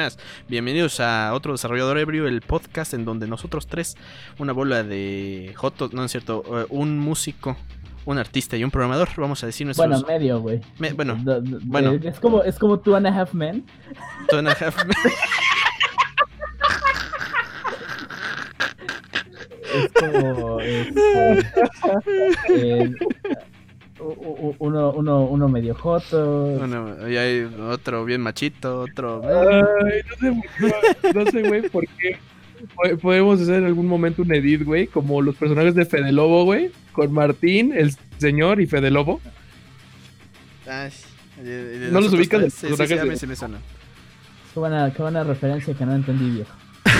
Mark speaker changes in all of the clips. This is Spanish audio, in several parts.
Speaker 1: buenas. Bienvenidos a otro desarrollador ebrio, el podcast en donde nosotros tres, una bola de jotos, no es cierto, eh, un músico, un artista y un programador, vamos a decir nuestros...
Speaker 2: Bueno, medio, güey.
Speaker 1: Me- bueno,
Speaker 2: Do- do-
Speaker 1: bueno.
Speaker 2: eh, Es como, es como Two and a Half Men.
Speaker 1: two and a half men.
Speaker 2: Es como. este, eh, u- uno, uno, uno medio joto.
Speaker 1: Bueno, y hay otro bien machito, otro...
Speaker 3: Ay, no sé, güey, por qué. Po- Podemos hacer en algún momento un edit, güey, como los personajes de Fede Lobo, güey, con Martín, el señor y Fede Lobo.
Speaker 1: Ay, y- y de
Speaker 3: ¿No los ubicas
Speaker 1: Sí, sí, sí,
Speaker 3: personajes
Speaker 1: a mí
Speaker 3: de-
Speaker 1: sí me suena.
Speaker 2: Qué buena, qué buena referencia que no entendí, viejo.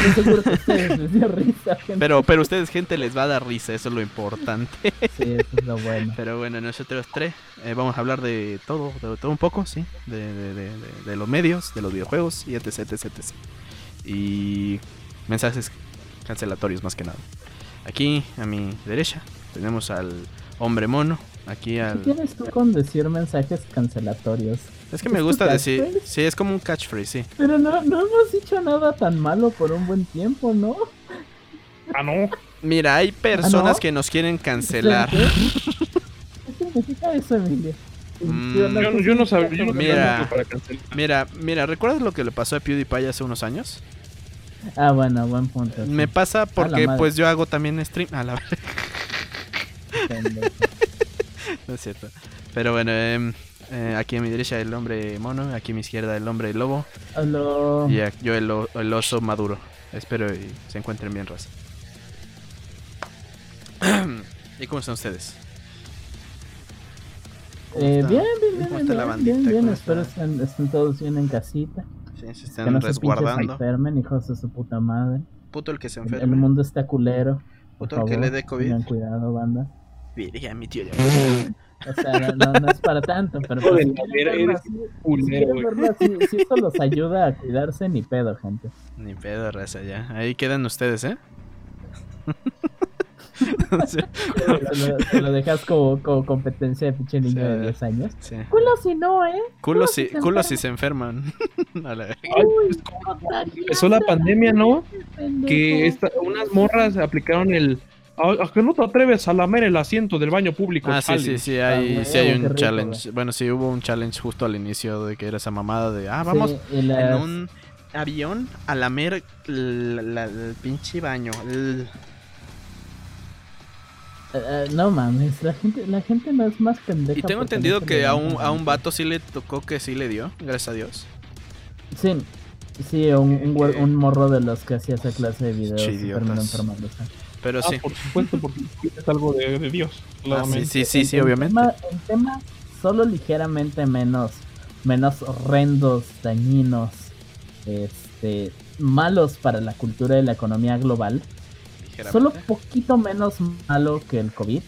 Speaker 2: Estoy seguro que a ustedes les dio risa, gente.
Speaker 1: Pero, pero ustedes, gente, les va a dar risa, eso es lo importante.
Speaker 2: Sí, eso es lo bueno.
Speaker 1: Pero bueno, nosotros tres eh, vamos a hablar de todo, de todo un poco, sí, de, de- de- de- de los medios, de los videojuegos y etc, etc, etc. Y mensajes cancelatorios más que nada. Aquí a mi derecha tenemos al hombre mono, aquí
Speaker 2: ¿Qué
Speaker 1: al...
Speaker 2: tienes tú con decir mensajes cancelatorios?
Speaker 1: Es que me
Speaker 2: ¿Es tu
Speaker 1: gusta decir... Sí, es como un catchphrase, sí.
Speaker 2: Pero no, no hemos dicho nada tan malo por un buen tiempo, ¿no?
Speaker 3: Ah, no.
Speaker 1: Mira, hay personas
Speaker 2: no?
Speaker 1: que nos quieren cancelar.
Speaker 2: ¿Qué? ¿Qué significa eso, Emilio?
Speaker 1: Mm.
Speaker 3: Yo, no- yo no sabía. Yo no sabía
Speaker 1: Mira.
Speaker 3: para.
Speaker 1: Mira, mira, ¿recuerdas lo que le pasó a PewDiePie hace unos años?
Speaker 2: Ah, bueno, buen punto. sí.
Speaker 1: Me pasa porque pues yo hago también stream. A la.
Speaker 2: Pendejo.
Speaker 1: No es cierto. Pero bueno, em, eh, aquí a mi derecha el hombre mono, aquí a mi izquierda el hombre lobo
Speaker 2: Aló.
Speaker 1: y a- yo el, el oso maduro. Espero y se encuentren bien, raza. ¿Y cómo están ustedes? ¿Cómo
Speaker 2: Eh,
Speaker 1: está?
Speaker 2: bien, bien, bien,
Speaker 1: ¿Cómo
Speaker 2: bien,
Speaker 1: está la
Speaker 2: bien,
Speaker 1: bandita?
Speaker 2: bien, bien,
Speaker 1: ¿Cómo
Speaker 2: espero
Speaker 1: está?
Speaker 2: estén, estén todos bien en casita.
Speaker 1: Sí, se
Speaker 2: Que
Speaker 1: están
Speaker 2: no se pinches
Speaker 1: resguardando.
Speaker 2: enfermen, hijos de su puta madre.
Speaker 1: Puto el que se
Speaker 2: El, el
Speaker 1: enferma.
Speaker 2: mundo está culero.
Speaker 1: Puto el que
Speaker 2: favor,
Speaker 1: le dé COVID.
Speaker 2: Tengan cuidado, banda.
Speaker 1: Virga, mi tío. ya.
Speaker 2: O sea, no, no, no es para tanto, pero pues,
Speaker 3: de
Speaker 2: si quieren así- si verlo así, esto los ayuda a cuidarse, ni pedo, gente.
Speaker 1: Ni pedo, raza, ya. Ahí quedan ustedes, ¿eh? sí.
Speaker 2: Lo, se lo dejas como, como competencia de pinche niño
Speaker 1: Sí.
Speaker 2: de 10 años.
Speaker 1: sí.
Speaker 2: Culo si no, ¿eh?
Speaker 1: Culo
Speaker 2: si
Speaker 1: si,
Speaker 2: se
Speaker 1: culo si se enferman. A la
Speaker 2: Uy,
Speaker 3: empezó la pandemia, ¿no? Que esta, unas morras aplicaron el. ¿A, a que no te atreves a lamer el asiento del baño público?
Speaker 1: Ah, sí, sí, sí, hay,
Speaker 2: Ah,
Speaker 1: sí hay un
Speaker 2: rico,
Speaker 1: challenge. Bueno, sí, hubo un challenge justo al inicio de que era esa mamada de, ah, vamos
Speaker 2: Sí,
Speaker 1: en
Speaker 2: las-
Speaker 1: un avión a lamer la- la- el pinche baño. el-
Speaker 2: Eh, eh, no mames, la gente, la gente no es más pendeja.
Speaker 1: Y tengo entendido
Speaker 2: no
Speaker 1: que a un, a un vato sí le tocó que sí le dio, gracias a Dios.
Speaker 2: Sí, sí, un, un,
Speaker 1: Que-
Speaker 2: un morro de los que hacía esa clase de videos
Speaker 1: Pero
Speaker 3: Ah,
Speaker 1: sí.
Speaker 3: por supuesto, porque es algo de, de Dios.
Speaker 1: Ah, sí, sí, sí, sí,
Speaker 2: En- en
Speaker 1: obviamente.
Speaker 2: tema- En temas solo ligeramente menos, menos horrendos, dañinos, este, malos para la cultura y la economía global, solo poquito menos malo que el COVID.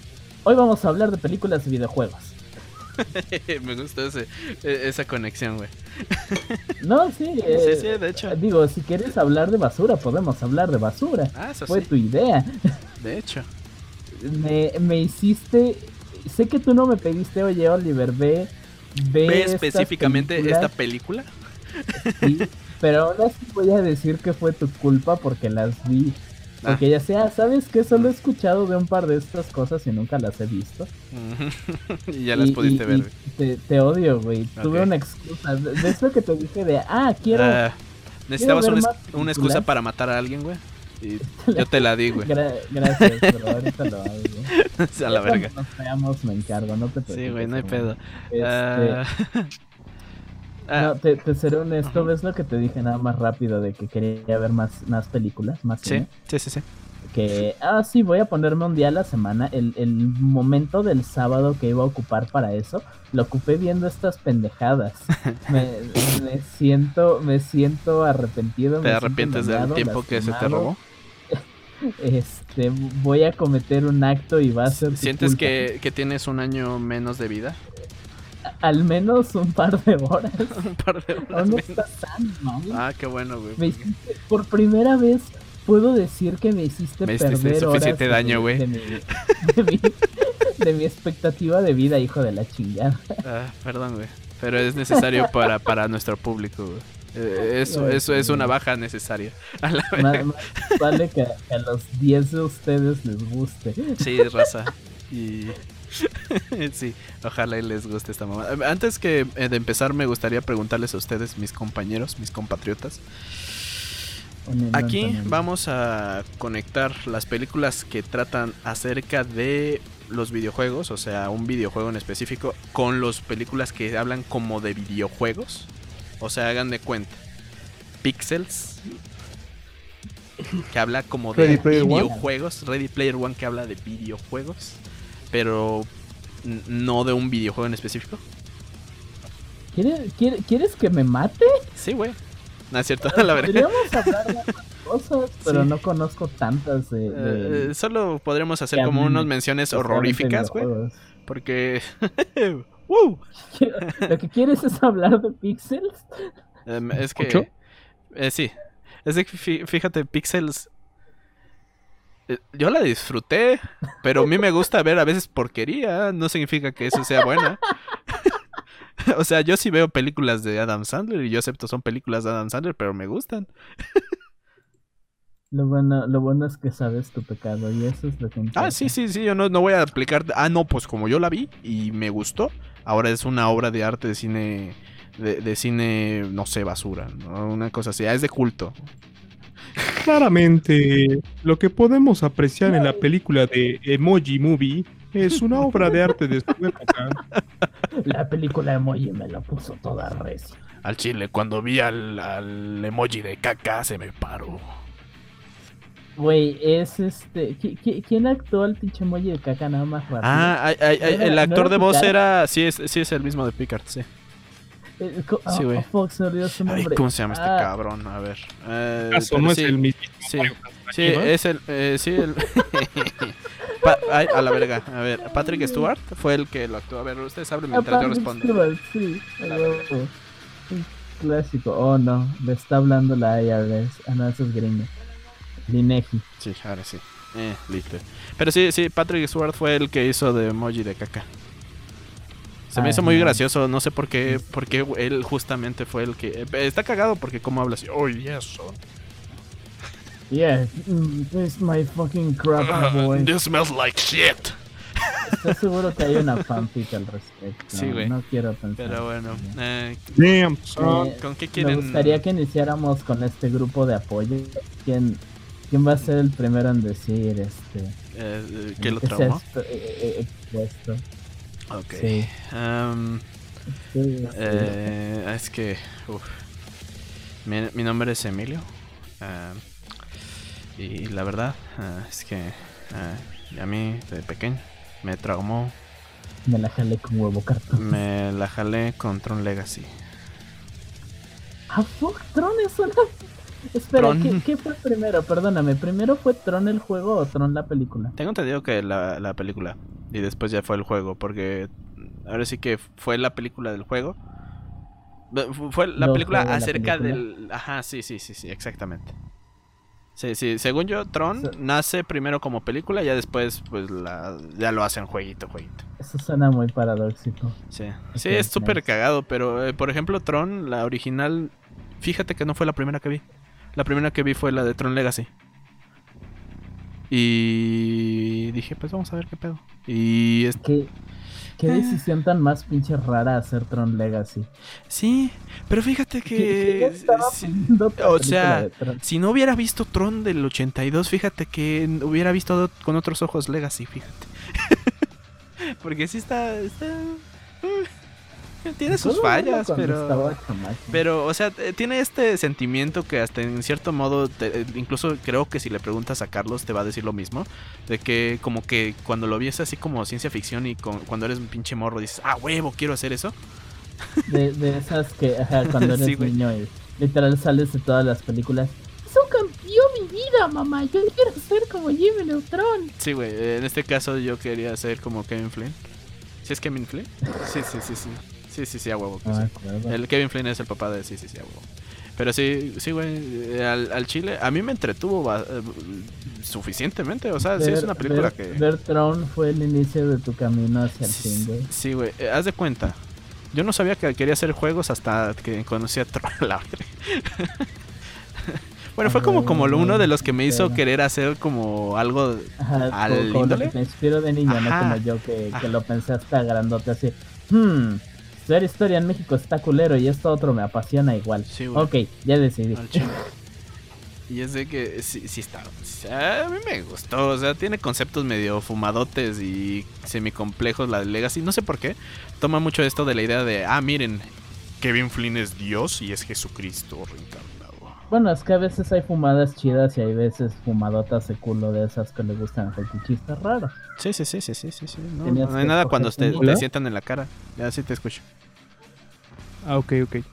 Speaker 2: Hoy vamos a hablar de películas y videojuegos.
Speaker 1: Me gustó ese, e- esa conexión, güey.
Speaker 2: No, sí, eh,
Speaker 1: sí, de hecho.
Speaker 2: digo, si quieres hablar de basura, podemos hablar de basura.
Speaker 1: Ah, eso
Speaker 2: Fue
Speaker 1: sí,
Speaker 2: tu idea.
Speaker 1: de hecho.
Speaker 2: me, me hiciste. Sé que tú no me pediste, oye, Oliver, ve. Ve,
Speaker 1: ¿Ve
Speaker 2: estas
Speaker 1: específicamente
Speaker 2: películas",
Speaker 1: esta película?
Speaker 2: sí, pero ahora sí voy a decir que fue tu culpa porque las vi. Porque ya sea, ¿sabes qué? Solo he escuchado de un par de estas cosas y nunca las he visto.
Speaker 1: Y ya las
Speaker 2: Y-
Speaker 1: pudiste
Speaker 2: y-
Speaker 1: ver.
Speaker 2: y
Speaker 1: güey.
Speaker 2: te, te odio, güey. Tuve una excusa. ¿Ves lo que te dije de, ah, quiero.
Speaker 1: Ah, necesitabas una, una excusa para matar a alguien, güey. Y yo te la di, güey.
Speaker 2: Gra- gracias, pero ahorita lo hago. güey.
Speaker 1: a la verga.
Speaker 2: Nos veamos me encargo, no te preocupes.
Speaker 1: Sí, güey, no hay pedo.
Speaker 2: Este,
Speaker 1: Ah, ah,
Speaker 2: No, te, te seré honesto, ves lo que te dije nada más rápido de que quería ver más, más películas, más
Speaker 1: sí,
Speaker 2: cine?
Speaker 1: sí, sí, sí.
Speaker 2: Que, ah, sí, voy a ponerme un día a la semana. El, el momento del sábado que iba a ocupar para eso, lo ocupé viendo estas pendejadas. Me, me siento, me siento arrepentido.
Speaker 1: ¿Te arrepientes del tiempo que se te robó?
Speaker 2: Este, voy a cometer un acto y va a ser
Speaker 1: ¿Sientes que, que tienes un año menos de vida?
Speaker 2: Al menos un par de horas.
Speaker 1: un par de horas
Speaker 2: no está tan mal.
Speaker 1: Ah, qué bueno, güey.
Speaker 2: Me hiciste, por primera vez puedo decir que me hiciste
Speaker 1: Me hiciste
Speaker 2: perder
Speaker 1: suficiente
Speaker 2: horas
Speaker 1: daño, güey.
Speaker 2: De mi, de, mi, de mi expectativa de vida, hijo de la chingada.
Speaker 1: Ah, perdón, güey. Pero es necesario para, para nuestro público, güey. Eh, eso, eso es una baja necesaria. A la
Speaker 2: Más, vale que a, que a los 10 de ustedes les guste.
Speaker 1: Sí, raza. Y. sí, ojalá y les guste esta mamá. Antes que eh, de empezar, me gustaría preguntarles a ustedes, mis compañeros, mis compatriotas. Aquí vamos a conectar las películas que tratan acerca de los videojuegos, o sea, un videojuego en específico, con las películas que hablan como de videojuegos. O sea, hagan de cuenta. Pixels, que habla como de
Speaker 3: Ready
Speaker 1: videojuegos. Ready Player One, que habla de videojuegos, pero no de un videojuego en específico.
Speaker 2: ¿Quiere- quiere- ¿Quieres que me mate?
Speaker 1: Sí, güey. No es cierto, la verdad.
Speaker 2: Podríamos hablar de otras cosas, pero
Speaker 1: Sí.
Speaker 2: no conozco tantas de. de-
Speaker 1: Eh, solo podremos hacer como unas menciones horroríficas, güey. Porque. ¡Woo!
Speaker 2: Lo que quieres es hablar de Pixels.
Speaker 1: Em, es que. Eh, sí. Es que fí- fíjate, Pixels. Eh, Yo la disfruté, pero a mí me gusta ver a veces porquería. No significa que eso sea buena. o sea, yo sí veo películas de Adam Sandler y yo acepto son películas de Adam Sandler, pero me gustan.
Speaker 2: Lo bueno, lo bueno es que sabes tu pecado y eso es lo que importa.
Speaker 1: Ah, sí, sí, sí. Yo no, no voy a aplicar. Ah, no, pues como yo la vi y me gustó, ahora es una obra de arte de cine. De, de cine, no sé, basura. ¿no? Una cosa así. Ah, es de culto.
Speaker 3: Claramente, lo que podemos apreciar en la película de Emoji Movie es una obra de arte de su época.
Speaker 2: La película de Emoji me la puso toda recia.
Speaker 1: Al chile, cuando vi al, al emoji de caca, se me paró.
Speaker 2: Güey, es este. ¿qui- qui- ¿Quién actuó el pinche emoji de caca nada más rápido?
Speaker 1: Ah, ay, ay, ay,
Speaker 2: ¿No era-
Speaker 1: el actor de voz
Speaker 2: Picard?
Speaker 1: era. Sí es, sí, es el mismo de Picard, sí.
Speaker 2: Eh, co-
Speaker 1: sí,
Speaker 2: oh,
Speaker 1: güey.
Speaker 2: oh, fuck, se me olvidó su
Speaker 1: Ay,
Speaker 2: nombre.
Speaker 1: ¿cómo se llama este
Speaker 2: Ah,
Speaker 1: cabrón? A ver. Eh,
Speaker 3: ¿Acaso
Speaker 1: pero
Speaker 3: no
Speaker 1: sí,
Speaker 3: es el mismo?
Speaker 1: sí. Sí, es el. eh, sí, el. Pa- ay, a la verga. A ver, Patrick Stewart fue el que lo actuó. A ver, ustedes abren
Speaker 2: ah,
Speaker 1: mientras yo respondo.
Speaker 2: Stewart, sí. Un clásico. Oh no, le está hablando la IRS. Ah, no, eso es gringo. Lineji.
Speaker 1: Sí, ahora sí. Eh, listo. Pero sí, sí, Patrick Stewart fue el que hizo de emoji de caca. Se me
Speaker 2: Ah,
Speaker 1: hizo muy
Speaker 2: no.
Speaker 1: gracioso, no sé por qué, por qué él justamente fue el que... eh, Está cagado porque cómo habla así. Oh, yes, son.
Speaker 2: Yeah, mm, it's my fucking crap boy.
Speaker 1: This smells like shit.
Speaker 2: Estoy seguro que hay una fanfic al respecto.
Speaker 1: Sí, güey.
Speaker 2: No quiero pensar.
Speaker 1: Pero bueno, eh,
Speaker 3: Damn, son.
Speaker 2: Eh,
Speaker 1: ¿con qué
Speaker 2: Me
Speaker 1: quieren...?
Speaker 2: gustaría que iniciáramos con este grupo de apoyo. ¿Quién, quién va a ser el primero en decir este
Speaker 1: eh, ¿Qué lo traumó?
Speaker 2: eh, eh, expuesto?
Speaker 1: Ok.
Speaker 2: Sí.
Speaker 1: Eh, es que... uf. Mi, mi nombre es Emilio. y la verdad ah, es que ah, a mí de pequeño me traumó
Speaker 2: Me la jalé con huevo cartón.
Speaker 1: Me la jalé con Tron Legacy.
Speaker 2: Ah, fuck, Tron es una. Espera,
Speaker 1: Tron.
Speaker 2: ¿qué, qué fue primero? Perdóname, ¿primero fue Tron el juego o Tron la película?
Speaker 1: Tengo entendido que la, la película. Y después ya fue el juego. Porque ahora sí que fue la película del juego. Fue la película
Speaker 2: la
Speaker 1: acerca
Speaker 2: película.
Speaker 1: del. Ajá, sí, sí, sí, sí, exactamente. Sí, sí, según yo, Tron nace primero como película y ya después, pues, la, ya lo hacen jueguito, jueguito.
Speaker 2: Eso suena muy paradójico.
Speaker 1: Sí, sí es súper
Speaker 2: nice.
Speaker 1: cagado, pero eh, por ejemplo, Tron, la original, fíjate que no fue la primera que vi. La primera que vi fue la de Tron Legacy. Y dije, pues vamos a ver qué pedo. Y es-
Speaker 2: ¿Qué, qué
Speaker 1: Eh.
Speaker 2: decisión tan más pinche rara hacer Tron Legacy?
Speaker 1: sí, pero fíjate
Speaker 2: ¿Qué- qué
Speaker 1: que
Speaker 2: otra
Speaker 1: o sea, si no hubiera visto Tron del 82, fíjate que hubiera visto con otros ojos Legacy, fíjate. Porque sí está, está uh, tiene sus fallas, pero. Pero, o sea, t- tiene este sentimiento que hasta en cierto modo, te- incluso creo que si le preguntas a Carlos te va a decir lo mismo, de que como que cuando lo vies así como ciencia ficción y con- cuando eres un pinche morro dices, ah, huevo, quiero hacer eso.
Speaker 2: De, de esas que, ajá, cuando eres
Speaker 1: Sí,
Speaker 2: niño y literal sales de todas las películas. Eso cambió mi vida, mamá. Yo quiero ser como Jimmy Neutron.
Speaker 1: Sí, güey, en este caso yo quería ser como Kevin Flynn. ¿Sí es Kevin Flynn? Sí, sí, sí, sí. Sí, sí, sí, a huevo. sí.
Speaker 2: acuerdo.
Speaker 1: El Kevin Flynn es el papá de sí, sí, sí, a huevo. Pero sí, sí, güey, eh, al, al chile, a mí me entretuvo eh, suficientemente, o sea, sí es una película
Speaker 2: ver-
Speaker 1: que...
Speaker 2: Ver Tron fue el inicio de tu camino hacia el fin, güey.
Speaker 1: Sí, güey. eh, haz de cuenta. Yo no sabía que quería hacer juegos hasta que conocí a Tron. la bueno, fue como, como lo uno de los que me hizo querer hacer como algo
Speaker 2: Ajá,
Speaker 1: al
Speaker 2: como, como lo que me inspiro de niño, no como yo que, que lo pensé hasta grandote así. Hmm, estudiar historia en México está culero y esto otro me apasiona igual.
Speaker 1: Sí, güey.
Speaker 2: ok, ya decidí.
Speaker 1: Y es de que sí, sí está. a mí me gustó. O sea, tiene conceptos medio fumadotes y semicomplejos la de Legacy. No sé por qué. Toma mucho esto de la idea de, ah, miren, Kevin Flynn es Dios y es Jesucristo reencarnado.
Speaker 2: Bueno, es que a veces hay fumadas chidas y hay veces fumadotas de culo de esas que le gustan a fetichistas raros.
Speaker 1: Sí, sí, sí, sí, sí, sí. sí. No, no hay nada cuando te, te sientan en la cara. Ya sí te escucho.
Speaker 3: Ah, ok, ok. Es que
Speaker 2: Ah,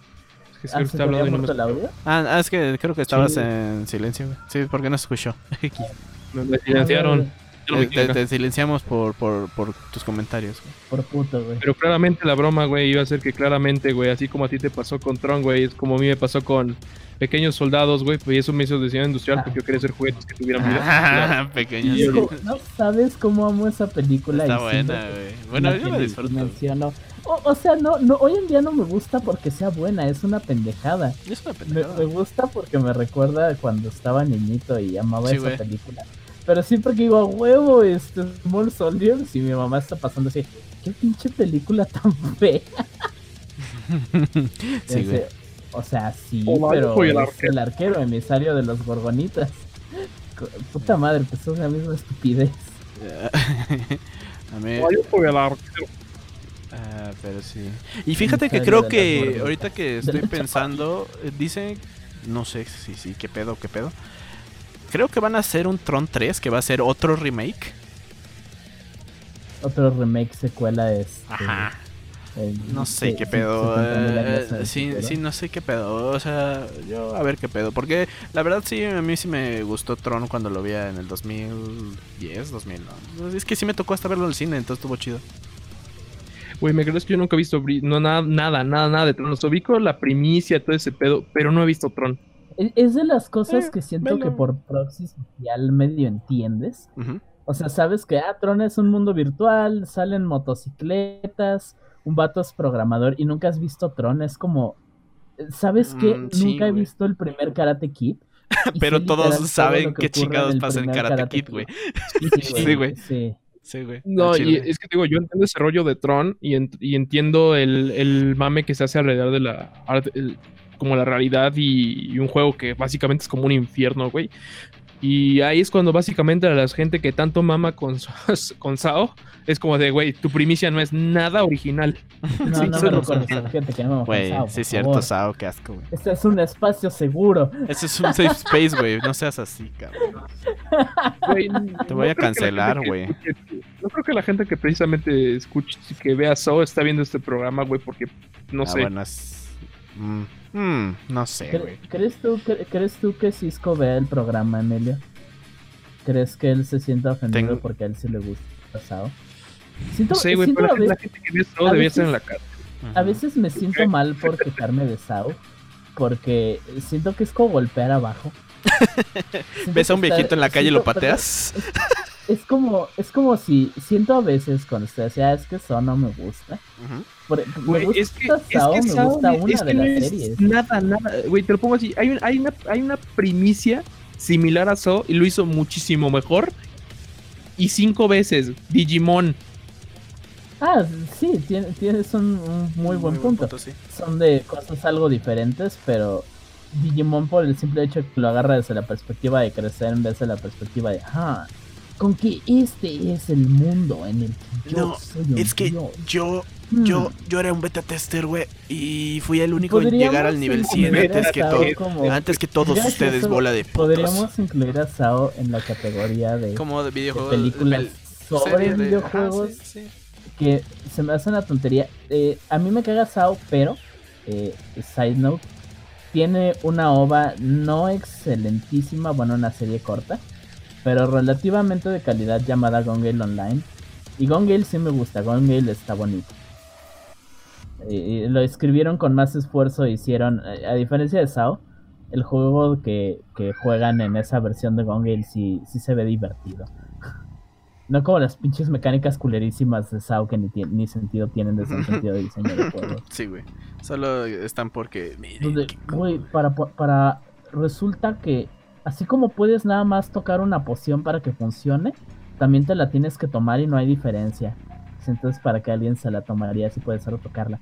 Speaker 3: creo que
Speaker 2: ¿se
Speaker 3: está hablando no me,
Speaker 2: el audio?
Speaker 1: Ah, ah, es que creo que estabas
Speaker 3: Sí.
Speaker 1: en silencio. güey. Sí, porque no se escuchó.
Speaker 3: me- me silenciaron. Me
Speaker 1: te, silenciamos por, por, por tus comentarios. güey.
Speaker 2: Por puto, güey.
Speaker 3: Pero claramente la broma, güey, iba a ser que claramente, güey, así como a ti te pasó con Tron, güey, es como a mí me pasó con Pequeños Soldados, güey, pues y eso me hizo diseño industrial
Speaker 2: Ah.
Speaker 3: porque yo quería hacer juguetes que tuvieran vida.
Speaker 1: Ah, pequeño.
Speaker 3: Y-
Speaker 2: Hijo, no sabes cómo amo esa película.
Speaker 1: Está buena, güey. Bueno, yo la disfruto.
Speaker 2: menciono- O, o sea, no, no, hoy en día no me gusta porque sea buena, es una pendejada.
Speaker 1: Es una
Speaker 2: Me,
Speaker 1: pendejada.
Speaker 2: me gusta porque me recuerda cuando estaba niñito y amaba
Speaker 1: Sí,
Speaker 2: esa película. Pero siempre que digo a huevo, este Small Soldiers y mi mamá está pasando así, qué pinche película tan fea.
Speaker 1: Sí, güey.
Speaker 2: O sea, sí,
Speaker 3: Hola,
Speaker 2: pero
Speaker 3: el arquero.
Speaker 2: el arquero emisario de los gorgonitas. Puta madre, pues es la misma estupidez.
Speaker 1: A mí,
Speaker 3: yo soy el arquero.
Speaker 1: Ah, pero sí. Y fíjate que creo que ahorita que estoy pensando, dice, no sé si sí, qué pedo, qué pedo. Creo que van a hacer un Tron 3 que va a ser otro remake.
Speaker 2: Otro remake secuela es.
Speaker 1: Ajá. No sé
Speaker 2: sí,
Speaker 1: qué
Speaker 2: sí,
Speaker 1: pedo.
Speaker 2: 50.000 años en el
Speaker 1: sí, sí, no sé qué pedo. O sea, yo a ver qué pedo. Porque la verdad sí, a mí sí me gustó Tron cuando lo vi en el 2010, 2000. ¿no? Es que sí me tocó hasta verlo en el cine, entonces estuvo chido.
Speaker 3: Güey, me crees que yo nunca he visto no, nada, nada, nada, nada de Tron. Los ubico la primicia, todo ese pedo, pero no he visto Tron.
Speaker 2: Es- Es de las cosas
Speaker 1: Eh,
Speaker 2: que siento que por proxy social medio entiendes. O sea, sabes que ah, Tron es un mundo virtual, salen motocicletas, un vato es programador y nunca has visto Tron. Es como, ¿sabes qué?
Speaker 1: Mm, sí,
Speaker 2: nunca he visto el primer Karate Kid.
Speaker 1: Pero todos
Speaker 2: todo
Speaker 1: saben qué chingados pasa en
Speaker 2: primer
Speaker 1: Karate Kid, güey.
Speaker 2: Sí,
Speaker 1: güey.
Speaker 2: Sí.
Speaker 1: Sí, güey.
Speaker 3: No, y es que digo, yo entiendo ese rollo de Tron y, ent- y entiendo el, el mame que se hace alrededor de la arte- el- como la realidad y, y un juego que básicamente es como un infierno, güey. Y ahí es cuando básicamente a la gente que tanto mama con, con Sao es como de, güey, tu primicia no es nada original.
Speaker 2: No,
Speaker 3: Sí,
Speaker 2: no me recuerdes a la gente que no me
Speaker 1: Güey,
Speaker 2: pensaba,
Speaker 1: sí
Speaker 2: por
Speaker 1: es cierto,
Speaker 2: favor.
Speaker 1: Sao, qué asco, güey.
Speaker 2: Este es un espacio seguro.
Speaker 1: Ese es un safe space, güey. No seas así, cabrón. Te voy a cancelar, güey.
Speaker 3: No creo que la gente que precisamente escuche, que vea Sao está viendo este programa, güey, porque no
Speaker 1: Ah,
Speaker 3: sé.
Speaker 1: bueno, es- mm, mm, no sé,
Speaker 2: ¿Cre-
Speaker 1: güey.
Speaker 2: ¿Crees tú, cre- ¿Crees tú que Cisco vea el programa, Emilio? ¿Crees que él se sienta ofendido
Speaker 1: Tengo-
Speaker 2: porque a él sí le gusta? Siento,
Speaker 3: sé, güey,
Speaker 2: siento
Speaker 3: pero
Speaker 2: a,
Speaker 3: la, gente que ve Sao
Speaker 2: a
Speaker 3: debería
Speaker 2: veces-
Speaker 3: estar en la casa.
Speaker 2: a
Speaker 1: Ujú.
Speaker 2: veces me siento mal por quejarme de Sao. Porque siento que es como golpear abajo.
Speaker 1: ¿Ves a un
Speaker 2: está-
Speaker 1: viejito en la calle y lo pateas?
Speaker 2: Es como, es como si siento a veces cuando usted decía, "Ah, es que eso no me gusta.
Speaker 1: Ujú.
Speaker 2: Por-
Speaker 3: Güey, es que, es
Speaker 2: Sao,
Speaker 3: que
Speaker 2: me
Speaker 3: Sao
Speaker 2: gusta
Speaker 3: es que
Speaker 2: de
Speaker 3: no
Speaker 2: las
Speaker 3: es
Speaker 2: series.
Speaker 3: Nada, nada. Güey, te lo pongo así. Hay, un- hay, una, hay una primicia similar a Sao y lo hizo muchísimo mejor. Y cinco veces. Digimon.
Speaker 2: Ah, sí, tiene- tienes un, un muy buen punto.
Speaker 1: sí.
Speaker 2: Son de cosas algo diferentes, pero Digimon por el simple hecho que lo agarra desde la perspectiva de crecer en vez de la perspectiva de, ah, con que este es el mundo en el que yo
Speaker 1: No,
Speaker 2: soy un
Speaker 1: Es que
Speaker 2: dios".
Speaker 1: yo,
Speaker 2: Hmm.
Speaker 1: yo, yo era un beta tester, güey. Y fui el único en llegar al nivel 100
Speaker 2: incluir
Speaker 1: antes que, todo,
Speaker 2: como-
Speaker 1: antes que todos
Speaker 2: Gracias,
Speaker 1: ustedes, bola de putos.
Speaker 2: Podríamos incluir a Sao en la categoría de,
Speaker 1: Como de
Speaker 2: de
Speaker 1: videojuegos.
Speaker 2: películas
Speaker 1: pel-
Speaker 2: sobre
Speaker 1: de-
Speaker 2: videojuegos
Speaker 1: ajá, sí, sí.
Speaker 2: que se me hace una tontería. Eh, a mí me caga Sao, pero, eh, side note, tiene una ova no excelentísima, bueno, una serie corta, pero relativamente de calidad llamada Gone Gale Online. Y Gone Gale sí me gusta, Gone Gale está bonito. Lo escribieron con más esfuerzo, hicieron, eh, a diferencia de Sao, el juego que, que juegan en esa versión de Gone Gale sí, sí se ve divertido. No como las pinches mecánicas culerísimas de SAO que ni, ni sentido tienen desde el sentido de diseño de juego.
Speaker 1: Sí, güey. Solo están porque.
Speaker 2: güey,
Speaker 1: cool.
Speaker 2: para, para. Resulta que así como puedes nada más tocar una poción para que funcione, también te la tienes que tomar y no hay diferencia. Entonces, para que alguien se la tomaría, si puedes solo tocarla.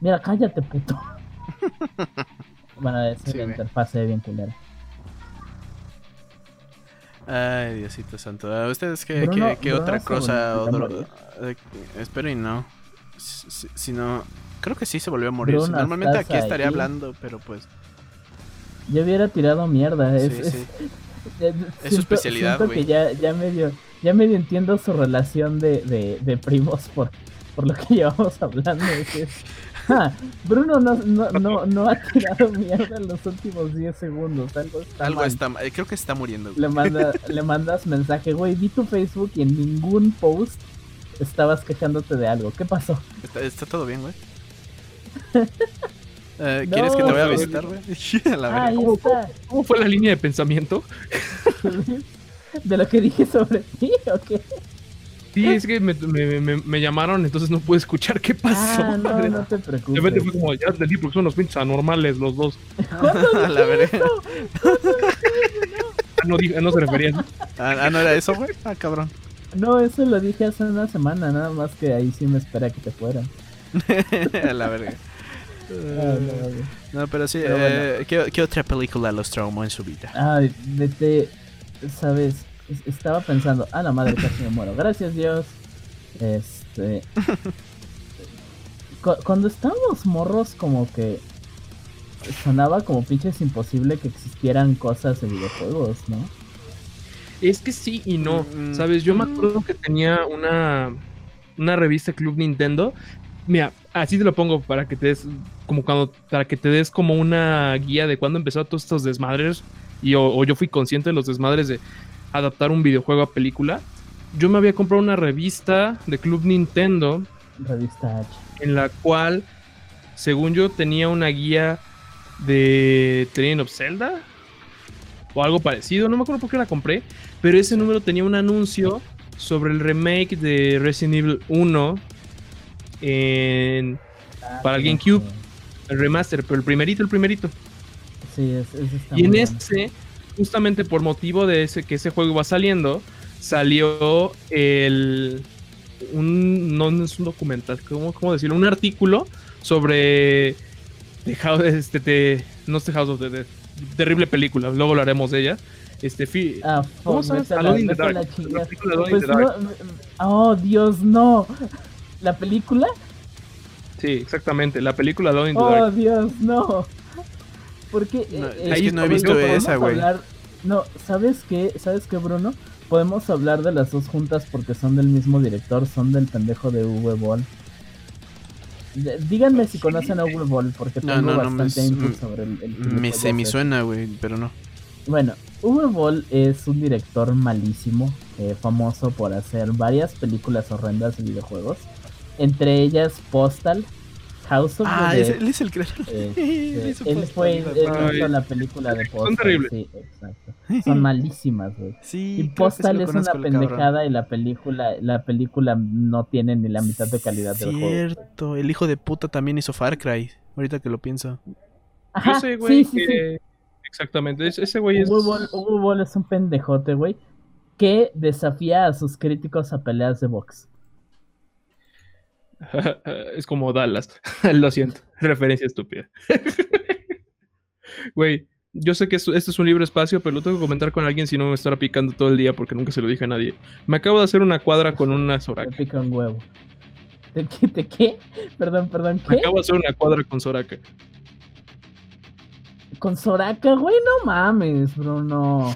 Speaker 2: Mira, cállate, puto. bueno, esa
Speaker 1: Sí,
Speaker 2: es la
Speaker 1: güey.
Speaker 2: interfaz se ve bien culera.
Speaker 1: Ay, Diosito Santo. ¿A ustedes qué,
Speaker 2: Bruno-
Speaker 1: qué- qué
Speaker 2: Bruno
Speaker 1: otra cosa?
Speaker 2: volvió a
Speaker 1: o
Speaker 2: morir.
Speaker 1: dro- eh, espero y no. Si, no. Creo que sí se volvió a morir.
Speaker 2: Bruno,
Speaker 1: Normalmente
Speaker 2: ¿estás
Speaker 1: aquí estaría
Speaker 2: ahí?
Speaker 1: hablando, pero pues.
Speaker 2: Yo hubiera tirado mierda. Es,
Speaker 1: Sí,
Speaker 2: es-
Speaker 1: Es su especialidad, güey.
Speaker 2: ya, ya medio, ya medio entiendo su relación de, de, de primos por, por lo que llevamos hablando. Ah, Bruno no, no, no, no ha tirado mierda en los últimos 10 segundos. Algo está
Speaker 1: Algo
Speaker 2: mal.
Speaker 1: está. eh, Creo que está muriendo. güey.
Speaker 2: Le, manda, le mandas mensaje, güey, vi tu Facebook y en ningún post estabas quejándote de algo. ¿Qué pasó?
Speaker 1: Está, está todo bien, güey. Eh, ¿Quieres que te vaya a visitar, güey?
Speaker 2: Está.
Speaker 3: ¿Cómo fue la línea de pensamiento?
Speaker 2: ¿De lo que dije sobre ti o qué?
Speaker 3: Sí, es que me, me- me- me llamaron, entonces no pude escuchar qué pasó.
Speaker 2: Ah, no,
Speaker 3: madre.
Speaker 2: no te
Speaker 3: De repente
Speaker 2: preocupes.
Speaker 3: fue como, ya entendí porque son los pinches anormales los dos.
Speaker 1: a la verga.
Speaker 3: Ah, no, dije- no se refería a eso.
Speaker 1: Ah, ah, no era eso, güey. Ah, cabrón.
Speaker 2: No, eso lo dije hace una semana, nada más que ahí sí me espera que te fueran.
Speaker 1: a la verga.
Speaker 2: Ah, no.
Speaker 1: No, pero sí.
Speaker 2: Pero
Speaker 1: eh, ¿qué, qué otra película los traumó en su vida?
Speaker 2: Ay, vete, sabes, Es- estaba pensando, a la madre casi me muero. Gracias Dios. Este, cu- cuando estábamos morros como que sonaba como pinches imposible que existieran cosas de videojuegos, ¿no?
Speaker 3: Es que sí y no,
Speaker 1: Mm,
Speaker 3: ¿sabes? Yo me acuerdo que tenía una, una revista Club Nintendo. Mira, así te lo pongo para que te des como cuando para que te des como una guía de cuándo empezaron todos estos desmadres y o, o yo fui consciente de los desmadres de adaptar un videojuego a película. Yo me había comprado una revista de Club Nintendo
Speaker 2: Revista H.
Speaker 3: en la cual, según yo, tenía una guía de Legend of Zelda o algo parecido. No me acuerdo por qué la compré, pero ese número tenía un anuncio sobre el remake de Resident Evil 1 en
Speaker 2: Ah,
Speaker 3: Para el
Speaker 2: sí,
Speaker 3: GameCube. el remaster, pero el primerito, el primerito.
Speaker 2: Sí, es, ese está
Speaker 3: Y en ese, justamente por motivo de ese que ese juego iba saliendo, salió el un no es un documental, ¿cómo, cómo decirlo? Un artículo sobre The House, este, no es The House of the Dead, terrible película, luego hablaremos de ella. Este, fi-
Speaker 2: Ah,
Speaker 3: ¿Cómo
Speaker 2: la-
Speaker 3: Alone in the Dark.
Speaker 2: la
Speaker 3: La
Speaker 2: Pues no, oh, Dios, no. ¿La película?
Speaker 3: Sí, exactamente, la película Alone in the
Speaker 2: Oh,
Speaker 3: Dark.
Speaker 2: Dios, no. Porque
Speaker 1: No,
Speaker 2: eh,
Speaker 1: es
Speaker 3: que
Speaker 2: eh,
Speaker 3: no he visto
Speaker 2: podemos
Speaker 1: esa, güey.
Speaker 2: hablar- No, ¿sabes qué? ¿Sabes qué, Bruno? Podemos hablar de las dos juntas porque son del mismo director, son del pendejo de Uwe Boll. Díganme si conocen a Uwe Boll porque tengo
Speaker 1: no, no, me
Speaker 2: bastante
Speaker 1: s-
Speaker 2: input sobre el, el
Speaker 1: Me se me suena, güey, pero no.
Speaker 2: Bueno, Uwe Boll es un director malísimo, eh, famoso por hacer varias películas horrendas de videojuegos, entre ellas Postal, House of
Speaker 1: Ah,
Speaker 2: the
Speaker 1: es,
Speaker 2: Dead.
Speaker 1: él es el creador.
Speaker 2: este,
Speaker 1: Él hizo
Speaker 2: él
Speaker 1: Postal,
Speaker 2: fue hizo la película de Postal.
Speaker 3: Son terribles.
Speaker 2: Sí, exacto. Son malísimas, güey.
Speaker 1: Sí,
Speaker 2: Y
Speaker 1: sí
Speaker 2: Postal es una
Speaker 1: cabrón.
Speaker 2: pendejada y la película, la película no tiene ni la mitad de calidad del juego.
Speaker 1: Cierto, el hijo de puta también hizo Far Cry. Ahorita que lo pienso.
Speaker 2: Ajá,
Speaker 3: Yo sé, güey,
Speaker 2: sí, sí, sí.
Speaker 3: que- Exactamente, ese ese güey es...
Speaker 2: Uwe es un pendejote, güey, que desafía a sus críticos a peleas de box.
Speaker 3: es como Dallas. Lo siento. Referencia estúpida. Güey, yo sé que esto, este es un libre espacio, pero lo tengo que comentar con alguien si no me estará picando todo el día porque nunca se lo dije a nadie. Me acabo de hacer una cuadra con una
Speaker 2: Me
Speaker 3: Soraka.
Speaker 2: pica un huevo. ¿De qué? ¿De qué? Perdón, perdón,
Speaker 3: Me
Speaker 2: ¿qué?
Speaker 3: acabo de hacer una cuadra con Soraka.
Speaker 2: Con Soraka, güey, no mames, Bruno.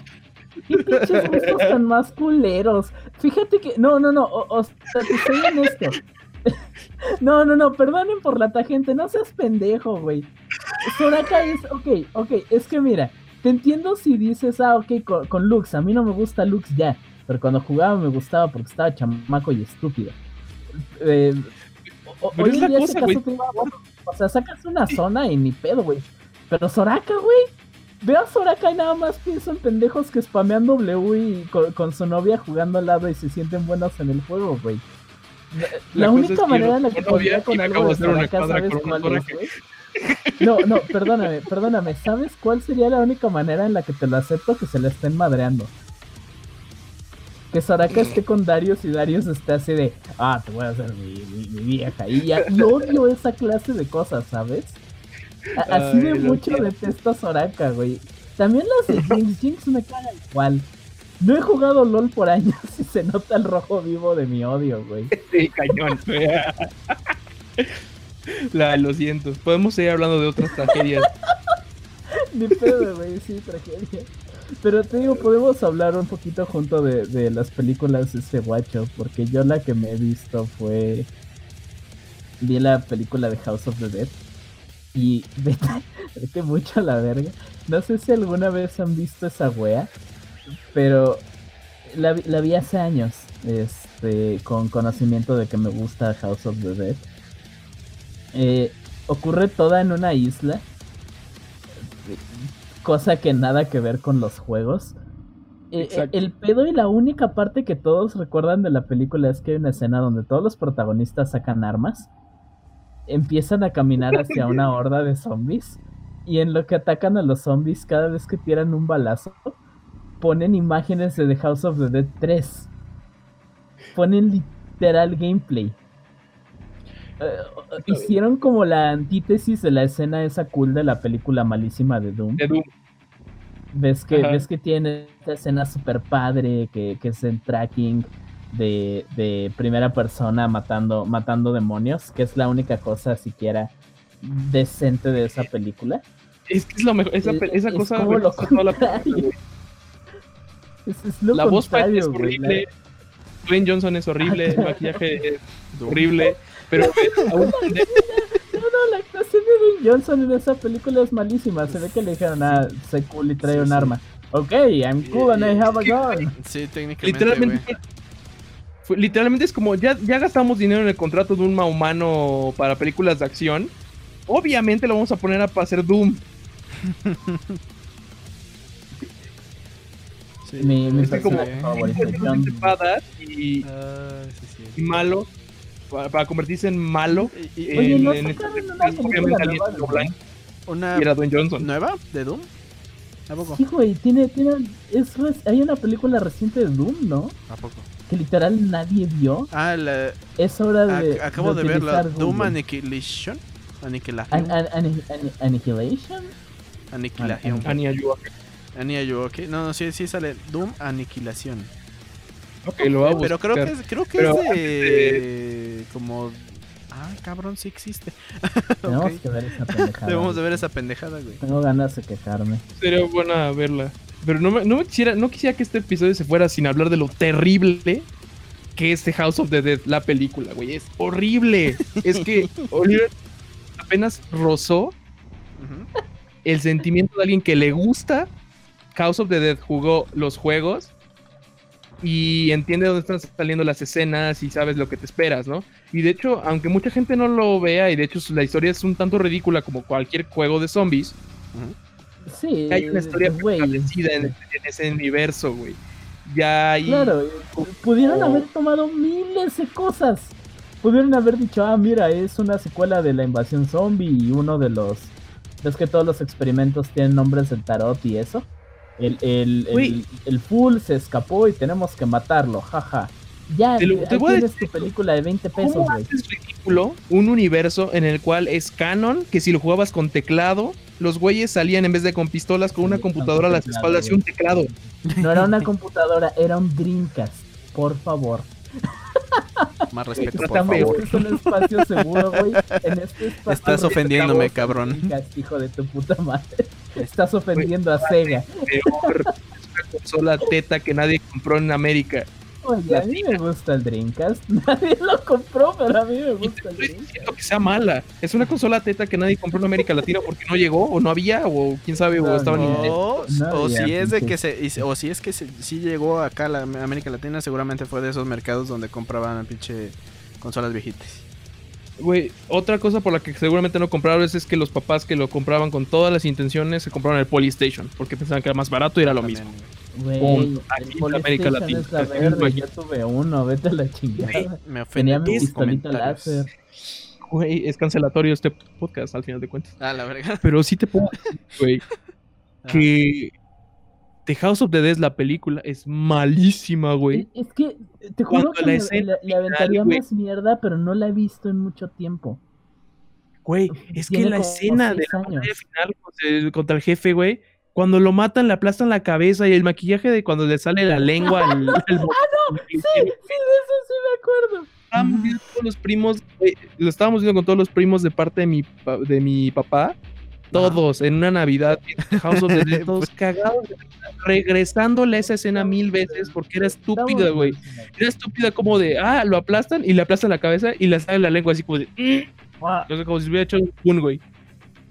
Speaker 2: ¿Qué pinches gustos tan más culeros? Fíjate que. No, no, no. O, o te soy honesto. No, no, no, perdonen por la tangente, no seas pendejo, güey. Soraka es, ok, ok, es que mira, te entiendo si dices, ah, ok, con, con Lux, a mí no me gusta Lux ya, pero cuando jugaba me gustaba porque estaba chamaco y estúpido. Eh, o-
Speaker 3: Pero
Speaker 2: hoy
Speaker 3: es la cosa, güey.
Speaker 2: o sea, sacas una zona y ni pedo, güey. Pero Soraka, güey. Ve a Soraka y nada más pienso en pendejos que spamean W y con, con su novia jugando al lado y se sienten buenos en el juego, güey. La, única
Speaker 3: que
Speaker 2: manera en la que podría con algo de Soraka, ¿sabes cuál es, güey? No, no, perdóname, perdóname. ¿Sabes cuál sería la única manera en la que te lo acepto que se la estén madreando? Que Soraka esté con Darius y Darius esté así de, ah, te voy a hacer mi, mi- mi vieja. Y, ya, y odio esa clase de cosas, ¿sabes? A- así de
Speaker 3: Ay,
Speaker 2: mucho detesto a Soraka, güey. También las de Jinx, Jinx me caga igual. No he jugado LOL por años y se nota el rojo vivo de mi odio, güey.
Speaker 3: Sí, cañón. La, lo siento. Podemos seguir hablando de otras tragedias.
Speaker 2: Ni pedo, güey, sí, tragedia. Pero te digo, podemos hablar un poquito junto de, de las películas de ese guacho, porque yo la que me he visto fue... Vi la película de House of the Dead y vete, vete mucho a la verga. No sé si alguna vez han visto esa wea, pero la, vi- la vi hace años, este, con conocimiento de que me gusta House of the Dead. Eh, ocurre toda en una isla cosa que nada que ver con los juegos. Eh,
Speaker 3: Exacto.
Speaker 2: el pedo y la única parte que todos recuerdan de la película es que hay una escena donde todos los protagonistas sacan armas, empiezan a caminar hacia una horda de zombies y en lo que atacan a los zombies cada vez que tiran un balazo ponen imágenes de The House of the Dead 3. Ponen literal gameplay. Eh, hicieron como la antítesis de la escena esa cool de la película malísima de Doom.
Speaker 3: De Doom.
Speaker 2: Ves que,
Speaker 3: Ajá.
Speaker 2: ves que tiene esta escena super padre que, que es en tracking de, de primera persona matando, matando demonios, que es la única cosa siquiera decente de esa película.
Speaker 3: Es que es lo mejor. Esa,
Speaker 2: Es-
Speaker 3: esa
Speaker 2: es
Speaker 3: cosa.
Speaker 2: como lo
Speaker 3: toda la película.
Speaker 2: Es, es lo
Speaker 3: La voz Pat es
Speaker 2: güey, la-
Speaker 3: horrible. Dwayne Johnson es horrible. El maquillaje es horrible. Pero a
Speaker 2: No, la actuación de Dwayne Johnson en esa película es malísima. Se ve que le dijeron, ah, soy cool y trae
Speaker 1: Sí,
Speaker 2: un
Speaker 1: sí.
Speaker 2: arma. Ok, I'm cool and I have a gun.
Speaker 1: Sí, técnicamente,
Speaker 3: Literalmente,
Speaker 1: güey.
Speaker 3: fue- literalmente es como ya, ya gastamos dinero en el contrato de un humano para películas de acción. Obviamente lo vamos a poner a pa- hacer Doom.
Speaker 1: Sí.
Speaker 2: Mi, mi
Speaker 3: Es como
Speaker 2: personaje favorito,
Speaker 3: es
Speaker 2: John.
Speaker 3: espada y,
Speaker 1: Ah, sí, sí.
Speaker 3: y malo para, para convertirse en malo.
Speaker 1: Y- y-
Speaker 2: Oye,
Speaker 3: en-
Speaker 2: ¿no
Speaker 3: en este- obviamente alguien
Speaker 2: de
Speaker 3: blanco
Speaker 1: ¿Una
Speaker 3: y era Dwayne Johnson.
Speaker 1: nueva de Doom? ¿A poco?
Speaker 2: Sí, güey, tiene, tiene, es, hay una película reciente de Doom, ¿no?
Speaker 1: ¿A poco?
Speaker 2: Que literal nadie vio.
Speaker 1: Ah, la,
Speaker 2: Es hora de.
Speaker 1: ac- acabo de, ver la
Speaker 2: utilizar
Speaker 1: Doom. Annihilation. Aniquilación.
Speaker 2: An- an- an- an- Annihilation.
Speaker 1: Aniquilación.
Speaker 2: an-
Speaker 3: Anya Yuak.
Speaker 1: Ania yo, ok. No, no, sí, sí sale Doom Aniquilación.
Speaker 3: Ok, lo a
Speaker 1: Pero creo que es, creo que
Speaker 3: Pero
Speaker 1: es de... como... Ah, cabrón, sí existe.
Speaker 2: Tenemos que ver esa pendejada.
Speaker 1: Debemos de ver esa pendejada, güey.
Speaker 2: Tengo ganas de quejarme.
Speaker 3: Sería buena verla. Pero no, me, no me quisiera, no quisiera que este episodio se fuera sin hablar de lo terrible que es The House of the Dead, la película, güey. Es horrible. es que Oliver apenas rozó el sentimiento de alguien que le gusta House of the Dead, jugó los juegos y entiende dónde están saliendo las escenas y sabes lo que te esperas, ¿no? Y de hecho, aunque mucha gente no lo vea y de hecho la historia es un tanto ridícula como cualquier juego de zombies,
Speaker 2: Sí.
Speaker 3: hay una historia establecida en, en ese universo, güey. Ya hay...
Speaker 2: Claro, pudieron haber tomado miles de cosas. Pudieron haber dicho, ah, mira, es una secuela de la invasión zombie y uno de los... ¿Ves que todos los experimentos tienen nombres del tarot y eso? El, el, el, el full se escapó y tenemos que matarlo, jaja. Ya,
Speaker 3: Te lo- te voy a decir
Speaker 2: tu película de 20 pesos,
Speaker 3: ¿Cómo
Speaker 2: güey.
Speaker 3: haces ridículo un universo en el cual es canon que si lo jugabas con teclado, los güeyes salían en vez de con pistolas con una
Speaker 2: con
Speaker 3: computadora a las
Speaker 2: teclado,
Speaker 3: espaldas y un teclado?
Speaker 2: No era una computadora, era un Dreamcast. Por favor.
Speaker 1: Más respeto, por favor.
Speaker 2: en un espacio seguro, güey. En este espacio
Speaker 1: Estás ofendiéndome,
Speaker 2: estamos
Speaker 1: cabrón.
Speaker 2: Hijo de tu puta madre. Estás ofendiendo a Sega.
Speaker 3: Peor, es una consola teta que nadie compró en América.
Speaker 2: Oye, a mí me gusta el Dreamcast. Nadie lo compró, pero a mí me gusta el Dreamcast.
Speaker 3: diciendo que sea mala. Es una consola teta que nadie compró en América Latina porque no llegó, o no había, o quién sabe, o
Speaker 2: No,
Speaker 3: estaban
Speaker 2: no.
Speaker 3: en-
Speaker 1: O,
Speaker 2: No
Speaker 1: o
Speaker 2: había
Speaker 1: si es de que se, o si es que se, sí llegó acá a la América Latina, seguramente fue de esos mercados donde compraban pinche consolas viejitas.
Speaker 3: Güey, otra cosa por la que seguramente no compraron es que los papás que lo compraban con todas las intenciones se compraron el Polystation porque pensaban que era más barato y era lo
Speaker 1: También,
Speaker 3: mismo.
Speaker 1: güey.
Speaker 2: Güey.
Speaker 3: Aquí en América Latina.
Speaker 2: la
Speaker 3: México.
Speaker 2: yo tuve uno, vete a la chingada.
Speaker 1: Me
Speaker 2: Tenía
Speaker 1: ofenden
Speaker 2: mi pistolita láser.
Speaker 3: Güey, es cancelatorio este podcast al final de cuentas.
Speaker 1: Ah, la verga.
Speaker 3: Pero sí te puedo decir, güey, que The House of the Dead, la película, es malísima, güey.
Speaker 2: Es es que te juro
Speaker 3: Cuando
Speaker 2: que
Speaker 3: la
Speaker 2: le,
Speaker 3: escena
Speaker 2: le- le aventaría más mierda, pero no la he visto en mucho tiempo.
Speaker 3: Güey, es que la escena de la final contra el, contra el jefe, güey, cuando lo matan, le aplastan la cabeza y el maquillaje de cuando le sale la lengua al, al
Speaker 2: Sí, sí, de eso sí me acuerdo.
Speaker 3: estábamos viendo los primos, güey, lo estábamos viendo con todos los primos de parte de mi, pa- de mi papá, todos en una Navidad, en House of the Dead, todos cagados, de risa, regresándole a esa escena mil veces porque era estúpida, güey. Era estúpida como de, ah, lo aplastan y le aplastan la cabeza y le sale la lengua así como de, "Mm",
Speaker 2: Ah,
Speaker 3: no sé, como si hubiera hecho un güey.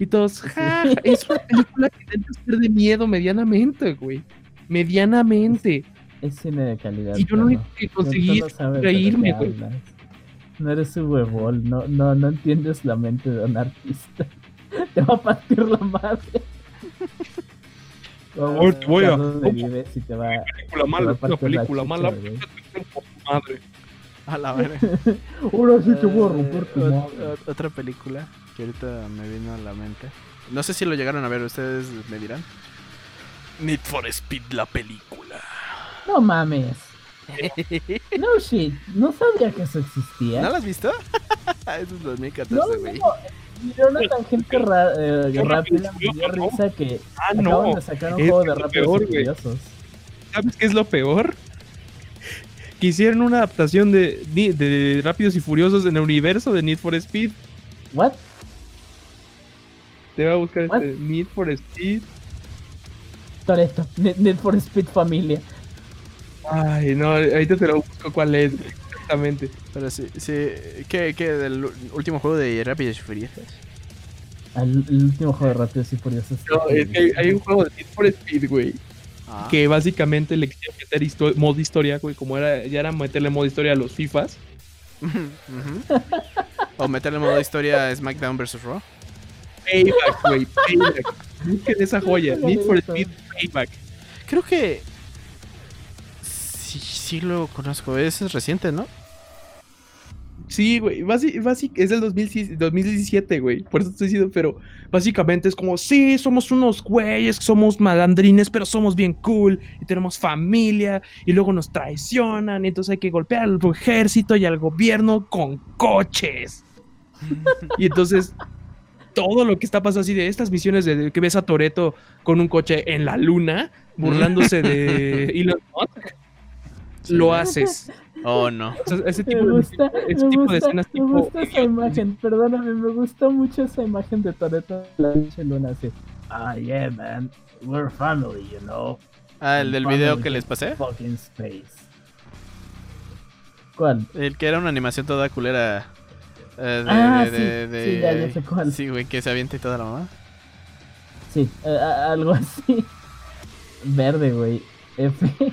Speaker 3: Y todos, ja, ja, es una película que intenta ser de miedo medianamente, güey. Medianamente.
Speaker 2: Es cine de calidad.
Speaker 3: Y yo lo
Speaker 2: perro.
Speaker 3: único que conseguí es reírme, güey.
Speaker 2: No eres un huevón, no, no, no entiendes la mente de un artista. Te va a partir la madre.
Speaker 3: Te voy a-
Speaker 2: Vives y te va,
Speaker 3: película
Speaker 2: va a la chicha, güey.
Speaker 3: por tu madre.
Speaker 1: A la verga.
Speaker 2: Ahora sí te voy a romper tu
Speaker 1: Eh,
Speaker 2: madre.
Speaker 1: Otra película que ahorita me vino a la mente. No sé si lo llegaron a ver, ustedes me dirán. Need for Speed, la película.
Speaker 2: No mames. No shit, no sabía que eso existía.
Speaker 1: ¿No la has visto? Eso es
Speaker 2: No,
Speaker 1: 2014,
Speaker 2: no,
Speaker 1: güey.
Speaker 2: Miró una tangente ra- eh, rápida, me dio
Speaker 3: ¿no?
Speaker 2: risa que
Speaker 3: Ah,
Speaker 2: acaban
Speaker 3: no.
Speaker 2: de sacar un
Speaker 3: es
Speaker 2: juego de
Speaker 3: lo
Speaker 2: rápidos
Speaker 3: peor,
Speaker 2: y
Speaker 3: güey.
Speaker 2: furiosos.
Speaker 3: ¿Sabes qué es lo peor? Que hicieron una adaptación de, de, de Rápidos y Furiosos en el universo de Need for Speed.
Speaker 2: What?
Speaker 3: Te voy a buscar
Speaker 2: What?
Speaker 3: este Need for Speed.
Speaker 2: Toreto, Need, Need for Speed Familia.
Speaker 3: Ay, no, ahorita te lo busco cuál es exactamente.
Speaker 1: Pero sí, sí. ¿Qué, qué del último juego de Rápidos y Furiosos?
Speaker 2: Al- el último juego de rápidos y furiosos.
Speaker 3: No, es que hay, hay un juego de Need for Speed, güey.
Speaker 1: Ah.
Speaker 3: Que básicamente le quisieron meter histo- modo historia, güey. Como era, ya era meterle modo historia a los FIFAs.
Speaker 1: O meterle modo historia a SmackDown vs. Raw.
Speaker 3: Payback, güey. Payback. Busquen esa joya. Need for Speed Payback.
Speaker 1: Creo que. Sí, sí lo conozco. Ese es reciente, ¿no?
Speaker 3: Sí, güey. es del 2006 2017, güey. Por eso estoy diciendo, pero básicamente es como, sí, somos unos güeyes, somos malandrines, pero somos bien cool y tenemos familia y luego nos traicionan. Y entonces hay que golpear al ejército y al gobierno con coches. y entonces todo lo que está pasando así de estas misiones de, de que ves a Toreto con un coche en la luna burlándose de Elon Musk, lo haces.
Speaker 1: Oh, no.
Speaker 3: O sea, ese tipo,
Speaker 2: Me
Speaker 3: de,
Speaker 2: gusta,
Speaker 3: ese
Speaker 2: me
Speaker 3: tipo de
Speaker 2: gusta,
Speaker 3: escenas
Speaker 2: me
Speaker 3: tipo
Speaker 2: gusta esa imagen, perdóname, me gusta mucho esa imagen de Toreto en la pinche luna así. Ah, yeah, man, we're family, you know,
Speaker 1: Ah, el del video que les pasé.
Speaker 2: fucking space. ¿Cuál?
Speaker 1: El que era una animación toda culera. Eh, de,
Speaker 2: Ah,
Speaker 1: de-
Speaker 2: sí,
Speaker 1: de- de-
Speaker 2: sí, ya, ya sé cuál.
Speaker 1: Sí, güey, que se avienta y toda la mamá.
Speaker 2: Sí, eh, a- algo así. Verde, güey. F.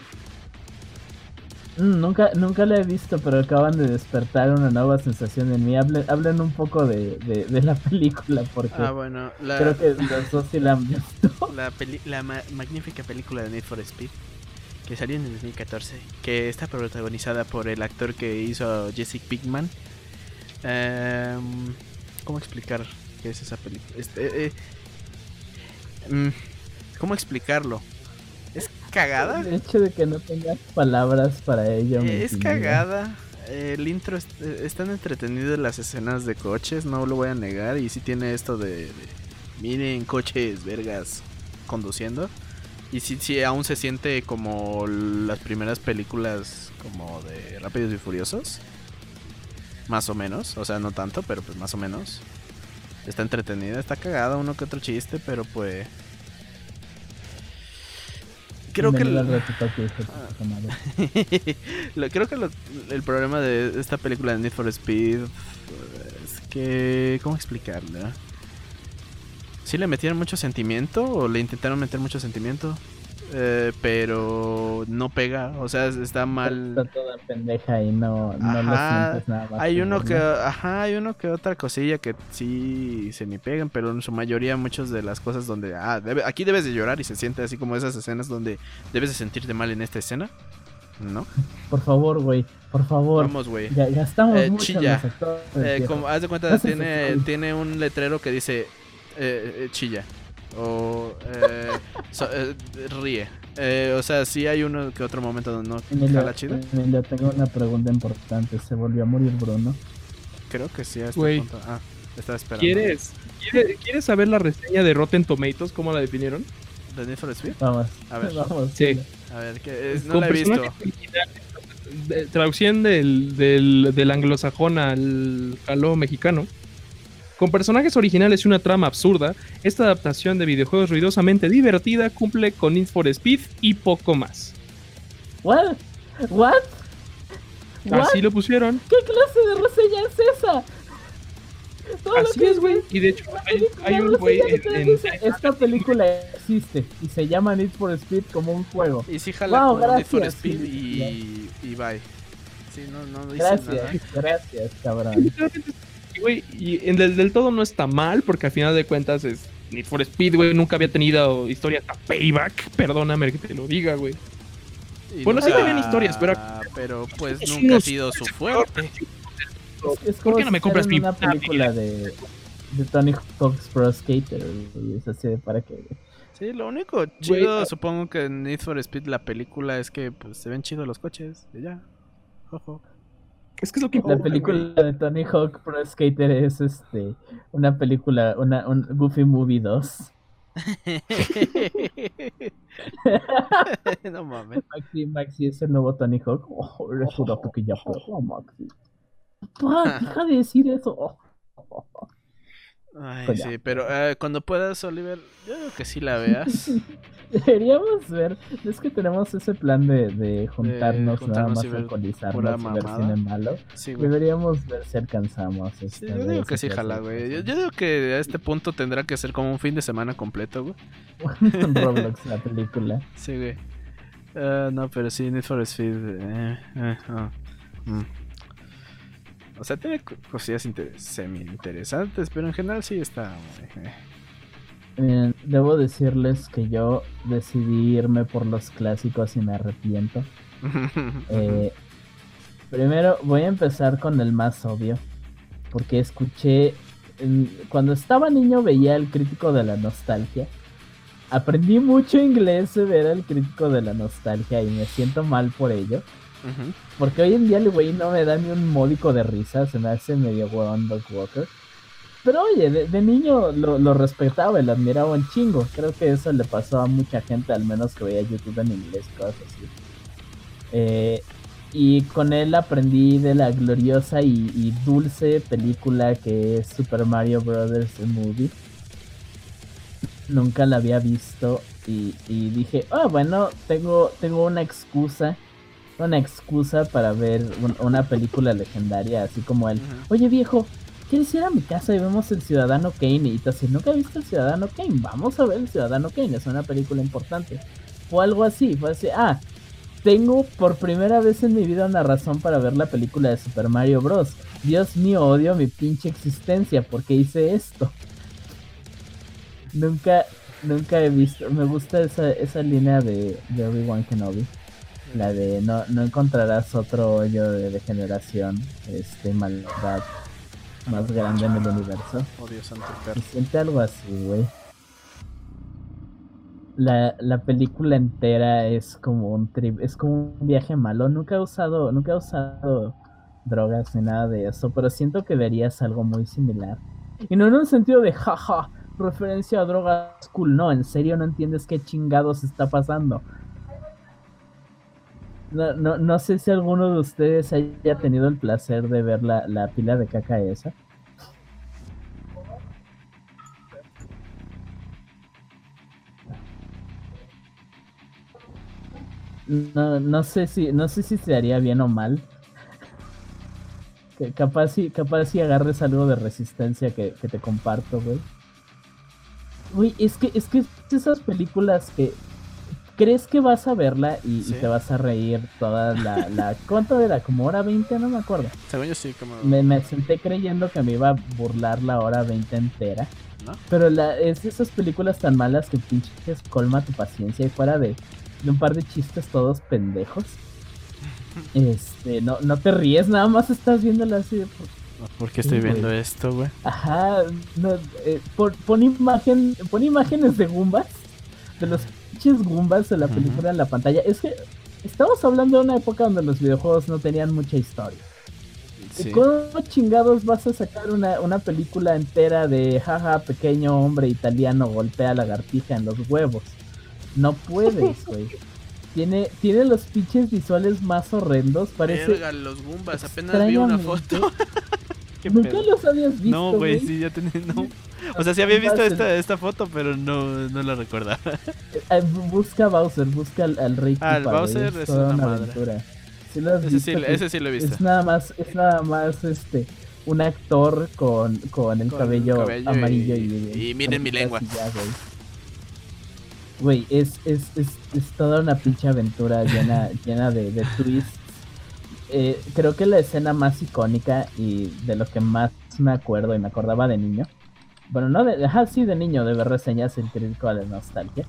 Speaker 2: Mm, Nunca, nunca la he visto, pero acaban de despertar una nueva sensación en mí. Hablen, hablen un poco de, de, de la película, porque
Speaker 1: Ah, bueno. La,
Speaker 2: creo que los dos sí la han visto.
Speaker 1: la, peli- la ma- magnífica película de Need for Speed. Que salió en el 2014. Que está protagonizada por el actor que hizo Jesse Pinkman. Em, ¿Cómo explicar qué es esa película? Este, eh, mm, ¿Cómo explicarlo? ¿Es cagada?
Speaker 2: El hecho de que no tengas palabras para ello.
Speaker 1: Es cagada. El intro es- eh, están entretenidas las escenas de coches, no lo voy a negar. Y sí tiene esto de, de, miren coches vergas conduciendo. Y sí, sí, aún se siente como las primeras películas como de Rápidos y Furiosos. Más o menos, o sea, no tanto, pero pues más o menos. Está entretenida, está cagada uno que otro chiste, pero pues... Creo que... Lo- creo que lo- el problema de esta película de Need for Speed es que... ¿Cómo explicarlo? ¿Sí le metieron mucho sentimiento o le intentaron meter mucho sentimiento? Eh, pero no pega, o sea, está mal.
Speaker 2: Está toda pendeja y no, no lo sientes nada más.
Speaker 1: Hay uno
Speaker 2: ¿no?
Speaker 1: que, ajá, hay uno que otra cosilla que sí se me pegan, pero en su mayoría muchas de las cosas donde, ah, debe- aquí debes de llorar y se siente así como esas escenas donde debes de sentirte mal en esta escena, ¿no?
Speaker 2: Por favor, güey, por favor.
Speaker 1: Vamos, güey.
Speaker 2: Ya- Gastamos
Speaker 1: Eh,
Speaker 2: mucho en
Speaker 1: chilla.
Speaker 2: los actores,
Speaker 1: Eh, como, haz de cuenta, tiene, tiene un letrero que dice eh, eh, chilla o eh, so- eh, ríe. Eh, o sea, sí hay uno que otro momento donde no
Speaker 2: Emilio,
Speaker 1: jala chido.
Speaker 2: Emilio, tengo una pregunta importante. ¿Se volvió a morir Bruno?
Speaker 1: Creo que sí, a este
Speaker 3: Güey.
Speaker 1: punto. Ah, estaba esperando.
Speaker 3: ¿Quieres, ¿quieres, ¿Quieres saber la reseña de Rotten Tomatoes? ¿Cómo la definieron?
Speaker 1: ¿De Need for Speed?
Speaker 2: Vamos.
Speaker 1: A ver.
Speaker 2: Vamos.
Speaker 3: Sí.
Speaker 1: A ver, que es- no
Speaker 3: Con
Speaker 1: la he visto.
Speaker 3: de- traducción del, del, del anglosajón al caló mexicano. Con personajes originales y una trama absurda, esta adaptación de videojuegos ruidosamente divertida cumple con Need for Speed y poco más.
Speaker 2: ¿What? ¿What? ¿What?
Speaker 3: Así lo pusieron.
Speaker 2: ¿Qué clase de reseña es esa? Todo lo
Speaker 3: Así
Speaker 2: que
Speaker 3: es, güey. Y de hecho, hay, hay un güey en, en-
Speaker 2: Esta película existe y se llama Need for Speed como un juego.
Speaker 1: Y sí jala
Speaker 2: Wow,
Speaker 1: con Need for
Speaker 2: gracias,
Speaker 1: Speed
Speaker 2: sí,
Speaker 1: y, y bye. Sí, no, no dice nada.
Speaker 2: Gracias, gracias, cabrón.
Speaker 3: Güey, y en del, del todo no está mal, porque al final de cuentas es Need for Speed, güey. Nunca había tenido historia hasta Payback. Perdóname que te lo diga, güey.
Speaker 1: Y
Speaker 3: Bueno, sí tenían historias, pero-
Speaker 1: Pero pues
Speaker 3: Es
Speaker 1: nunca ha sido su fuerte.
Speaker 2: Es
Speaker 3: ¿Por
Speaker 2: como
Speaker 3: qué no me compras mi
Speaker 2: una película de, de Tony Hawk's Pro Skater y es así de para que
Speaker 1: Sí, lo único chido,
Speaker 3: ah.
Speaker 1: supongo que en Need for Speed la película es que pues se ven chidos los coches. Y ya. Ojo.
Speaker 3: Es que es lo que
Speaker 2: la
Speaker 3: importa,
Speaker 2: película de Tony Hawk Pro Skater es este una película una un Goofy Movie 2
Speaker 1: no mames.
Speaker 2: Maxi Maxi es el nuevo Tony Hawk. Oh, eres una pequeña perra Maxi. Papá, deja de decir eso. Oh.
Speaker 1: Ay,
Speaker 2: Pues
Speaker 1: sí, pero eh, cuando puedas, Oliver, yo creo que sí la veas.
Speaker 2: Deberíamos ver, es que tenemos ese plan de, de juntarnos, nada
Speaker 1: juntarnos
Speaker 2: más
Speaker 1: y
Speaker 2: alcoholizarnos y ver malo.
Speaker 1: Sí.
Speaker 2: Deberíamos ver si alcanzamos.
Speaker 1: Sí,
Speaker 2: este,
Speaker 1: yo
Speaker 2: ver
Speaker 1: digo que sí, jala, güey. Yo, yo digo que a este punto tendrá que ser como un fin de semana completo, güey.
Speaker 2: Roblox, la película.
Speaker 1: Sí, güey. Ah, no, pero sí, Need for Speed. eh, eh, ah, mm. O sea, tiene co- cosillas inter- semi-interesantes, pero en general sí está. güey, eh.
Speaker 2: Eh, debo decirles que yo decidí irme por los clásicos y me arrepiento. Eh, primero voy a empezar con el más obvio, porque escuché, en- cuando estaba niño veía el crítico de la nostalgia. Aprendí mucho inglés de ver al crítico de la nostalgia y me siento mal por ello. Porque hoy en día el güey no me da ni un módico de risa, se me hace medio huevón Doc Walker. Pero oye, de, niño lo, respetaba y lo admiraba un chingo. Creo que eso le pasó a mucha gente, al menos que veía YouTube en inglés, cosas así. Eh, y con él aprendí de la gloriosa y, dulce película que es Super Mario Bros. The Movie. Nunca la había visto y, dije, ah, bueno, tengo, tengo una excusa una excusa para ver un- una película legendaria, así como el, oye viejo, ¿quieres ir a mi casa y vemos el Ciudadano Kane? Y tú así, nunca he visto el Ciudadano Kane, vamos a ver el Ciudadano Kane, es una película importante. O algo así, fue así, ah, tengo por primera vez en mi vida una razón para ver la película de Super Mario Bros. Dios mío, odio mi pinche existencia porque hice esto. Nunca, nunca he visto, me gusta esa, esa línea de, de Obi-Wan Kenobi. La de no, no encontrarás otro hoyo de degeneración, este maldad más grande en el universo.
Speaker 1: Odio santo
Speaker 2: Se siente algo así, güey. La, la película entera es como un trip, es como un viaje malo. Nunca he usado, nunca he usado drogas ni nada de eso, pero siento que verías algo muy similar. Y no en un sentido de jaja, referencia a drogas cool, no, en serio no entiendes qué chingados está pasando. No, no, no sé si alguno de ustedes haya tenido el placer de ver la, la pila de caca esa. No, no sé si, no sé si se haría bien o mal. Capaz si, capaz si agarres algo de resistencia que, que te comparto, güey. Güey, es que, es que es esas películas que crees que vas a verla y, te vas a reír toda la, la... ¿Cuánto era? ¿Como hora 20? No me acuerdo.
Speaker 1: Según yo sí, como.
Speaker 2: Me, me senté creyendo que me iba a burlar la hora 20 entera.
Speaker 1: ¿No?
Speaker 2: Pero la, es esas películas tan malas que pinches colma tu paciencia y fuera de, de un par de chistes todos pendejos. Este, no, no te ríes, nada más estás viéndola así de...
Speaker 1: ¿Por qué estoy
Speaker 2: Sí,
Speaker 1: viendo esto, güey?
Speaker 2: Ajá, no, eh, pon, pon imagen, pon imágenes de Goombas, de los pinches Goombas de la película en la pantalla. Es que estamos hablando de una época donde los videojuegos no tenían mucha historia.
Speaker 1: Sí.
Speaker 2: ¿Cómo chingados vas a sacar una, una película entera de jaja, pequeño hombre italiano golpea lagartija en los huevos? No puedes, güey. Tiene, tiene los pinches visuales más horrendos, parece...
Speaker 1: Verga, los Goombas, apenas vi una foto. ¿Qué
Speaker 2: Nunca
Speaker 1: pedo?
Speaker 2: los habías visto,
Speaker 1: No, güey, sí, ya. No. O sea, sí había visto esta, esta foto, pero no, no la recordaba.
Speaker 2: Eh, busca a Bowser, busca al, al rey
Speaker 1: Ah,
Speaker 2: Koopa, güey,
Speaker 1: Bowser es
Speaker 2: toda
Speaker 1: una madre.
Speaker 2: aventura. Sí lo has
Speaker 1: Ese sí,
Speaker 2: visto,
Speaker 1: ese sí lo he visto.
Speaker 2: Es nada más, es nada más este un actor con, con el
Speaker 1: Con
Speaker 2: cabello,
Speaker 1: cabello
Speaker 2: amarillo
Speaker 1: y-
Speaker 2: y,
Speaker 1: y miren mi lengua.
Speaker 2: ya, güey. Güey, es, es, es, es toda una pinche aventura llena, llena de, de twists. Eh, creo que la escena más icónica y de lo que más me acuerdo y me acordaba de niño, bueno, no de, ajá, sí de niño, de ver reseñas el crítico la nostalgia,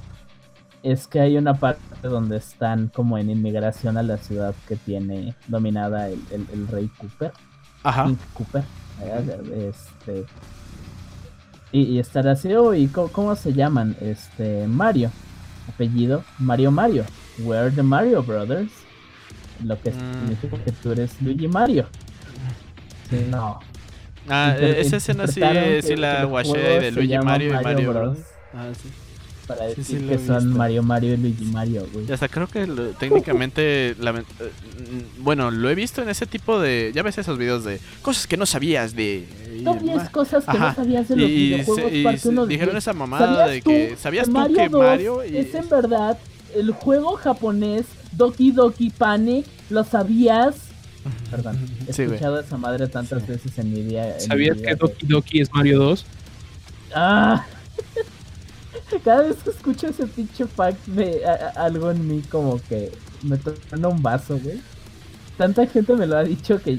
Speaker 2: es que hay una parte donde están como en inmigración a la ciudad que tiene dominada el, el- el rey Cooper.
Speaker 1: Ajá.
Speaker 2: King Cooper. Este. Y, y estar así, oh, ¿y cómo, cómo se llaman? Este, Mario. Apellido, Mario Mario. We're the Mario Brothers. Lo que
Speaker 1: Mm.
Speaker 2: significa que tú eres Luigi Mario. Sí, no.
Speaker 1: Ah,
Speaker 2: Inter-
Speaker 1: esa escena sí, sí la guaché de Luigi Mario y
Speaker 2: Mario
Speaker 1: Mario
Speaker 2: Bros.
Speaker 1: Bros. Ah, sí.
Speaker 2: Para
Speaker 1: Sí,
Speaker 2: decir
Speaker 1: sí
Speaker 2: que son
Speaker 1: visto.
Speaker 2: Mario Mario y Luigi Mario, güey.
Speaker 1: Hasta creo que lo- técnicamente, la eh, bueno, lo he visto en ese tipo de, ya ves esos videos de cosas que no sabías de...
Speaker 2: No 10
Speaker 1: demás.
Speaker 2: cosas que
Speaker 1: Ajá.
Speaker 2: no sabías de los
Speaker 1: Y,
Speaker 2: videojuegos
Speaker 1: se- y
Speaker 2: parte
Speaker 1: se-
Speaker 2: uno
Speaker 1: dijeron
Speaker 2: 10.
Speaker 1: esa mamada de que sabías tú que
Speaker 2: 2
Speaker 1: Mario y
Speaker 2: es en verdad el juego japonés Doki Doki Panic? ¿Lo sabías? Perdón, he
Speaker 1: Sí, güey.
Speaker 2: escuchado esa madre tantas veces en mi día. en mi
Speaker 3: ¿Sabías que Doki Doki es Mario 2?
Speaker 2: ¡Ah! Cada vez que escucho ese pinche fact, me, a- a- algo en mí como que me torna un vaso, güey. Tanta gente me lo ha dicho que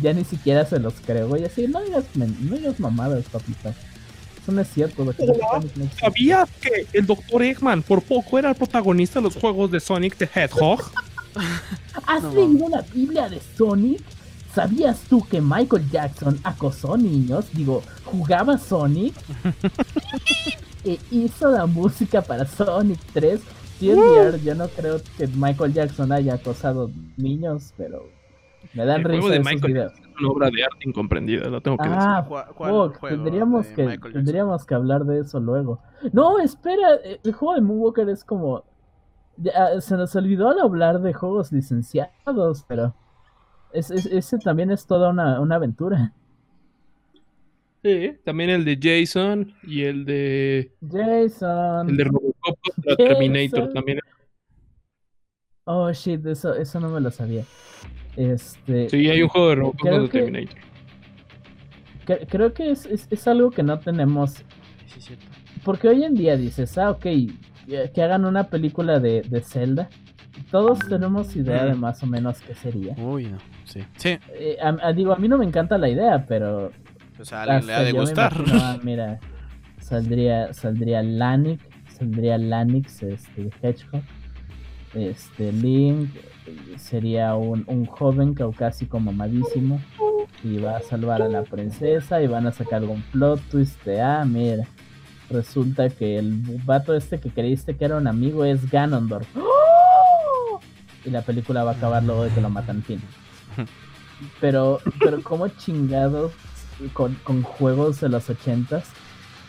Speaker 2: ya ni siquiera se los creo, güey. Así, no digas, men- no digas mamadas, papito. Eso no es cierto.
Speaker 3: ¿Sabías que el Dr. Eggman por poco era el protagonista de los juegos de Sonic the Hedgehog?
Speaker 2: ¿Has
Speaker 1: No
Speaker 2: leído la Biblia de Sonic? ¿Sabías tú que Michael Jackson acosó niños? Digo, jugaba Sonic e hizo la música para Sonic 3. Sí, es cierto, yo no creo que Michael Jackson haya acosado niños, pero me dan
Speaker 3: El
Speaker 2: risa
Speaker 3: juego de
Speaker 2: esos
Speaker 3: Michael
Speaker 2: videos.
Speaker 3: Es una obra de arte incomprendida, lo tengo que decir.
Speaker 2: Ah,
Speaker 1: ¿Cuál- cuál
Speaker 2: fuck,
Speaker 1: juego
Speaker 2: tendríamos
Speaker 1: de
Speaker 2: que tendríamos que hablar de eso luego. No, espera, eh, el juego de Moonwalker es como ya, se nos olvidó al hablar de juegos licenciados, pero es- es- ese también es toda una, una aventura.
Speaker 3: Sí, también el de Jason y el de
Speaker 2: Jason.
Speaker 3: el de Robocop contra. Terminator también.
Speaker 2: Oh shit, eso, eso no me lo sabía. Este,
Speaker 3: Sí, hay un juego de Robocop
Speaker 2: Creo
Speaker 3: contra
Speaker 2: que-
Speaker 3: Terminator.
Speaker 2: cre- creo que es, es, es algo que no tenemos
Speaker 1: Sí, cierto.
Speaker 2: Porque hoy en día dices, ah, ok, que hagan una película de, de Zelda. Todos tenemos idea de
Speaker 1: Mm.
Speaker 2: más o menos qué sería.
Speaker 1: Uy, no. Sí. Sí.
Speaker 2: Eh, a- a- digo, a mí no me encanta la idea, pero.
Speaker 1: O sea, le, le ha de gustar.
Speaker 2: imagino, ah, mira, saldría, saldría Lanic, saldría Lanix, este, Hedgehog. Este, Link sería un, un joven caucásico mamadísimo. Y va a salvar a la princesa. Y van a sacar un plot twist de, ah, mira. Resulta que el vato este que creíste que era un amigo es Ganondorf. ¡Oh! Y la película va a acabar luego de que lo matan, fin. Pero, pero como chingados con, con juegos de los ochentas,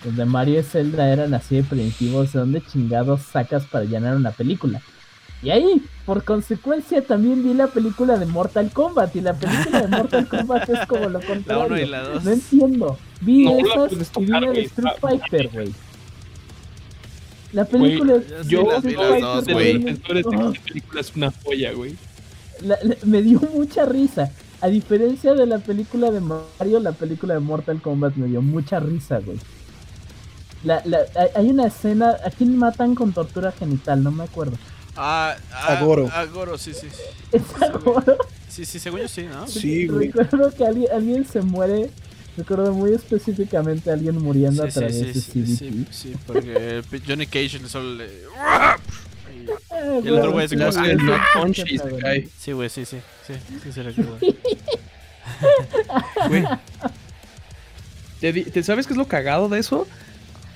Speaker 2: donde Mario y Zelda eran así de primitivos, ¿de dónde chingados sacas para llenar una película? Y ahí, por consecuencia, también vi la película de Mortal Kombat, y la película de Mortal Kombat es como lo
Speaker 1: La
Speaker 2: contrario.
Speaker 1: 1 y la 2.
Speaker 2: No entiendo. Vi
Speaker 3: No la
Speaker 2: esas y vi la
Speaker 3: güey,
Speaker 2: Street Fighter, güey. La película es
Speaker 1: yo las vi las dos, güey.
Speaker 3: esta película es una joya, güey.
Speaker 2: la- la- me dio mucha risa. A diferencia de la película de Mario, la película de Mortal Kombat me dio mucha risa, güey. La, la- hay- una escena, ¿a quién matan con tortura genital? No me acuerdo.
Speaker 1: Ah, ah,
Speaker 4: Agoro.
Speaker 1: Agoro, sí, sí. sí.
Speaker 2: ¿Es Agoro?
Speaker 1: Sí, sí, según yo sí, ¿no?
Speaker 4: Sí, güey.
Speaker 2: Recuerdo que alguien, alguien se muere. Recuerdo muy específicamente a alguien muriendo a
Speaker 1: Sí,
Speaker 2: través
Speaker 1: sí,
Speaker 2: de
Speaker 1: sí,
Speaker 2: CDT.
Speaker 1: sí, sí, porque Johnny Cage solo le... Y-
Speaker 2: Ah,
Speaker 1: Y el otro güey se como-
Speaker 3: hace el
Speaker 2: sí,
Speaker 3: knock
Speaker 2: sí,
Speaker 3: punch
Speaker 2: sí,
Speaker 3: y se
Speaker 2: sí,
Speaker 3: cae.
Speaker 1: Sí, güey, sí, sí, sí, sí, se.
Speaker 3: Güey. ¿Te, di- te sabes qué es lo cagado de eso?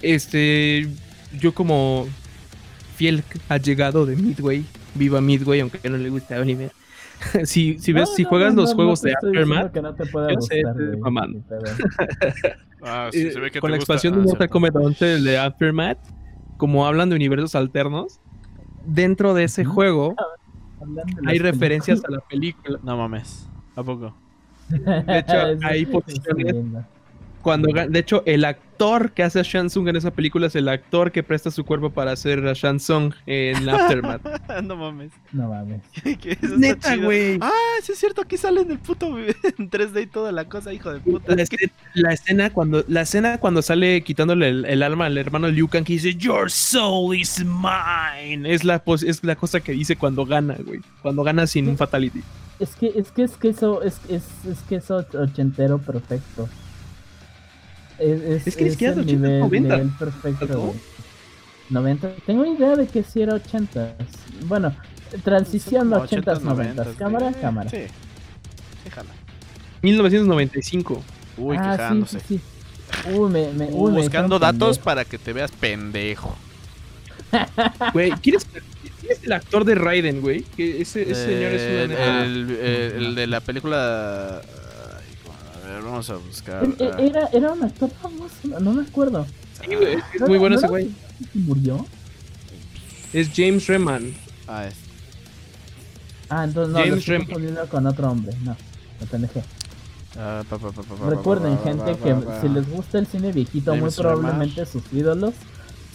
Speaker 3: Este, yo como fiel allegado de Midway, viva Midway, aunque no le guste a Oliver. si, si ves,
Speaker 2: No,
Speaker 3: si juegas
Speaker 2: no,
Speaker 3: los
Speaker 2: no,
Speaker 3: juegos de Aftermath,
Speaker 2: que no te pueda
Speaker 3: yo sé, mamando.
Speaker 1: Ah, se ve que
Speaker 3: con
Speaker 1: te
Speaker 3: la expansión
Speaker 1: Ah,
Speaker 3: de Mortal. Kombat 11 el de Aftermath, como hablan de universos alternos, dentro de ese juego
Speaker 2: de
Speaker 3: hay referencias a la película.
Speaker 1: No mames. ¿A poco?
Speaker 3: De hecho, hay posiciones-. Cuando, de hecho, el actor que hace a Shang Tsung en esa película es el actor que presta su cuerpo para hacer a Shang Tsung en Aftermath.
Speaker 1: no mames.
Speaker 2: No mames.
Speaker 1: Que eso está
Speaker 3: Neta, güey.
Speaker 1: Ah, sí es cierto, aquí sale en el puto en 3D y toda la cosa, hijo de puta.
Speaker 3: La, escena, la escena cuando la escena cuando sale quitándole el, el alma al hermano Liu Kang que dice Your soul is mine es la pos- es la cosa que dice cuando gana güey cuando gana sin un fatality
Speaker 2: Es que, es que, es que eso, es, es, es que eso ochentero perfecto. Es, es,
Speaker 3: Es que ni siquiera
Speaker 2: el
Speaker 3: es de 80,
Speaker 2: nivel,
Speaker 3: 90.
Speaker 2: nivel perfecto,
Speaker 3: ¿No?
Speaker 2: güey. 90. Tengo idea de que sí era 80. Bueno, transición 80s,
Speaker 1: 80s,
Speaker 2: 90.
Speaker 1: 90s,
Speaker 2: Cámara,
Speaker 1: sí.
Speaker 2: cámara.
Speaker 1: Sí. Sí, jala.
Speaker 3: 1995
Speaker 1: Uy,
Speaker 2: ah,
Speaker 1: quejándose.
Speaker 2: sí, sí, sí. Uy, me, me,
Speaker 1: Uh,
Speaker 2: uy, me
Speaker 1: buscando
Speaker 2: dijeron
Speaker 1: datos
Speaker 2: pendejo.
Speaker 1: para que te veas pendejo.
Speaker 3: güey ¿quién es, quién es el actor de Raiden güey que ese, ese señor es
Speaker 1: el,
Speaker 3: una neta.
Speaker 1: el, el- el de la película. Ver, vamos a buscar.
Speaker 2: Él- él-
Speaker 1: ah,
Speaker 2: Era, era un actor famoso, no, no me acuerdo.
Speaker 3: Sí, güey, es
Speaker 2: ¿No
Speaker 3: muy
Speaker 2: era-
Speaker 3: bueno
Speaker 2: no
Speaker 3: ese
Speaker 2: era
Speaker 3: güey
Speaker 2: ¿Murió?
Speaker 3: es James Reman
Speaker 1: ah, es-
Speaker 2: Ah, entonces no, lo
Speaker 3: James
Speaker 2: estoy
Speaker 3: Remar.
Speaker 2: confundiendo con otro hombre. No, me pendejé.
Speaker 1: ah, pa, pa, pa, pa, pa,
Speaker 2: Recuerden, gente, que si les gusta el cine viejito, muy
Speaker 1: James
Speaker 2: probablemente sus ídolos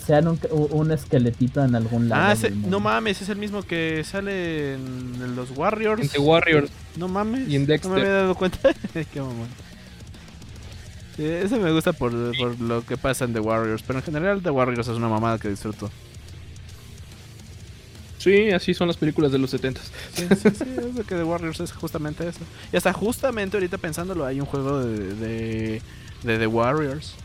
Speaker 2: sean un, un esqueletito en algún lado.
Speaker 1: Ah, ese- no mames, es el mismo que sale en, en los Warriors.
Speaker 3: en The Warriors
Speaker 1: No mames.
Speaker 3: Y en
Speaker 1: No
Speaker 3: Dexter.
Speaker 1: me había dado cuenta. Qué mamón. Sí, ese me gusta por, por lo que pasa en The Warriors. Pero en general, The Warriors es una mamada que disfruto.
Speaker 3: sí así son las películas de los 70
Speaker 1: Sí, sí, sí, es lo que The Warriors es justamente eso. Y hasta justamente ahorita pensándolo, hay un juego de, de, de The Warriors.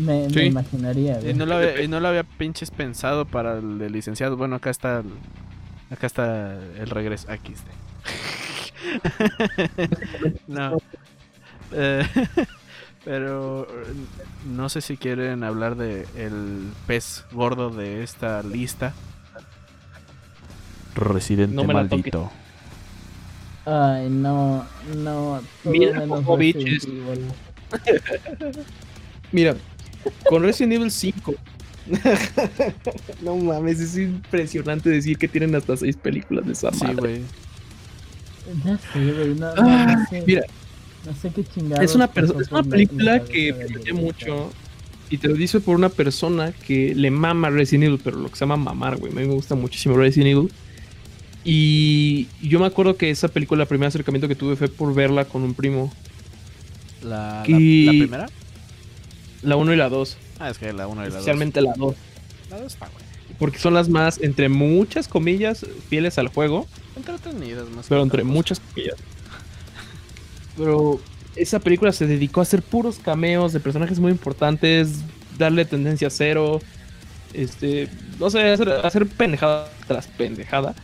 Speaker 2: Me, imaginaría.
Speaker 1: Y no, lo había, y no lo había pinches pensado para el de licenciado. Bueno, acá está el, acá está el regreso. Aquí está. no. Eh, pero eh, no sé si quieren hablar de el pez gordo de esta lista. Residente
Speaker 3: No
Speaker 1: maldito.
Speaker 2: Ay, no, no.
Speaker 3: Mira, con Resident Evil 5. no mames, es impresionante decir que tienen hasta seis películas de esa
Speaker 1: Sí,
Speaker 3: madre.
Speaker 1: güey.
Speaker 2: Ya sé, güey. No, no,
Speaker 3: Ah, mira,
Speaker 2: no sé qué chingados.
Speaker 3: es una, es una película
Speaker 2: la
Speaker 3: que promete mucho. Y te lo dice por una persona que le mama Resident Evil, pero lo que se llama mamar, güey. A mí me gusta muchísimo Resident Evil. Y yo me acuerdo que esa película, el primer acercamiento que tuve fue por verla con un primo.
Speaker 1: La, la,
Speaker 3: Y-
Speaker 1: la primera.
Speaker 3: La 1 y la 2.
Speaker 1: Ah, es que la 1 y la 2.
Speaker 3: Especialmente la 2.
Speaker 1: La 2 está, güey.
Speaker 3: Porque son las más, entre muchas comillas, fieles al juego.
Speaker 1: Entretenidas más.
Speaker 3: Pero entre muchas comillas. Pero esa película se dedicó a hacer puros cameos de personajes muy importantes, darle tendencia cero, este, no sé, hacer, hacer pendejada tras pendejada.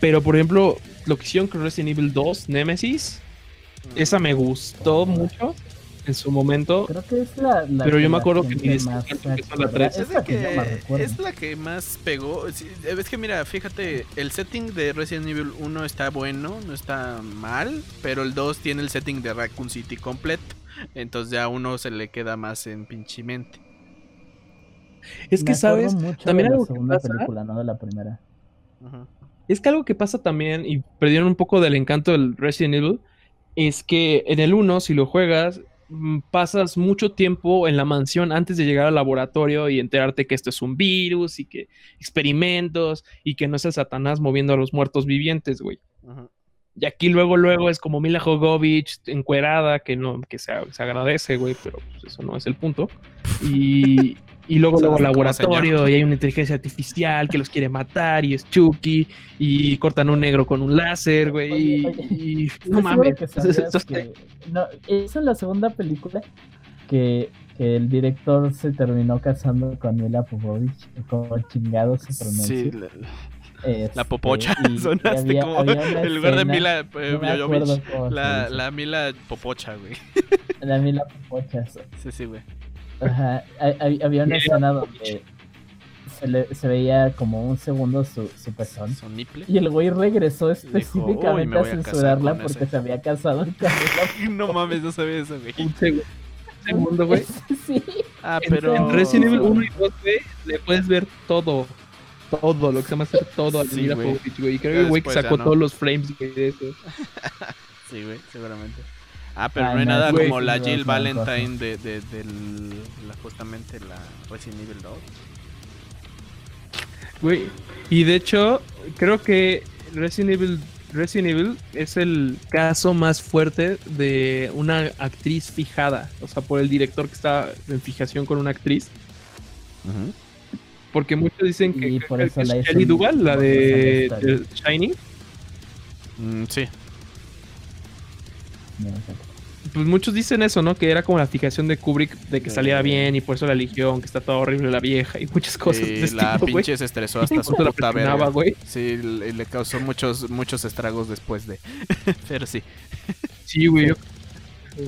Speaker 3: Pero por ejemplo, lo que hicieron con Resident Evil 2, Nemesis, esa me gustó mucho en su momento.
Speaker 2: Creo que es la. la
Speaker 3: Pero yo me acuerdo que de-
Speaker 2: más
Speaker 3: que son.
Speaker 2: Es la
Speaker 1: la,
Speaker 2: que yo más
Speaker 1: que,
Speaker 2: recuerdo.
Speaker 1: es la que más pegó. Sí, Es que mira, fíjate, el setting de Resident Evil 1 está bueno, no está mal, pero el 2 tiene el setting de Raccoon City completo. Entonces ya a uno se le queda más en pinche mente.
Speaker 3: Es que,
Speaker 2: Me
Speaker 3: ¿sabes?
Speaker 2: mucho
Speaker 3: También
Speaker 2: de la
Speaker 3: algo que
Speaker 2: segunda
Speaker 3: pasa-
Speaker 2: película, no de la primera.
Speaker 3: Es que algo que pasa también, y perdieron un poco del encanto del Resident Evil, es que en el 1, si lo juegas, pasas mucho tiempo en la mansión antes de llegar al laboratorio y enterarte que esto es un virus y que experimentos y que no es el Satanás moviendo a los muertos vivientes, güey. Y aquí luego, luego es como Mila Jovovich encuerada, que no, que se, se agradece, güey, pero pues, eso no es el punto. Y, Y luego, luego
Speaker 1: Como
Speaker 3: laboratorio, y hay una inteligencia artificial que los quiere matar, y es Chucky, y cortan un negro con un láser, güey. Y, no mames.
Speaker 2: que sabías
Speaker 3: Eso-
Speaker 2: que- no, es en la segunda película que, que el director se terminó casando con Mila Povovich, como chingado se pronuncia.
Speaker 1: Sí, la,
Speaker 2: Este,
Speaker 1: la popocha.
Speaker 2: y- y
Speaker 1: Sonaste
Speaker 2: había-
Speaker 1: como
Speaker 2: había
Speaker 1: en lugar de Mila eh,
Speaker 2: no
Speaker 1: La, la Mila Popocha, güey.
Speaker 2: La Mila Popocha. Sí,
Speaker 1: sí, güey.
Speaker 2: Ajá, ha- ha- había una escena donde se, le- se veía como un segundo su, su pezón. Y el güey regresó
Speaker 1: "Uy,
Speaker 2: específicamente
Speaker 1: me
Speaker 2: a censurarla porque
Speaker 1: ese".
Speaker 2: se había casado con Mila
Speaker 1: No mames, no sabía eso, güey.
Speaker 3: un seg- segundo, güey.
Speaker 2: Sí.
Speaker 1: Ah,
Speaker 3: En-
Speaker 1: pero.
Speaker 3: En Resident Evil 1 y 2, güey, le puedes ver todo. Todo, lo que se llama hacer todo al
Speaker 1: Sí, güey.
Speaker 3: Y creo que el güey sacó
Speaker 1: no.
Speaker 3: todos los frames, güey, de eso.
Speaker 1: Sí, güey, seguramente. Ah, pero
Speaker 2: Ah,
Speaker 1: no hay nada
Speaker 3: güey,
Speaker 1: como la Jill
Speaker 2: es
Speaker 1: Valentine de, de, del, la, justamente la Resident Evil 2.
Speaker 3: Güey. Y de hecho, creo que Resident Evil, Resident Evil es el caso más fuerte de una actriz fijada. O sea, por el director que está en fijación con una actriz. Porque muchos dicen que,
Speaker 2: Y por
Speaker 3: que
Speaker 2: eso
Speaker 3: es
Speaker 2: la dicen-
Speaker 3: Duvall, la de, de Shining.
Speaker 1: Mm, sí.
Speaker 3: Pues muchos dicen eso, ¿no? Que era como la fijación de Kubrick de que saliera bien y por eso la eligió, aunque está toda horrible la vieja y muchas cosas de
Speaker 1: Y
Speaker 3: ese
Speaker 1: la
Speaker 3: tipo,
Speaker 1: pinche se estresó hasta su puta verga. Sí, le, le causó muchos, muchos estragos después de. pero sí.
Speaker 3: Sí, güey. Yo,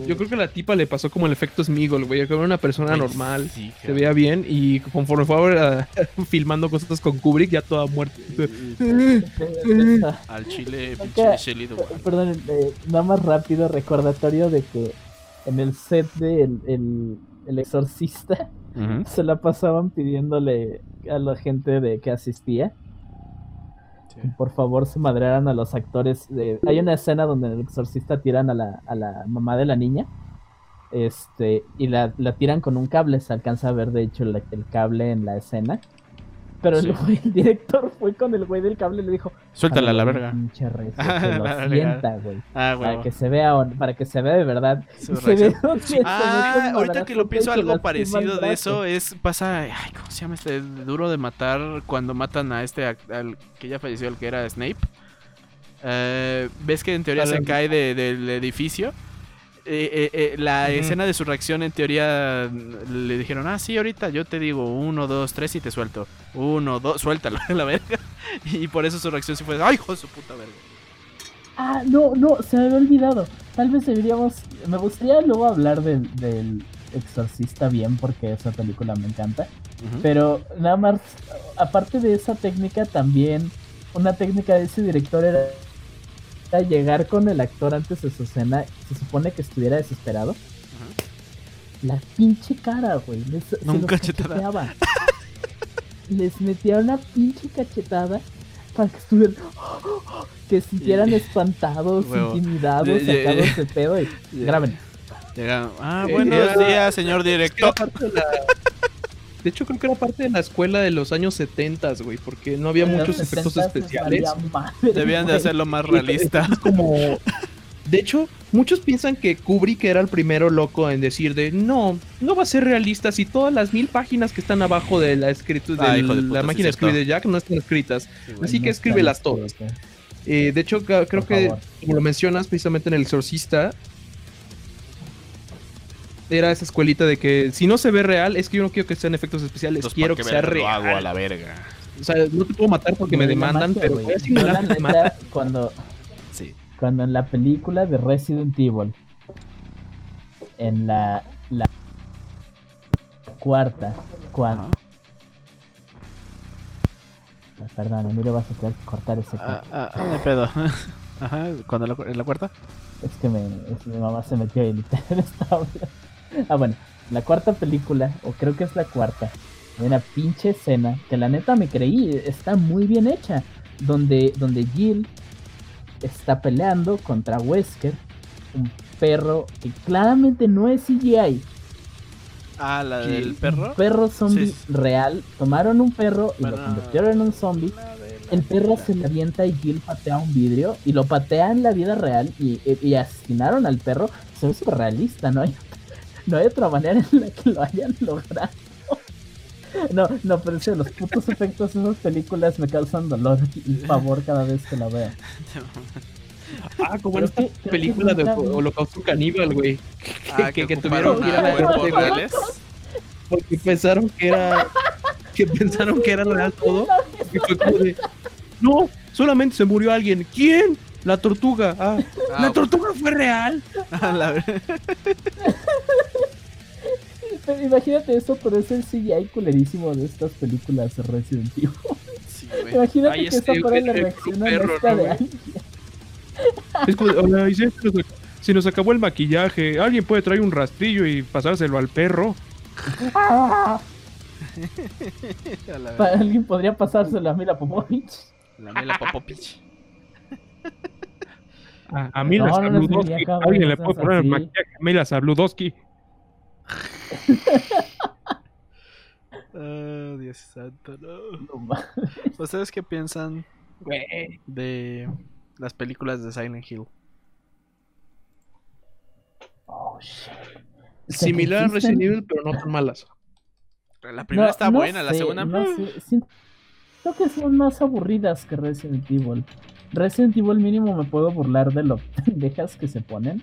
Speaker 3: yo creo que a la tipa le pasó como el efecto Smigol, güey. Que era una persona normal.
Speaker 1: sí,
Speaker 3: se veía bien y conforme fue ahora filmando cosas con Kubrick, ya toda muerta.
Speaker 1: Al chile, pinche Duvall.
Speaker 2: Perdón, eh, nada más rápido recordatorio de que en el set de el, el, el exorcista se la pasaban pidiéndole a la gente de que asistía Por favor se madrearan a los actores. de- Hay una escena donde el exorcista tiran a la, a la mamá de la niña este y la, la tiran con un cable, se alcanza a ver de hecho el cable en la escena. Pero
Speaker 1: Sí.
Speaker 2: el, güey- el director fue con el güey del cable y le dijo,
Speaker 1: Suéltala a la
Speaker 2: "Ándale,
Speaker 1: verga.
Speaker 2: pinche que lo sienta, güey.
Speaker 1: Ah,
Speaker 2: Para que se vea, para que se vea de verdad. Se ve
Speaker 1: Ah, ahorita que lo pienso, algo parecido de eso es. Pasa. Ay, ¿cómo se llama este? Duro de matar cuando matan a este. Al, que ya falleció, el que era Snape. Eh, ¿Ves que en teoría se cae de- del edificio? Eh, eh, la escena de su reacción, en teoría, le dijeron: Ah, sí, ahorita yo te digo uno, dos, tres y te suelto. Uno, dos, suéltalo, la verga. Y por eso su reacción sí fue: ¡Ay, hijo de su puta verga!
Speaker 2: Ah, no, no, se me había olvidado. Tal vez deberíamos. Me gustaría luego hablar del, del Exorcista bien, porque esa película me encanta. Pero nada más, aparte de esa técnica, también una técnica de ese director era, llegar con el actor antes de su escena. Se supone que estuviera desesperado. La pinche cara, güey. Les, se
Speaker 1: No,
Speaker 2: los cacheteaba. Les metía una pinche cachetada para que estuvieran. Que se sintieran
Speaker 1: Y-
Speaker 2: espantados,
Speaker 1: Huevo.
Speaker 2: intimidados, sacados de pedo. Y graben.
Speaker 1: Llega, ah, buenos días, señor
Speaker 3: Es que era
Speaker 1: director.
Speaker 3: De hecho, creo que era parte de la escuela de los años 70, güey, porque no había muchos efectos
Speaker 2: 60s les
Speaker 3: especiales.
Speaker 2: madre,
Speaker 1: Debían de hacerlo más realista.
Speaker 3: Es como. De hecho, muchos piensan que Kubrick era el primero loco en decir de no, no va a ser realista si todas las mil páginas que están abajo de la escritura
Speaker 1: Ah,
Speaker 3: de la máquina de escribir de Jack no están escritas.
Speaker 1: Sí.
Speaker 3: Así que escríbelas todas. Eh, de hecho, creo
Speaker 2: Por
Speaker 3: que,
Speaker 2: favor.
Speaker 3: como lo mencionas precisamente en El Exorcista, era esa escuelita de que si no se ve real, es que yo no quiero que sean efectos especiales,
Speaker 1: Entonces,
Speaker 3: quiero
Speaker 1: ¿para
Speaker 3: que sea
Speaker 1: lo
Speaker 3: real.
Speaker 1: hago a la verga.
Speaker 3: O sea, no te puedo matar porque me demandan,
Speaker 2: magia,
Speaker 3: pero voy a
Speaker 2: la neta, cuando,
Speaker 1: Sí.
Speaker 2: cuando en la película de Resident Evil, en la, la cuarta, cuando...
Speaker 1: Ajá.
Speaker 2: Perdón, Emilio, vas a tener que cortar ese
Speaker 1: Ah, ah, hay pedo. Ajá, la, en la cuarta.
Speaker 2: Es que me, es- mi mamá se metió literal estaba hablando. Ah, bueno, la cuarta película, o creo que es la cuarta, hay una pinche escena que la neta me creí, está muy bien hecha. Donde, donde Jill está peleando contra Wesker, un perro que claramente no es CGI.
Speaker 1: Ah, la del perro.
Speaker 2: Un perro zombie
Speaker 1: Sí.
Speaker 2: real. Tomaron un perro y lo convirtieron en un zombie. El perro se le avienta y Jill patea un vidrio y lo patea en la vida real y, y- y asesinaron al perro. Se ve súper realista, ¿no? Hay, no hay otra manera en la que lo hayan logrado. No, no, pero sí, los putos efectos de esas películas me causan dolor y pavor cada vez que la veo.
Speaker 3: Ah, como
Speaker 2: Pero
Speaker 3: en esta
Speaker 2: es que-
Speaker 3: película de
Speaker 2: vi-
Speaker 3: Holocausto Caníbal, güey.
Speaker 1: Ah,
Speaker 3: que,
Speaker 1: que,
Speaker 3: tuvieron que ir a la
Speaker 1: reales.
Speaker 3: porque pensaron que era que pensaron que era real todo y fue como de no solamente se murió alguien quién la tortuga ah,
Speaker 1: Ah,
Speaker 3: la tortuga fue real
Speaker 1: la
Speaker 2: Pero imagínate eso, pero es el CGI culerísimo de estas películas de Resident Evil.
Speaker 1: Sí, güey.
Speaker 2: Imagínate
Speaker 3: Ay,
Speaker 2: que
Speaker 3: este,
Speaker 2: esa fuera
Speaker 3: el-
Speaker 2: la reacción a esta
Speaker 3: ¿no,
Speaker 2: de alguien.
Speaker 3: es como de, "Hola, y se, se nos, acabó el maquillaje alguien puede traer un rastrillo y pasárselo al perro
Speaker 2: ¡Ah! Alguien podría pasárselo a Mila Popovich.
Speaker 1: La Mila Popovich.
Speaker 3: A, a Mila
Speaker 2: No,
Speaker 3: alguien le puede poner el maquillaje a Mila Sabludowski
Speaker 1: Oh, Dios santo, no.
Speaker 2: No ma-
Speaker 1: ¿Ustedes qué piensan de las películas de Silent Hill?
Speaker 2: Oh, shit.
Speaker 3: Similar a Resident Evil pero no tan malas
Speaker 1: La primera
Speaker 2: No,
Speaker 1: está
Speaker 2: no
Speaker 1: buena, la segunda.
Speaker 2: no
Speaker 1: mm,
Speaker 2: sé, siento que son más aburridas que Resident Evil. Resident Evil mínimo me puedo burlar de lo pendejas que se ponen.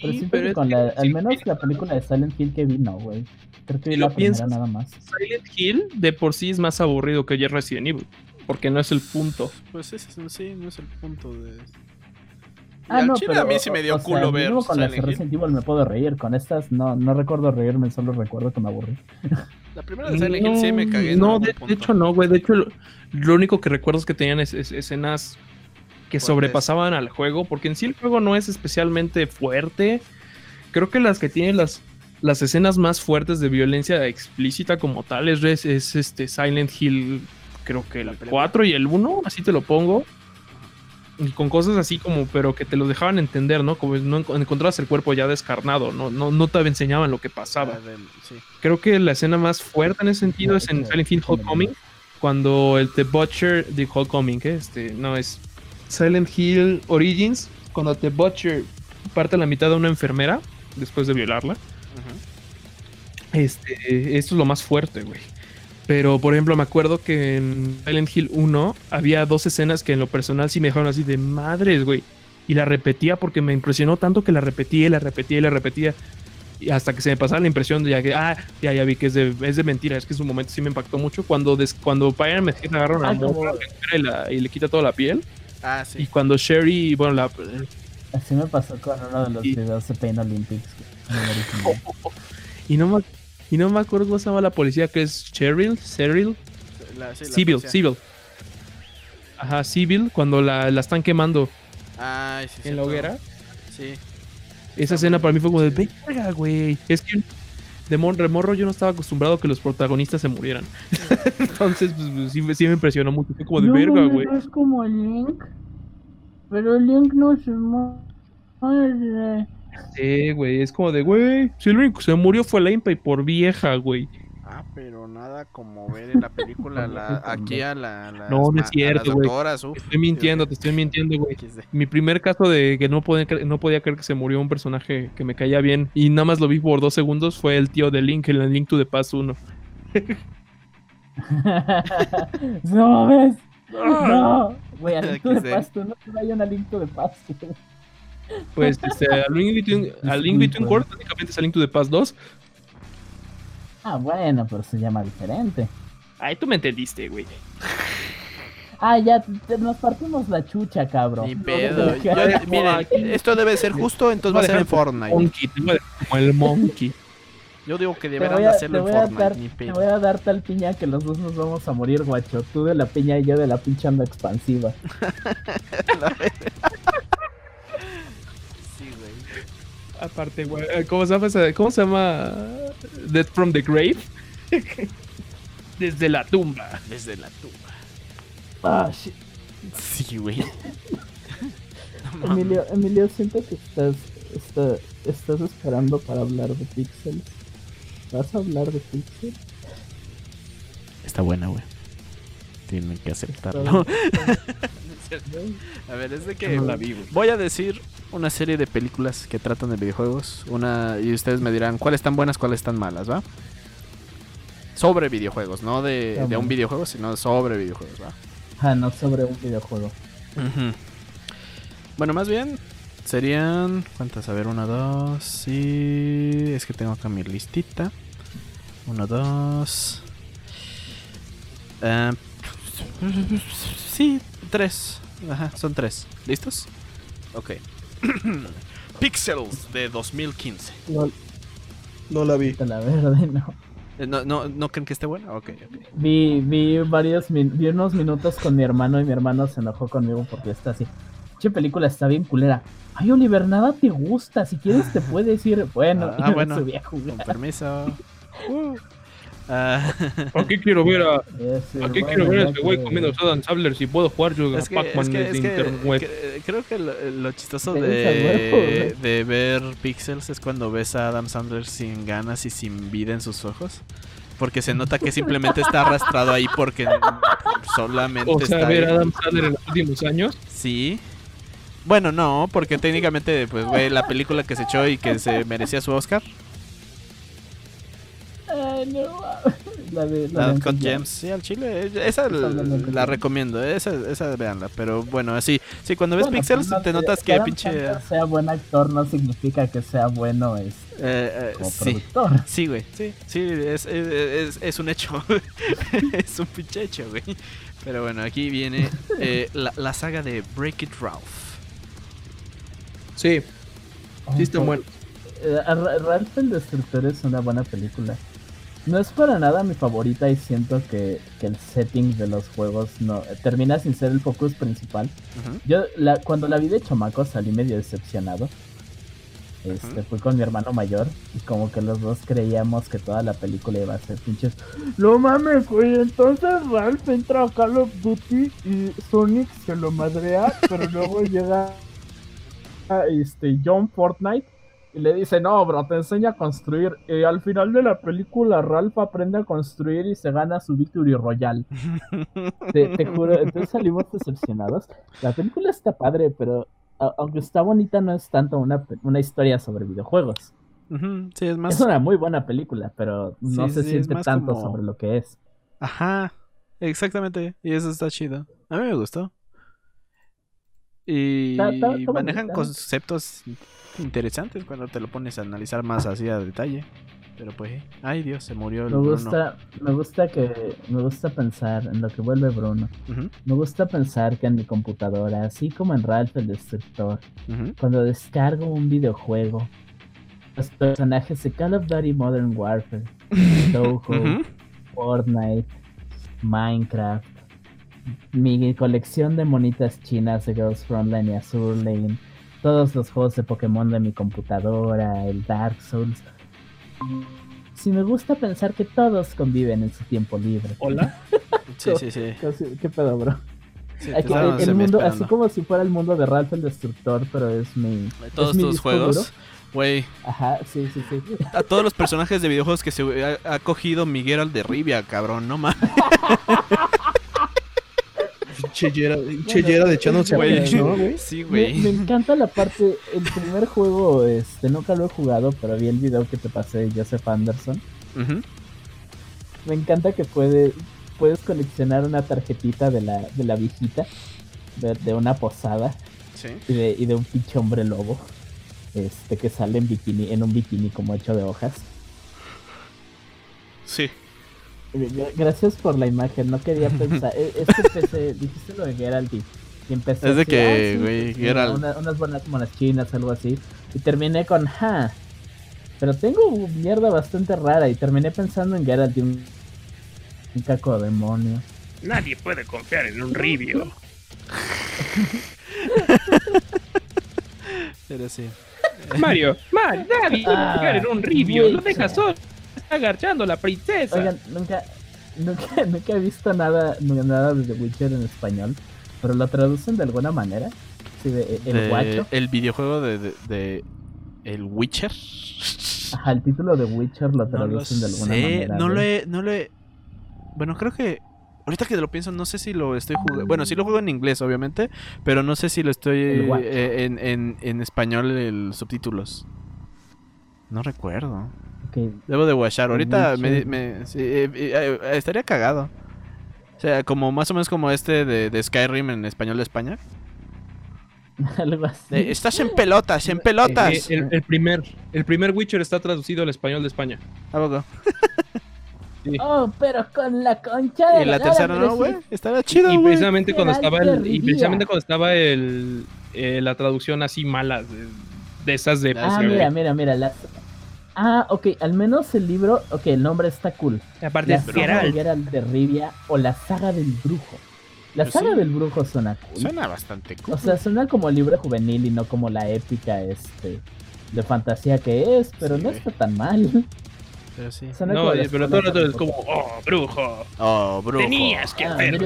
Speaker 2: Pero
Speaker 3: Sí, pero
Speaker 2: con
Speaker 3: que
Speaker 2: la, al menos la película de Silent Hill que vi, no, güey. Creo que vi
Speaker 3: lo
Speaker 2: la primera
Speaker 3: piensas-
Speaker 2: nada más.
Speaker 3: Silent Hill de por sí es más aburrido que ya Resident Evil. Porque no es el punto.
Speaker 1: Pues ese es- sí, no es el punto de.
Speaker 2: Ah,
Speaker 1: al
Speaker 2: no,
Speaker 1: chile
Speaker 2: pero
Speaker 1: a mí sí me dio
Speaker 2: o sea,
Speaker 1: culo ver
Speaker 2: con las. Resident Evil me puedo reír. Con estas no, no recuerdo reírme, solo recuerdo que me aburrí.
Speaker 1: La primera de Silent Hill sí me cagué.
Speaker 3: No, de, hecho no, güey. De hecho, lo, lo único que recuerdo es que tenían es- es- escenas que
Speaker 1: Fuertes.
Speaker 3: sobrepasaban al juego. Porque en sí el juego no es especialmente fuerte. Creo que las que tienen las, las escenas más fuertes de violencia explícita como tal es, este Silent Hill, creo que
Speaker 1: La
Speaker 3: el
Speaker 1: pelea.
Speaker 3: 4 y el 1, así te lo pongo. Y con cosas así como, pero que te lo dejaban entender, ¿no? Como no enco- encontrabas el cuerpo ya descarnado, no, no, no te enseñaban lo que pasaba.
Speaker 1: Ah, del- sí.
Speaker 3: Creo que la escena más fuerte en ese sentido
Speaker 2: No,
Speaker 3: es en Silent Hill Homecoming, cuando el The Butcher de Homecoming, ¿eh? este, no es Silent Hill Origins, cuando The Butcher parte a la mitad de una enfermera después de violarla. Este, esto es lo más fuerte, güey. Pero, por ejemplo, me acuerdo que en Silent Hill 1 había dos escenas que en lo personal sí me dejaron así de madres, güey. Y la repetía porque me impresionó tanto que la repetía y la repetía y la repetía. Y hasta que se me pasaba la impresión de ya que, ah, ya, ya vi que es de, es de mentira. Es que en su momento sí me impactó mucho. Cuando, des- cuando Pyre me agarra una morra y, la- y le quita toda la piel.
Speaker 1: Ah,
Speaker 3: Y
Speaker 1: sí.
Speaker 3: cuando Sherry, bueno, la,
Speaker 2: Así me pasó con uno de los
Speaker 3: Y-
Speaker 2: videos de Pain Olympics.
Speaker 3: y no me, y no me acuerdo cómo se llama la policía, que es Cheryl, Cheryl.
Speaker 1: La, sí, la
Speaker 3: Civil,
Speaker 1: policía.
Speaker 3: Civil. Ajá, Civil, cuando la, la están quemando
Speaker 1: Ay, sí,
Speaker 3: en la hoguera.
Speaker 1: Sí.
Speaker 3: Esa escena para mí fue como de verga, güey. Es que de, morro yo no estaba acostumbrado a que los protagonistas se murieran. Entonces, pues, pues, sí, me- sí me impresionó mucho. Fue como de
Speaker 2: No,
Speaker 3: verga, güey.
Speaker 2: no es como el Link. Pero el Link no se muere.
Speaker 3: Sí, güey. Es como de, güey. Si el único que se murió fue la impa y por vieja, güey.
Speaker 1: Ah, pero nada como ver en la película la, aquí a la. las
Speaker 3: No, no es
Speaker 1: a
Speaker 3: cierto, güey. estoy mintiendo, te estoy mintiendo, güey. Mi primer caso de que no podía, no podía creer que se murió un personaje que me caía bien y nada más lo vi por dos segundos fue el tío de Link en el Link to the Past 1.
Speaker 2: no mames.
Speaker 3: Ah.
Speaker 2: No. Güey, a Link to the Past, no no hay una Link to the Past.
Speaker 3: Pues este, a Link Between, a Link Between
Speaker 2: Disculpa.
Speaker 3: Worlds prácticamente es a Link to the Past 2.
Speaker 2: Ah, bueno, pero se llama diferente.
Speaker 3: Ay, tú me entendiste, güey.
Speaker 2: Ah, ya, te- nos partimos la chucha, cabrón.
Speaker 1: Ni pedo. Yo- miren, esto debe ser justo, entonces va a ser en Fortnite.
Speaker 3: Monkey, como el Monkey.
Speaker 1: Yo digo que deberán
Speaker 2: a,
Speaker 1: hacerlo
Speaker 2: te
Speaker 1: en
Speaker 2: voy a
Speaker 1: Fortnite,
Speaker 2: dar,
Speaker 1: ni
Speaker 2: te voy a dar tal piña que los dos nos vamos a morir, guacho. Tú de la piña y yo de la pinche onda expansiva.
Speaker 3: Aparte, güey, eh, ¿cómo se llama? esa- ¿Cómo se llama? Death from the Grave. Desde la tumba.
Speaker 1: Desde la tumba.
Speaker 2: Ah, shit.
Speaker 1: Sí, güey. No.
Speaker 2: Emilio, Emilio, siento que estás, está- estás esperando para hablar de Pixels. ¿Vas a hablar de Pixels?
Speaker 1: Está buena, güey. Tienen que aceptarlo. A ver, es de que
Speaker 3: no la vi, güey.
Speaker 1: voy a decir una serie de películas que tratan de videojuegos. Una y ustedes me dirán cuáles están buenas, cuáles están malas, ¿va? Sobre videojuegos, no de, de un videojuego, sino sobre videojuegos, ¿va?
Speaker 2: Ah, no sobre un videojuego.
Speaker 1: Bueno, más bien serían. ¿Cuántas? A ver, una, dos. Sí. Es que tengo acá mi listita. Uno, dos. Ah, sí, tres. Ajá, son tres. ¿Listos? Ok. Pixels de 2015.
Speaker 4: No, no la vi.
Speaker 2: La verde, no.
Speaker 1: Eh, ¿No, no, ¿No creen que esté buena? Ok, ok.
Speaker 2: Vi, vi varios min- vi unos minutos con mi hermano y mi hermano se enojó conmigo porque está así. Che película está bien culera. Ay, Oliver, nada te gusta. Si quieres te puedes ir. Bueno,
Speaker 1: Ah, bueno.
Speaker 2: subí a
Speaker 1: Con permiso. Uh. Ah,
Speaker 3: ¿A qué quiero ver a,
Speaker 2: Ese,
Speaker 3: a qué
Speaker 2: bueno,
Speaker 3: quiero ver a
Speaker 2: ya
Speaker 3: este güey
Speaker 2: que-
Speaker 3: comiendo Adam Sandler si puedo jugar yo a
Speaker 1: Es que,
Speaker 3: Pac-Man internet?
Speaker 1: que- creo que lo, lo chistoso
Speaker 2: a
Speaker 1: de, de ver Pixels es cuando ves a Adam Sandler sin ganas y sin vida en sus ojos. Porque se nota que simplemente está arrastrado ahí porque solamente
Speaker 3: O sea,
Speaker 1: está
Speaker 3: ver
Speaker 1: ahí.
Speaker 3: a Adam Sandler en los últimos años.
Speaker 1: Sí. Bueno, no, porque técnicamente, pues, güey, la película que se echó y que se merecía su Oscar,
Speaker 2: Ay, no. La de
Speaker 1: la
Speaker 2: de
Speaker 1: Uncut
Speaker 2: Uncut
Speaker 1: Gems, sí, al chile, eh, esa
Speaker 2: Uncut
Speaker 1: la recomiendo, esa, esa véanla, pero bueno, así, sí, cuando ves
Speaker 2: Bueno,
Speaker 1: Pixels
Speaker 2: pues, no,
Speaker 1: te notas
Speaker 2: que
Speaker 1: que pinche...
Speaker 2: Sandler sea buen actor no significa que sea bueno es,
Speaker 1: eh, eh,
Speaker 2: como
Speaker 1: sí.
Speaker 2: productor.
Speaker 1: Sí, güey, sí, sí, es, es, es- es un hecho. es un pinche hecho, güey. Pero bueno, aquí viene eh, la, la saga de Break It Ralph.
Speaker 3: Sí, sí está bueno.
Speaker 2: Eh, Ra- Ralph el Destructor es una buena película. No es para nada mi favorita y siento que, que el setting de los juegos no termina sin ser el focus principal. Yo la, cuando la vi de chamaco salí medio decepcionado. Este, fui con mi hermano mayor y como que los dos creíamos que toda la película iba a ser pinches. No mames, güey, entonces Ralph entra a Call of Duty y Sonic se lo madrea, pero luego llega a, este John Fortnite y le dice, no, bro, te enseña a construir. Y al final de la película, Ralph aprende a construir y se gana su Victory Royale. Te, te juro, entonces salimos decepcionados. La película está padre, pero a- aunque está bonita, no es tanto una, una historia sobre videojuegos.
Speaker 1: Sí, es
Speaker 2: Es
Speaker 1: más.
Speaker 2: una muy buena película, pero no
Speaker 1: Sí,
Speaker 2: se
Speaker 1: sí, es
Speaker 2: siente tanto
Speaker 1: como-
Speaker 2: sobre lo que es.
Speaker 1: Ajá, exactamente. Y eso está chido. A mí me gustó. Y
Speaker 2: Está- está- está
Speaker 1: manejan conceptos interesantes cuando te lo pones a analizar más así a detalle. Pero pues, ay Dios, se murió el
Speaker 2: Me
Speaker 1: Bruno.
Speaker 2: gusta, me gusta que, me gusta pensar en lo que vuelve Bruno. Me gusta pensar que en mi computadora, así como en Ralph el Destructor, cuando descargo un videojuego, los personajes de Call of Duty Modern Warfare,
Speaker 1: Ujú.
Speaker 2: Fortnite, Minecraft, mi colección de monitas chinas de Ghost Frontline y Azure Lane, todos los juegos de Pokémon de mi computadora, el Dark Souls. Si me gusta pensar que todos conviven en su tiempo libre.
Speaker 3: Hola.
Speaker 1: Sí, sí, sí.
Speaker 2: ¿Qué, pedo, bro?
Speaker 1: Sí,
Speaker 2: Aquí, el, el mundo, así como si fuera el mundo de Ralph el Destructor, pero es mi.
Speaker 1: Todos
Speaker 2: es mi
Speaker 1: tus
Speaker 2: disco
Speaker 1: juegos.
Speaker 2: duro.
Speaker 1: Güey,
Speaker 2: Ajá, sí, sí, sí.
Speaker 1: a todos los personajes de videojuegos que se ha, ha cogido Miguel al de Rivia, cabrón, no mames.
Speaker 4: Chellera, chellera de echándose a
Speaker 1: Güey,
Speaker 4: ¿no, güey?
Speaker 1: Sí,
Speaker 2: Me,
Speaker 1: güey.
Speaker 2: me encanta la parte, el primer juego, este, nunca lo he jugado, pero vi el video que te pasé de Joseph Anderson. Me encanta que puede, puedes coleccionar una tarjetita de la, de la viejita, de, de una posada
Speaker 1: Sí.
Speaker 2: y de, y de un pinche hombre lobo, este, que sale en bikini, en un bikini como hecho de hojas.
Speaker 1: Sí.
Speaker 2: Gra- Gracias por la imagen, no quería pensar. e- Es que empecé, dijiste lo de Geralt y, empecé.
Speaker 1: Es de
Speaker 2: así,
Speaker 1: que,
Speaker 2: "Ah, sí,
Speaker 1: güey,
Speaker 2: sí,
Speaker 1: Geralt".
Speaker 2: una- unas buenas monas chinas, algo así. Y terminé con, ja. Pero tengo mierda bastante rara y terminé pensando en Geralt y un, un caco demonio.
Speaker 3: Nadie puede confiar en un ribio.
Speaker 1: Pero sí.
Speaker 3: Mario, Mario, nadie puede
Speaker 2: Ah,
Speaker 3: confiar en un ribio. Lo
Speaker 2: güey.
Speaker 3: deja solo. Está agarchando la princesa.
Speaker 2: Oigan, nunca, nunca, nunca he visto nada, nada de The Witcher en español, pero lo traducen de alguna manera. Sí, de, el
Speaker 1: De-
Speaker 2: guacho.
Speaker 1: el videojuego de, de, de El Witcher.
Speaker 2: Ajá, el título de Witcher lo
Speaker 1: No lo
Speaker 2: traducen de alguna
Speaker 1: sé,
Speaker 2: manera.
Speaker 1: no lo he, no lo he. Bueno, creo que. Ahorita que lo pienso, no sé si lo estoy jugando. Bueno, sí lo juego en inglés, obviamente. Pero no sé si lo estoy eh, en, en, en español, el subtítulos. No recuerdo. Debo de watchar. Ahorita me,
Speaker 2: Witcher.
Speaker 1: me- sí, eh, eh, eh, estaría cagado. O sea, como más o menos como este de, de Skyrim en español de España.
Speaker 2: algo así.
Speaker 1: De, Estás en pelotas, en pelotas.
Speaker 3: Eh, el, el primer, el primer Witcher está traducido al español de España.
Speaker 1: ¿A poco?
Speaker 2: Oh, pero con la concha de
Speaker 1: Y la
Speaker 2: lora,
Speaker 1: tercera
Speaker 2: sí.
Speaker 1: Estaría chido,
Speaker 3: y precisamente cuando estaba el, y precisamente cuando estaba el, eh, la traducción así mala de, de esas de
Speaker 1: Ah,
Speaker 2: mira, mira, mira. Ah, ok, al menos el libro, ok, el nombre está cool.
Speaker 3: aparte
Speaker 2: La
Speaker 3: es
Speaker 2: saga de
Speaker 3: Geralt.
Speaker 2: Geralt de Rivia o la saga del brujo. La
Speaker 1: Pues
Speaker 2: saga
Speaker 1: sí.
Speaker 2: del brujo suena cool.
Speaker 1: Suena bastante cool.
Speaker 2: O sea, suena como libro juvenil y no como la épica este de fantasía que es, pero
Speaker 1: Sí,
Speaker 2: no está tan mal.
Speaker 1: pero sí.
Speaker 2: Suena
Speaker 3: No, eh, pero todo el rato
Speaker 2: de
Speaker 3: es como, oh, brujo,
Speaker 1: Oh, brujo.
Speaker 3: tenías que
Speaker 2: Ah,
Speaker 3: hacer.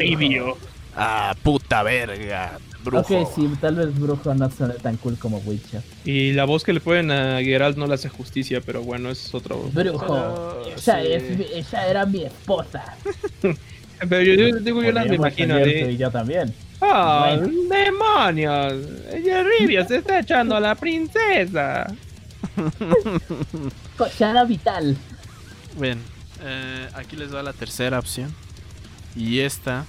Speaker 1: Ah, puta verga. Brujo.
Speaker 2: Ok, sí, tal vez brujo no suena tan cool como Witcher.
Speaker 3: Y la voz que le ponen a Geralt no le hace justicia, pero bueno, es otra voz.
Speaker 2: Brujo,
Speaker 1: Pero,
Speaker 2: esa,
Speaker 1: sí.
Speaker 2: es esa era mi esposa.
Speaker 3: Pero yo, yo digo, yo las me imagino de...
Speaker 2: y yo también.
Speaker 3: ¡Ah,
Speaker 2: Bueno.
Speaker 3: demonios! Ella Rivia se está echando a la princesa.
Speaker 2: Cochara vital.
Speaker 1: Bien, eh, aquí les va la tercera opción. Y esta,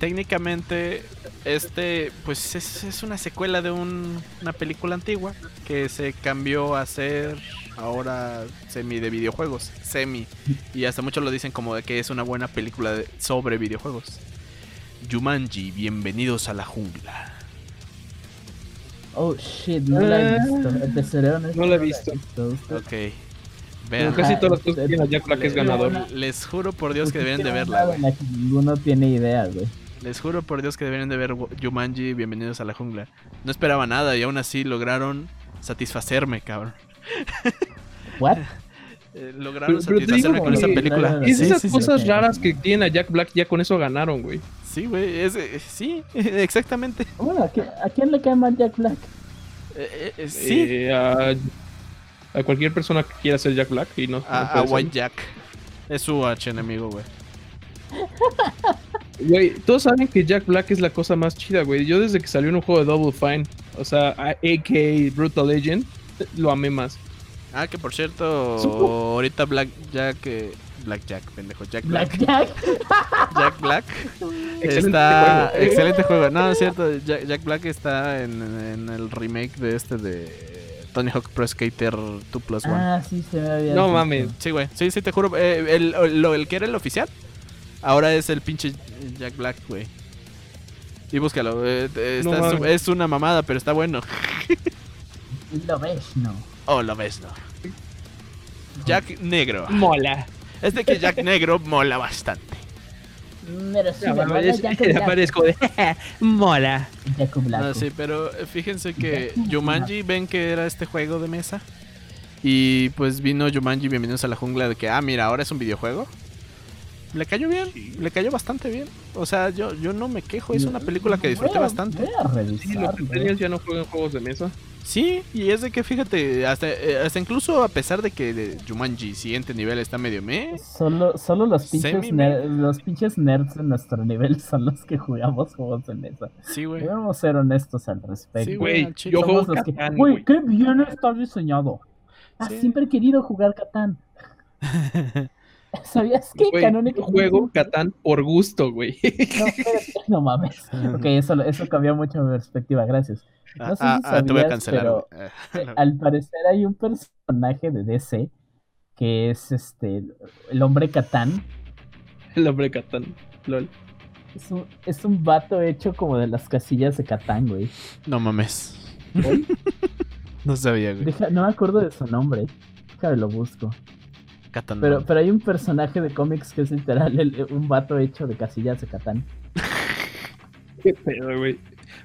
Speaker 1: técnicamente, este, pues es, es una secuela de un- una película antigua que se cambió a ser ahora semi de videojuegos, semi. Y hasta muchos lo dicen como de que es una buena película de- sobre videojuegos. Jumanji, bienvenidos a la jungla.
Speaker 2: Oh shit, no la he
Speaker 3: Ah,
Speaker 2: visto. Honesto,
Speaker 3: no la he visto.
Speaker 1: Ok, vean.
Speaker 3: casi
Speaker 2: Ajá,
Speaker 3: todas las cosas que tiene Jack Black es ganador.
Speaker 1: Les juro por Dios que
Speaker 2: Pues
Speaker 1: deberían de
Speaker 2: es que
Speaker 1: verla, güey.
Speaker 2: ninguno tiene idea, güey.
Speaker 1: Les juro por Dios que deberían de ver Jumanji, bienvenidos a la jungla. No esperaba nada y aún así lograron satisfacerme, cabrón.
Speaker 2: What?
Speaker 1: Eh, lograron
Speaker 3: Pero- pero te
Speaker 1: satisfacerme
Speaker 3: digo
Speaker 1: con esa película.
Speaker 2: no, no,
Speaker 3: Es
Speaker 2: Sí,
Speaker 3: esas
Speaker 2: sí, sí,
Speaker 3: cosas
Speaker 2: sí.
Speaker 3: raras que tienen a Jack Black, ya con eso ganaron, güey.
Speaker 1: Sí, güey, es, eh, sí, exactamente.
Speaker 2: Bueno, ¿a, qui- a quién le cae mal Jack Black?
Speaker 1: Eh, sí,
Speaker 3: Eh, a, a cualquier persona que quiera ser Jack Black y no. no
Speaker 1: a, a. White Jack. Es su H enemigo, güey.
Speaker 3: Güey, todos saben que Jack Black es la cosa más chida, güey. Yo desde que salió en un juego de Double Fine, o sea, a- a.k.a. Brutal Legend, lo amé más.
Speaker 1: Ah, que por cierto,
Speaker 3: Supo-
Speaker 1: ahorita Black Jack. eh, Black Jack, pendejo. Jack Black.
Speaker 2: Black Jack.
Speaker 1: Jack Black.
Speaker 3: Excelente
Speaker 1: está.
Speaker 3: juego.
Speaker 1: Excelente juego. No, es cierto. Jack, Jack Black está en, en el remake de este de Tony Hawk Pro Skater 2 Plus 1.
Speaker 2: Ah, sí, se me había
Speaker 3: No mames.
Speaker 1: Sí, güey. Sí, sí, te juro. eh, el, el que era el oficial, ahora es el pinche Jack Black, güey. Y búscalo. eh, eh,
Speaker 3: No
Speaker 1: es una mamada, pero está bueno.
Speaker 2: Lo ves, no.
Speaker 1: Oh, lo ves, ¿no? Jack Negro.
Speaker 3: Mola.
Speaker 1: Este que Jack Negro mola bastante.
Speaker 2: Pero sí, me mola
Speaker 3: es-
Speaker 2: Jack Black.
Speaker 3: aparezco de mola.
Speaker 2: Jack Black.
Speaker 1: No, sí, pero eh, fíjense que
Speaker 2: Jack
Speaker 1: Jumanji, ven que era este juego de mesa. Y pues vino Jumanji, bienvenidos a la jungla, de que, ah, mira, ahora es un videojuego. Le cayó bien, le cayó bastante bien. O sea, yo, yo no me quejo, es una película que disfruté
Speaker 2: Voy a-
Speaker 1: bastante.
Speaker 2: Voy a
Speaker 3: Sí, los
Speaker 2: güey.
Speaker 3: centennials ya no juegan juegos de mesa.
Speaker 1: Sí, y es de que fíjate, hasta, eh, hasta incluso a pesar de que de Jumanji siguiente nivel está medio me,
Speaker 2: Solo, solo los pinches,
Speaker 1: Semi-
Speaker 2: ner- los pinches nerds de nuestro nivel son los que jugamos juegos de mesa.
Speaker 1: sí, güey.
Speaker 2: Debemos ser honestos al respecto.
Speaker 1: Sí,
Speaker 3: Güey, yo
Speaker 2: Somos
Speaker 3: juego
Speaker 2: los que-
Speaker 3: Catán,
Speaker 2: Güey,
Speaker 3: güey.
Speaker 2: qué bien está diseñado. Ah,
Speaker 1: Sí.
Speaker 2: siempre he querido jugar Catán. ¿Sabías que
Speaker 3: Güey, yo juego Catán por gusto, güey.
Speaker 2: No, mames. Ok, eso, eso cambió mucho mi perspectiva, gracias.
Speaker 1: Ah,
Speaker 2: No sé
Speaker 1: ah,
Speaker 2: si
Speaker 1: ah, te voy a cancelar.
Speaker 2: pero-.
Speaker 1: Ah,
Speaker 2: Al parecer hay un personaje de DC que es este el hombre Catán.
Speaker 3: El hombre Catán. Lol.
Speaker 2: Es un, es un vato hecho como de las casillas de Catán, güey.
Speaker 1: No mames. No sabía, güey.
Speaker 2: deja- no me acuerdo de su nombre. Déjame lo busco.
Speaker 1: Catán.
Speaker 2: Pero, pero hay un personaje de cómics que es literal el- un vato hecho de casillas de Catán.
Speaker 3: Qué pedo, güey.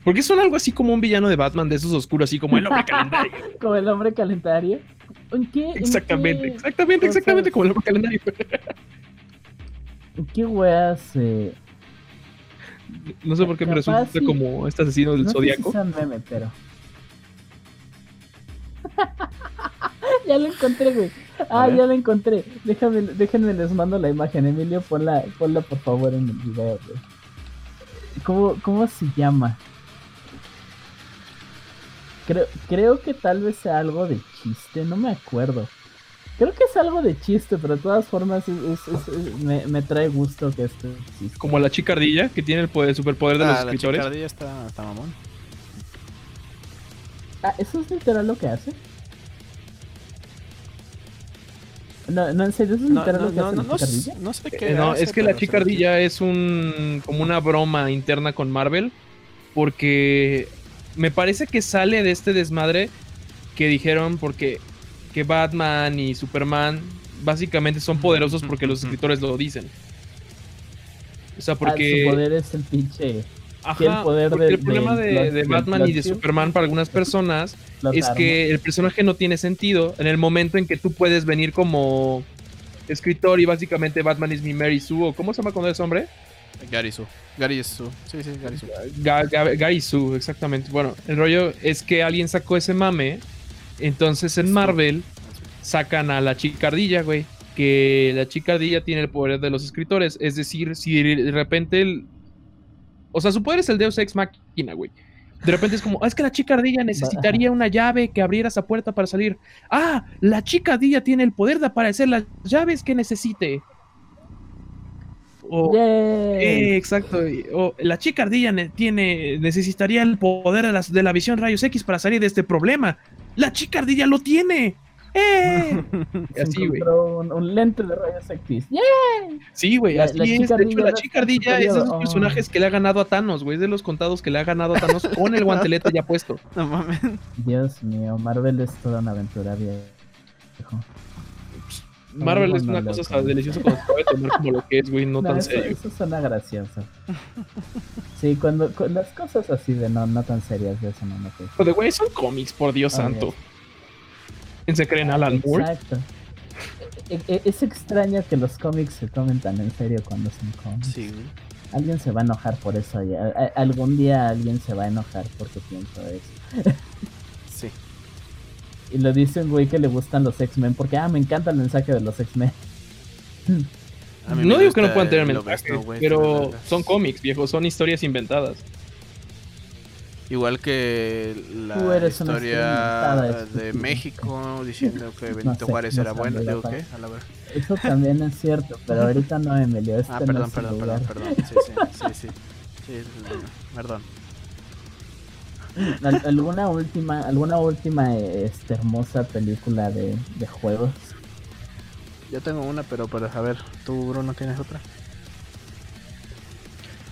Speaker 3: Porque son algo así como un villano de Batman de esos oscuros, así como el hombre calendario.
Speaker 2: Como el hombre calendario. ¿En qué, en
Speaker 3: Exactamente,
Speaker 2: qué-
Speaker 3: exactamente, exactamente como el hombre calendario.
Speaker 2: ¿En qué weas? eh,
Speaker 3: No sé por qué me
Speaker 2: Capaz
Speaker 3: resulta
Speaker 2: sí.
Speaker 3: como este asesino del
Speaker 2: no sé si
Speaker 3: zodiaco.
Speaker 2: sea meme, pero. ya lo encontré, güey. Ah, ya lo encontré. Déjame, déjenme les mando la imagen. Emilio, ponla, ponla por favor en el video, güey. ¿Cómo, ¿Cómo se llama? Creo, creo que tal vez sea algo de chiste, no me acuerdo. Creo que es algo de chiste, pero de todas formas es- es- es- es- me, me trae gusto que esto exista.
Speaker 3: Como la chica ardilla que tiene el poder, superpoder de los
Speaker 1: Ah, la
Speaker 3: escritores.
Speaker 1: chicardilla está, está mamón.
Speaker 2: Ah, ¿eso es literal lo que hace? No, no, en serio, ¿eso es
Speaker 1: No, no, no, no, no, sé qué
Speaker 3: Eh, no,
Speaker 1: hace,
Speaker 3: es que la chica ardilla es un como una broma interna con Marvel porque me parece que sale de este desmadre que dijeron porque que Batman y Superman básicamente son poderosos porque los escritores lo dicen. O sea,
Speaker 2: Ah,
Speaker 3: porque
Speaker 2: su poder es el pinche.
Speaker 3: Ajá,
Speaker 2: que el poder
Speaker 3: porque
Speaker 2: de-
Speaker 3: el problema
Speaker 2: de
Speaker 3: Batman y de Superman para algunas personas es
Speaker 2: armas.
Speaker 3: que el personaje no tiene sentido en el momento en que tú puedes venir como escritor y básicamente Batman es mi Mary Sue o ¿cómo se llama cuando es hombre?
Speaker 1: Gary Su. Gary Su. Sí, sí, Gary Su.
Speaker 3: Ga- Ga- Gary Sue, exactamente. Bueno, el rollo es que alguien sacó ese mame, entonces en Marvel sacan a la chicardilla, güey, que la chicardilla tiene el poder de los escritores, es decir, si de repente el... O sea, su poder es el Deus Ex Machina, güey. De repente es como, "Ah, es que la chica ardilla necesitaría una llave que abriera esa puerta para salir. Ah, la chica ardilla tiene el poder de aparecer las llaves que necesite. O, eh, exacto. O la chica ardilla ne- tiene, necesitaría el poder de, las- de la visión rayos X para salir de este problema. La chica ardilla lo tiene. ¡Eh! Así, güey.
Speaker 2: un, un lente de rayos X. ¡Yay!
Speaker 3: Sí, güey, así
Speaker 2: la
Speaker 3: es. De hecho, la chica ardilla es de esos
Speaker 2: Oh.
Speaker 3: personajes que le ha ganado a Thanos, güey. Es de los contados que le ha ganado a Thanos con el guantelete ya puesto.
Speaker 1: No mames.
Speaker 2: Dios mío, Marvel es toda una aventura viejo.
Speaker 3: Marvel
Speaker 2: no,
Speaker 3: es una
Speaker 2: no,
Speaker 3: cosa deliciosa cuando se puede tomar como lo que es, güey, no,
Speaker 2: No,
Speaker 3: tan
Speaker 2: eso,
Speaker 3: serio.
Speaker 2: eso suena gracioso. Sí, cuando, con las cosas así de no, no tan serias, de eso no me gusta.
Speaker 3: Pero, güey, son cómics, por Dios santo.
Speaker 2: Dios.
Speaker 3: ¿Quién se creen Alan Moore?
Speaker 2: Exacto. E- e- Es extraño que los cómics se tomen tan en serio cuando son cómics.
Speaker 1: Sí, güey.
Speaker 2: Alguien se va a enojar por eso. algún día alguien se va a enojar porque pienso eso.
Speaker 1: Sí.
Speaker 2: Y lo dice un güey que le gustan los X-Men porque, ah, me encanta el mensaje de los X-Men.
Speaker 3: No digo que no puedan tener mensajes, pero son cómics, viejo, son historias inventadas.
Speaker 1: Igual que la historia de México diciendo que Benito
Speaker 2: sé,
Speaker 1: Juárez
Speaker 2: no
Speaker 1: era bueno. Digo. ¿qué? A la verga.
Speaker 2: Eso también es cierto, pero ahorita no, Emilio. Este
Speaker 1: Ah,
Speaker 2: no
Speaker 1: perdón,
Speaker 2: es el
Speaker 1: perdón, perdón, perdón. Sí, sí, sí, sí. Sí, sí, perdón.
Speaker 2: Al- ¿Alguna última, alguna última este, hermosa película de, de juegos?
Speaker 1: Yo tengo una, pero, pero a ver, ¿tú, Bruno, tienes otra?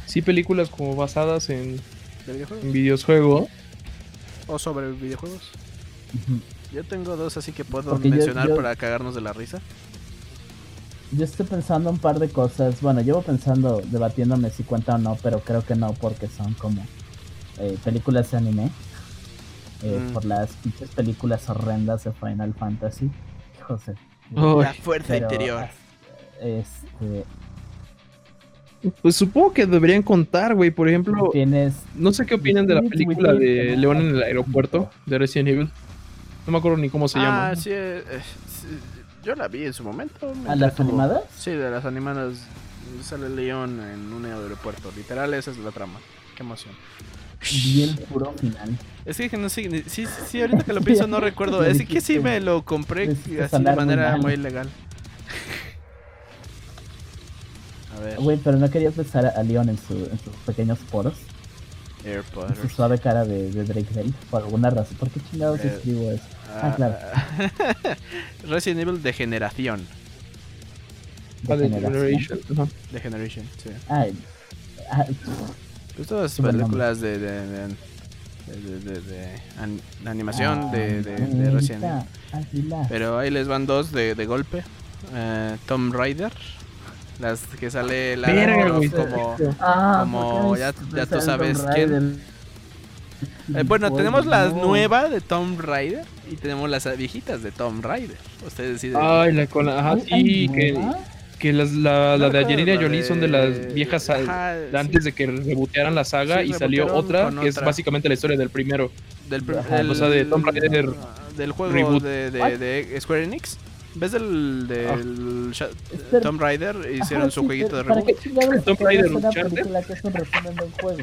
Speaker 3: Sí, películas como basadas en,
Speaker 1: ¿De videojuegos?
Speaker 3: en videojuegos.
Speaker 1: ¿O sobre videojuegos? Yo tengo dos, así que puedo
Speaker 2: Porque
Speaker 1: mencionar
Speaker 2: yo-
Speaker 1: para cagarnos de la risa.
Speaker 2: Yo estoy pensando un par de cosas. Bueno, llevo pensando, debatiéndome si cuenta o no, pero creo que no, porque son como eh, películas de anime. Eh,
Speaker 1: Mm.
Speaker 2: Por las pinches películas horrendas de Final Fantasy. José.
Speaker 1: La fuerza
Speaker 2: Pero,
Speaker 1: interior.
Speaker 2: Este,
Speaker 3: pues supongo que deberían contar, güey. Por ejemplo,
Speaker 2: tienes.
Speaker 3: no sé qué opinan de la película de León en el aeropuerto de Resident Evil. No me acuerdo ni cómo se
Speaker 1: ah,
Speaker 3: llama.
Speaker 1: sí, eh, eh, sí, Yo la vi en su momento. me
Speaker 2: ¿A las animadas?
Speaker 1: Sí, de las animadas. Sale León en un aeropuerto. Literal, esa es la trama. Qué emoción.
Speaker 2: Vi el puro final.
Speaker 1: Es que no sé, ni- sí, sí, sí, ahorita que lo pienso no recuerdo. Es que sí me lo compré así de manera
Speaker 2: mal.
Speaker 1: muy legal.
Speaker 2: Güey, pero no querías besar a Leon en, su, en sus pequeños poros. En su suave cara de, de Drake Bell. Por alguna razón. ¿Por qué chingados
Speaker 1: Eh,
Speaker 2: escribo eso? Ah, claro.
Speaker 1: Resident Evil de generación.
Speaker 3: Ah, de. Generation.
Speaker 1: De Generation, sí.
Speaker 2: Ay, ah,
Speaker 1: Pues todas
Speaker 2: buen
Speaker 1: películas de, de, de, de, de- de an- de animación de, de, de Resident Evil. Pero ahí les van dos de, de golpe. Eh, Tomb Raider. Las que sale la como...
Speaker 2: Ah,
Speaker 1: como
Speaker 2: ¿por qué
Speaker 1: ya- ya tú sabes quién. Eh, bueno, tenemos la
Speaker 2: no.
Speaker 1: nueva de Tomb Raider y tenemos las viejitas de Tomb Raider. Ustedes deciden.
Speaker 3: Ay, la con la. Ajá,
Speaker 2: ¿Hay- hay
Speaker 3: sí, que, que las, la, la de Angelina Jolie son de las viejas
Speaker 1: Ajá,
Speaker 3: de
Speaker 1: sí.
Speaker 3: antes de que rebotearan la saga
Speaker 1: Sí,
Speaker 3: y salió otra que es básicamente la historia del primero.
Speaker 1: del, pr-
Speaker 3: o sea, de Tomb Raider
Speaker 1: del juego
Speaker 3: reboot.
Speaker 1: de,
Speaker 2: What?
Speaker 1: de, de Square Enix. ¿Ves del, del Sha-
Speaker 2: Este-
Speaker 1: Tomb Raider? Hicieron
Speaker 2: Ajá,
Speaker 1: su
Speaker 2: sí,
Speaker 1: jueguito de
Speaker 2: pero ¿Para
Speaker 1: reboot.
Speaker 3: Tomb Raider Uncharted?
Speaker 2: que un juego?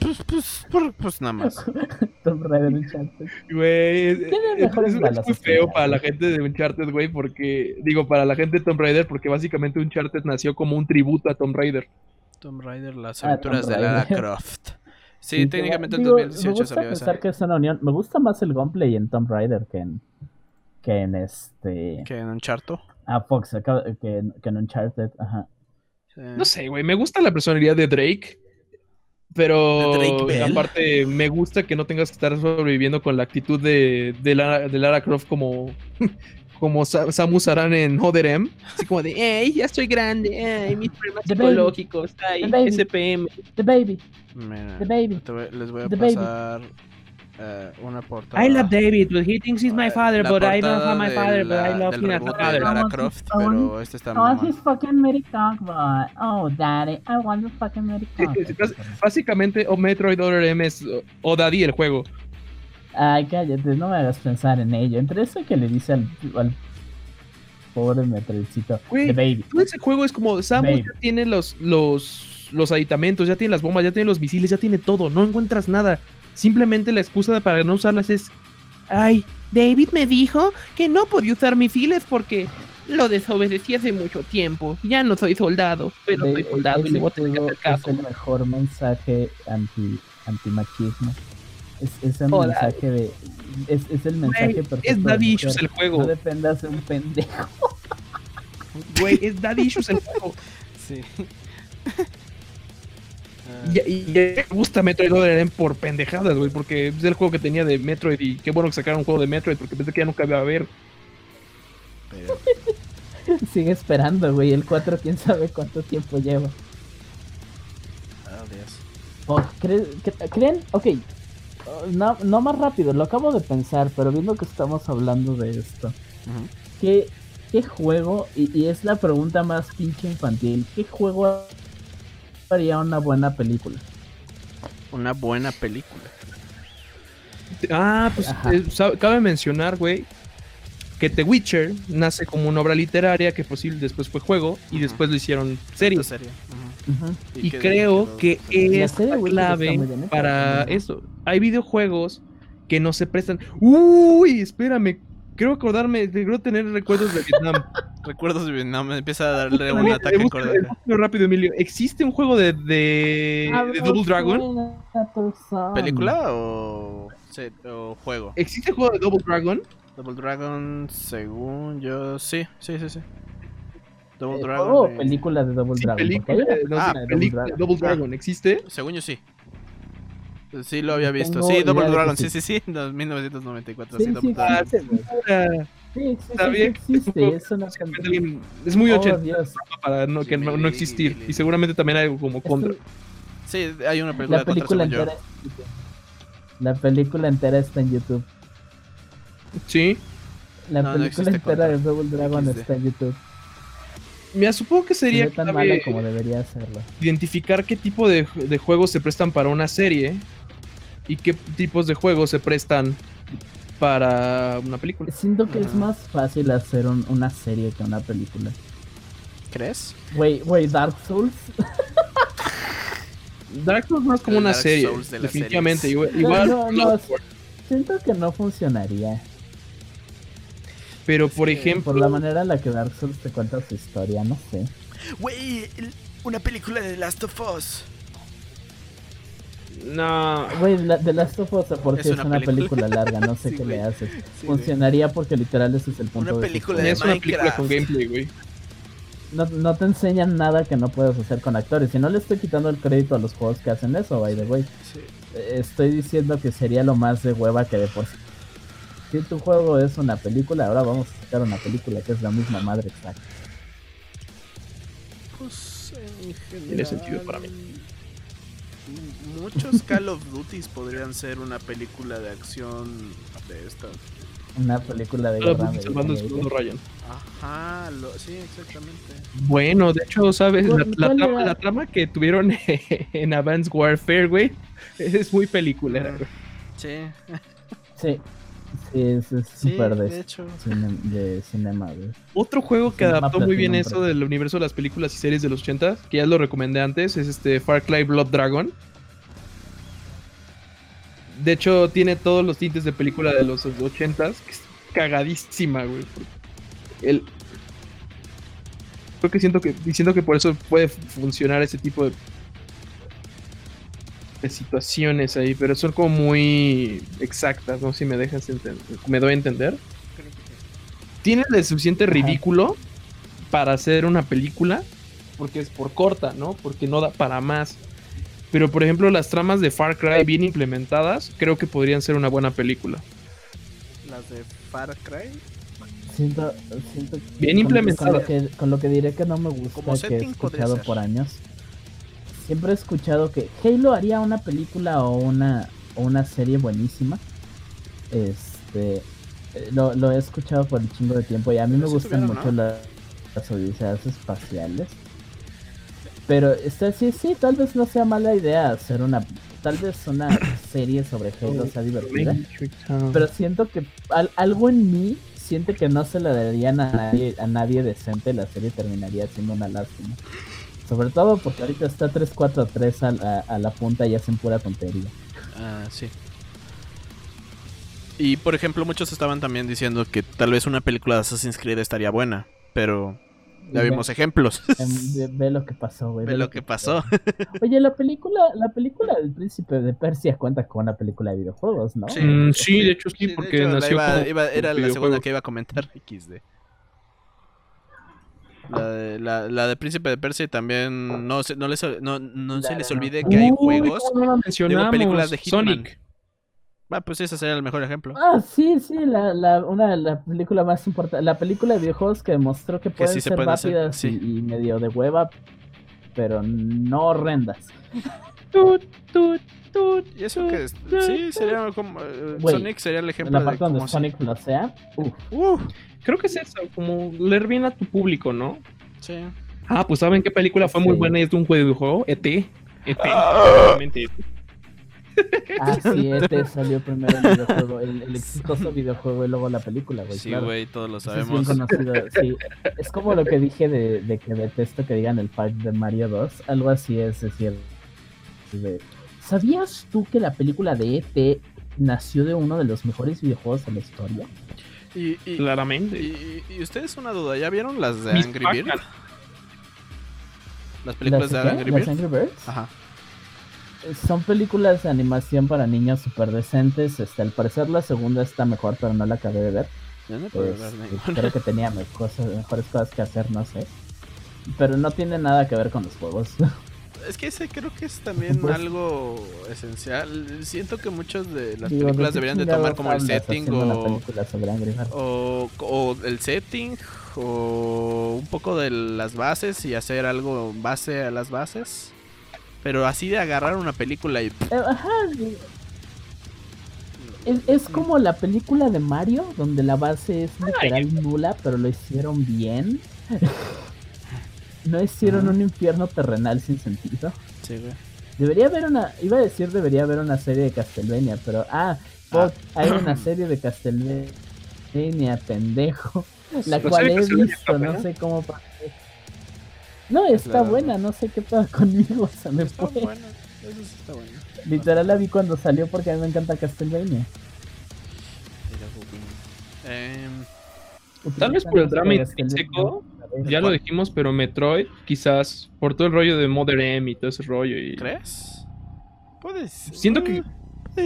Speaker 1: Pues, pues, pues, pues nada más.
Speaker 2: Tomb Raider Uncharted.
Speaker 3: Güey, es, es- es- muy feo para la gente de Uncharted, güey, porque, digo, para la gente de Tomb Raider, porque básicamente Uncharted nació como un tributo a Tomb Raider.
Speaker 1: Tomb Raider, las
Speaker 2: Ah,
Speaker 1: aventuras
Speaker 2: Tomb
Speaker 1: de Lara. Croft. Sí,
Speaker 2: Sí,
Speaker 1: técnicamente en
Speaker 2: digo,
Speaker 1: 2018
Speaker 2: me gusta
Speaker 1: salió
Speaker 2: pensar
Speaker 1: esa.
Speaker 2: que es una unión. Me gusta más el gameplay en Tomb Raider que en, que en este...
Speaker 1: Que en un charto.
Speaker 2: Ah, Fox, que, en- que en Uncharted. Ajá.
Speaker 3: No sé, güey, me gusta la personalidad de Drake, pero
Speaker 1: De Drake
Speaker 3: aparte me gusta que no tengas que estar sobreviviendo con la actitud de, de, Lara, de Lara Croft como, como Sa- Samus Aran en Other M. Así como de, hey, ya estoy grande, ay, mis problemas
Speaker 2: The baby.
Speaker 3: psicológicos, ay,
Speaker 2: The baby.
Speaker 3: SPM.
Speaker 2: The Baby,
Speaker 1: Mira,
Speaker 2: The Baby.
Speaker 1: te voy- les voy a
Speaker 2: The baby.
Speaker 1: Eh, una portada.
Speaker 3: I love David, but he thinks he's my
Speaker 1: Eh,
Speaker 3: father,
Speaker 1: la
Speaker 3: but I don't have my father, but I
Speaker 1: la-
Speaker 3: love him as a father.
Speaker 1: Lara Croft, pero este está
Speaker 2: I want
Speaker 1: mamón.
Speaker 2: his fucking but... Oh, daddy, I want the fucking
Speaker 3: sí, Básicamente, o Metroid Other M es o- Daddy el juego.
Speaker 2: Ay, cállate, no me hagas pensar en ello. Entre eso que le dice al, al pobre Metroidcito,
Speaker 3: Güey,
Speaker 2: The Baby.
Speaker 3: Todo ese juego es como Samus
Speaker 2: Baby.
Speaker 3: ya tiene los, los, los aditamentos, ya tiene las bombas, ya tiene los misiles, ya tiene todo, no encuentras nada. Simplemente la excusa para no usarlas es, ay, David me dijo que no podía usar misiles porque lo desobedecí hace mucho tiempo. Ya no soy soldado, pero
Speaker 2: De-
Speaker 3: soy soldado y le voy a tener que hacer caso.
Speaker 2: Es el mejor mensaje anti antimachismo. Es, es un
Speaker 3: Hola.
Speaker 2: mensaje de. Es, es el mensaje
Speaker 3: Güey,
Speaker 2: perfecto.
Speaker 3: es
Speaker 2: de
Speaker 3: Daddy. Issues el juego.
Speaker 2: No dependas de un pendejo.
Speaker 3: Güey, es Daddy Issues el juego.
Speaker 1: Sí.
Speaker 3: Y, y- y me gusta Metroid Other M por pendejadas, güey, porque es el juego que tenía de Metroid y qué bueno que sacaron un juego de Metroid porque pensé que ya nunca iba a haber.
Speaker 1: Pero,
Speaker 2: Sigue esperando, güey. El 4, quién sabe cuánto tiempo lleva.
Speaker 1: oh, Dios.
Speaker 2: Oh, ¿cree- cre- ¿Creen? Ok. Oh, No, no más rápido, lo acabo de pensar, pero viendo que estamos hablando de esto.
Speaker 1: Ujú.
Speaker 2: ¿Qué, qué juego? Y, y es la pregunta más pinche infantil. ¿Qué juego haría una buena película?
Speaker 1: Una buena película.
Speaker 3: Ah, pues eh, cabe mencionar, güey, que The Witcher nace como una obra literaria que posible después fue juego y después lo hicieron serie. Y creo
Speaker 1: que
Speaker 3: es la clave para eso. Hay videojuegos que no se prestan. Uy, espérame. Creo acordarme, creo tener recuerdos de Vietnam.
Speaker 1: Recuerdos de Vietnam, me empieza a darle un ataque
Speaker 3: rápido, Emilio. ¿Existe un juego de, de, de Double Dragon?
Speaker 1: ¿Película o, o juego?
Speaker 3: ¿Existe el juego de Double Dragon?
Speaker 1: Double Dragon, según yo, sí, sí, sí, sí. Double
Speaker 2: Eh,
Speaker 1: Dragon.
Speaker 2: ¿Juego o película de Double
Speaker 3: Sí,
Speaker 2: Dragon?
Speaker 3: película, no,
Speaker 2: película de
Speaker 3: de
Speaker 2: Double
Speaker 3: Double Dragon. ¿Existe?
Speaker 1: Según yo sí. Sí, lo había visto. Sí, Double Dragon, sí,
Speaker 2: sí.
Speaker 1: sí, sí. no, 1994.
Speaker 2: Sí,
Speaker 1: sí, Double Dragon.
Speaker 3: Está
Speaker 2: sí
Speaker 3: bien.
Speaker 2: existe. Es una
Speaker 3: Es muy
Speaker 2: Oh,
Speaker 3: 80
Speaker 2: Dios.
Speaker 3: para no, que no, no existir. Y seguramente también hay algo como contra.
Speaker 1: Sí, hay una película
Speaker 2: La
Speaker 1: contra,
Speaker 2: película
Speaker 1: yo.
Speaker 2: entera. está en YouTube. La película entera está en YouTube.
Speaker 3: Sí.
Speaker 2: La
Speaker 1: No, no
Speaker 2: película entera
Speaker 1: contra.
Speaker 2: de Double Dragon
Speaker 1: XD.
Speaker 2: está en YouTube.
Speaker 3: Mira, supongo que sería
Speaker 2: Sería tan
Speaker 3: clave
Speaker 2: mala como debería serlo.
Speaker 3: identificar qué tipo de, de juegos se prestan para una serie y qué tipos de juegos se prestan para una película.
Speaker 2: Siento que es más fácil hacer un- una serie que una película.
Speaker 1: ¿Crees?
Speaker 2: Güey, güey, Dark Souls.
Speaker 3: Dark Souls no es como una
Speaker 1: Dark
Speaker 3: serie,
Speaker 1: Souls de las
Speaker 3: definitivamente.
Speaker 1: series.
Speaker 3: Igual,
Speaker 2: no. Siento que no funcionaría.
Speaker 3: pero por ejemplo,
Speaker 2: Por la manera en la que Dark Souls te cuenta su historia, no sé.
Speaker 1: Güey, una película de The Last of Us.
Speaker 3: No,
Speaker 2: Güey, la, The Last of Us, porque
Speaker 1: Es
Speaker 2: es
Speaker 1: una
Speaker 2: una, película.
Speaker 1: película.
Speaker 2: larga, no sé
Speaker 1: Sí,
Speaker 2: qué
Speaker 1: güey.
Speaker 2: le haces.
Speaker 1: Sí,
Speaker 2: Funcionaría porque literal ese es el punto
Speaker 1: Una
Speaker 2: de
Speaker 1: película de
Speaker 3: es una película con gameplay, güey.
Speaker 2: no, no te enseñan nada que no puedes hacer con actores. Y no le estoy quitando el crédito a los juegos que hacen eso, by the way.
Speaker 1: Sí.
Speaker 2: Estoy diciendo que sería lo más de hueva que de por sí. Si tu juego es una película, ahora vamos a sacar una película que es la misma madre exacta.
Speaker 1: Pues en general.
Speaker 3: Tiene sentido para mí.
Speaker 1: Muchos Call of Duty podrían ser una película de acción de esta.
Speaker 2: Una película de guerra
Speaker 3: Duty salvando el
Speaker 2: americana.
Speaker 3: segundo Ryan.
Speaker 1: Ajá, lo, sí, exactamente.
Speaker 3: Bueno, de hecho, ¿sabes? La,
Speaker 2: ¿Cuál-
Speaker 3: la trama,
Speaker 2: era?
Speaker 3: la trama que tuvieron en Advanced Warfare, güey, es muy peliculera.
Speaker 1: Ujú.
Speaker 3: güey.
Speaker 1: Sí.
Speaker 2: Sí. Sí, es es
Speaker 1: Sí,
Speaker 2: súper
Speaker 1: de
Speaker 2: de,
Speaker 1: hecho.
Speaker 2: cine- de cinema, güey.
Speaker 3: Otro juego que adaptó muy bien eso del universo de las películas y series de los 80, que ya lo recomendé antes, es este Far Cry Blood Dragon. De hecho, tiene todos los tintes de película de los 80 que es cagadísima, güey. El... Creo que siento que diciendo que por eso puede funcionar ese tipo de de situaciones ahí, pero son como muy exactas, no si me dejas entender, me doy a entender. Tiene el suficiente
Speaker 2: Ajá.
Speaker 3: ridículo para hacer una película, porque es por corta, ¿no? Porque no da para más. Pero por ejemplo, las tramas de Far Cry bien implementadas, creo que podrían ser una buena película.
Speaker 1: Las de Far Cry.
Speaker 2: Siento, siento
Speaker 3: Bien implementado.
Speaker 2: Con lo, que, con lo que diré que no me gusta,
Speaker 1: Como
Speaker 2: que he escuchado por años. Siempre he escuchado que Halo haría una película o una, o una serie buenísima. Este. Lo, lo he escuchado por un chingo de tiempo y a mí
Speaker 1: Pero
Speaker 2: me gustan mucho
Speaker 1: ¿no?
Speaker 2: la- las odiseas espaciales. Pero este, sí, sí, tal vez no sea mala idea hacer una. Tal vez una serie sobre Halo sea divertida. Pero siento que al- algo en mí siente que no se la darían a nadie, a nadie decente, la serie terminaría siendo una lástima. Sobre todo porque ahorita está 3-4-3 a, la- a la punta y hacen pura tontería.
Speaker 1: Ah, sí. Y por ejemplo, muchos estaban también diciendo que tal vez una película de Assassin's Creed estaría buena, pero ya
Speaker 2: Ve-
Speaker 1: vimos ejemplos.
Speaker 2: em, Ve, ve lo que pasó, güey.
Speaker 1: Ve lo que pasó.
Speaker 2: Oye, la película, la película del príncipe de Persia cuenta con una película de videojuegos, ¿no?
Speaker 1: Sí.
Speaker 3: Mm, sí, de hecho sí, porque
Speaker 1: hecho, la
Speaker 3: nació
Speaker 1: iba-
Speaker 3: como
Speaker 1: iba- era la segunda que iba a comentar XD. La de, la, la de Príncipe de Persia también no, se, no, les, no, no se les
Speaker 2: de-
Speaker 1: olvide que hay
Speaker 3: Uy,
Speaker 1: juegos.
Speaker 3: ¿cómo no la mencionamos?
Speaker 1: películas de Hitman.
Speaker 3: Sonic.
Speaker 1: Ah, pues ese sería el mejor ejemplo.
Speaker 2: Ah, sí, sí, la, la, una, la película más importante, la película de videojuegos que demostró que pueden
Speaker 1: sí se
Speaker 2: ser
Speaker 1: pueden hacer,
Speaker 2: rápidas
Speaker 1: sí.
Speaker 2: y, y medio de hueva, pero no horrendas.
Speaker 3: Tut, tut, tut,
Speaker 1: Y eso que es- sí sería como eh, Sonic sería el
Speaker 2: En
Speaker 1: ejemplo
Speaker 2: la
Speaker 1: de
Speaker 2: parte donde Sonic flosea, uf,
Speaker 1: Uh,
Speaker 3: Creo que es eso, como leer bien a tu público, ¿no?
Speaker 1: sí.
Speaker 3: Ah, pues ¿saben qué película fue muy buena y es de un videojuego? E ET. ET.
Speaker 1: Ah.
Speaker 3: Realmente.
Speaker 2: Ah, sí, este salió primero el videojuego, el, el exitoso videojuego y luego la película, güey.
Speaker 1: Sí,
Speaker 2: claro.
Speaker 1: güey, todos lo
Speaker 2: Eso es bien
Speaker 1: sabemos.
Speaker 2: conocido, sí. Es como lo que dije de, de que detesto que digan el pack de Mario 2. Algo así es decir. de- ¿Sabías tú que la película de ET nació de uno de los mejores videojuegos de la historia?
Speaker 1: Y, y,
Speaker 3: Claramente.
Speaker 1: y, y ustedes una duda, ¿ya vieron las de
Speaker 3: Miss
Speaker 1: Angry
Speaker 3: Pac-Man.
Speaker 1: Bird? Las películas
Speaker 2: ¿Las
Speaker 1: de. Angry
Speaker 2: Birds?
Speaker 1: Ajá.
Speaker 2: Son películas de animación para niños súper decentes. Este, al parecer la segunda está mejor, pero no la acabé de ver.
Speaker 1: Yo no
Speaker 2: Pues, creo que tenía cosas, mejores cosas que hacer, no sé. Pero no tiene nada que ver con los juegos.
Speaker 1: Es que ese creo que es también
Speaker 2: Pues-
Speaker 1: algo esencial. Siento que muchas de las
Speaker 2: Digo,
Speaker 1: películas deberían de tomar como el setting o, el setting o un poco de las bases y hacer algo base a las bases. Pero así de agarrar una película y...
Speaker 2: Eh, Ajá. Es, es como la película de Mario, donde la base es literal nula, pero lo hicieron bien. no hicieron un infierno terrenal sin sentido.
Speaker 1: Sí, güey.
Speaker 2: Debería haber una, iba a decir debería haber una serie de Castlevania, pero ah, fuck, hay una serie de Castlevania, pendejo, la
Speaker 3: La
Speaker 2: cual he visto, no sé cómo No, está
Speaker 1: Claro.
Speaker 2: buena, no sé qué pasa conmigo, se me
Speaker 1: Está
Speaker 2: fue.
Speaker 1: bueno. Eso sí está bueno.
Speaker 2: Literal la vi cuando salió porque a mí me encanta Castlevania.
Speaker 1: Em,
Speaker 3: Tal vez por el drama intrínseco. Ya lo dijimos, pero Metroid, quizás por todo el rollo de Mother M y todo ese rollo. Y
Speaker 1: ¿Crees? Puedes.
Speaker 3: Siento que-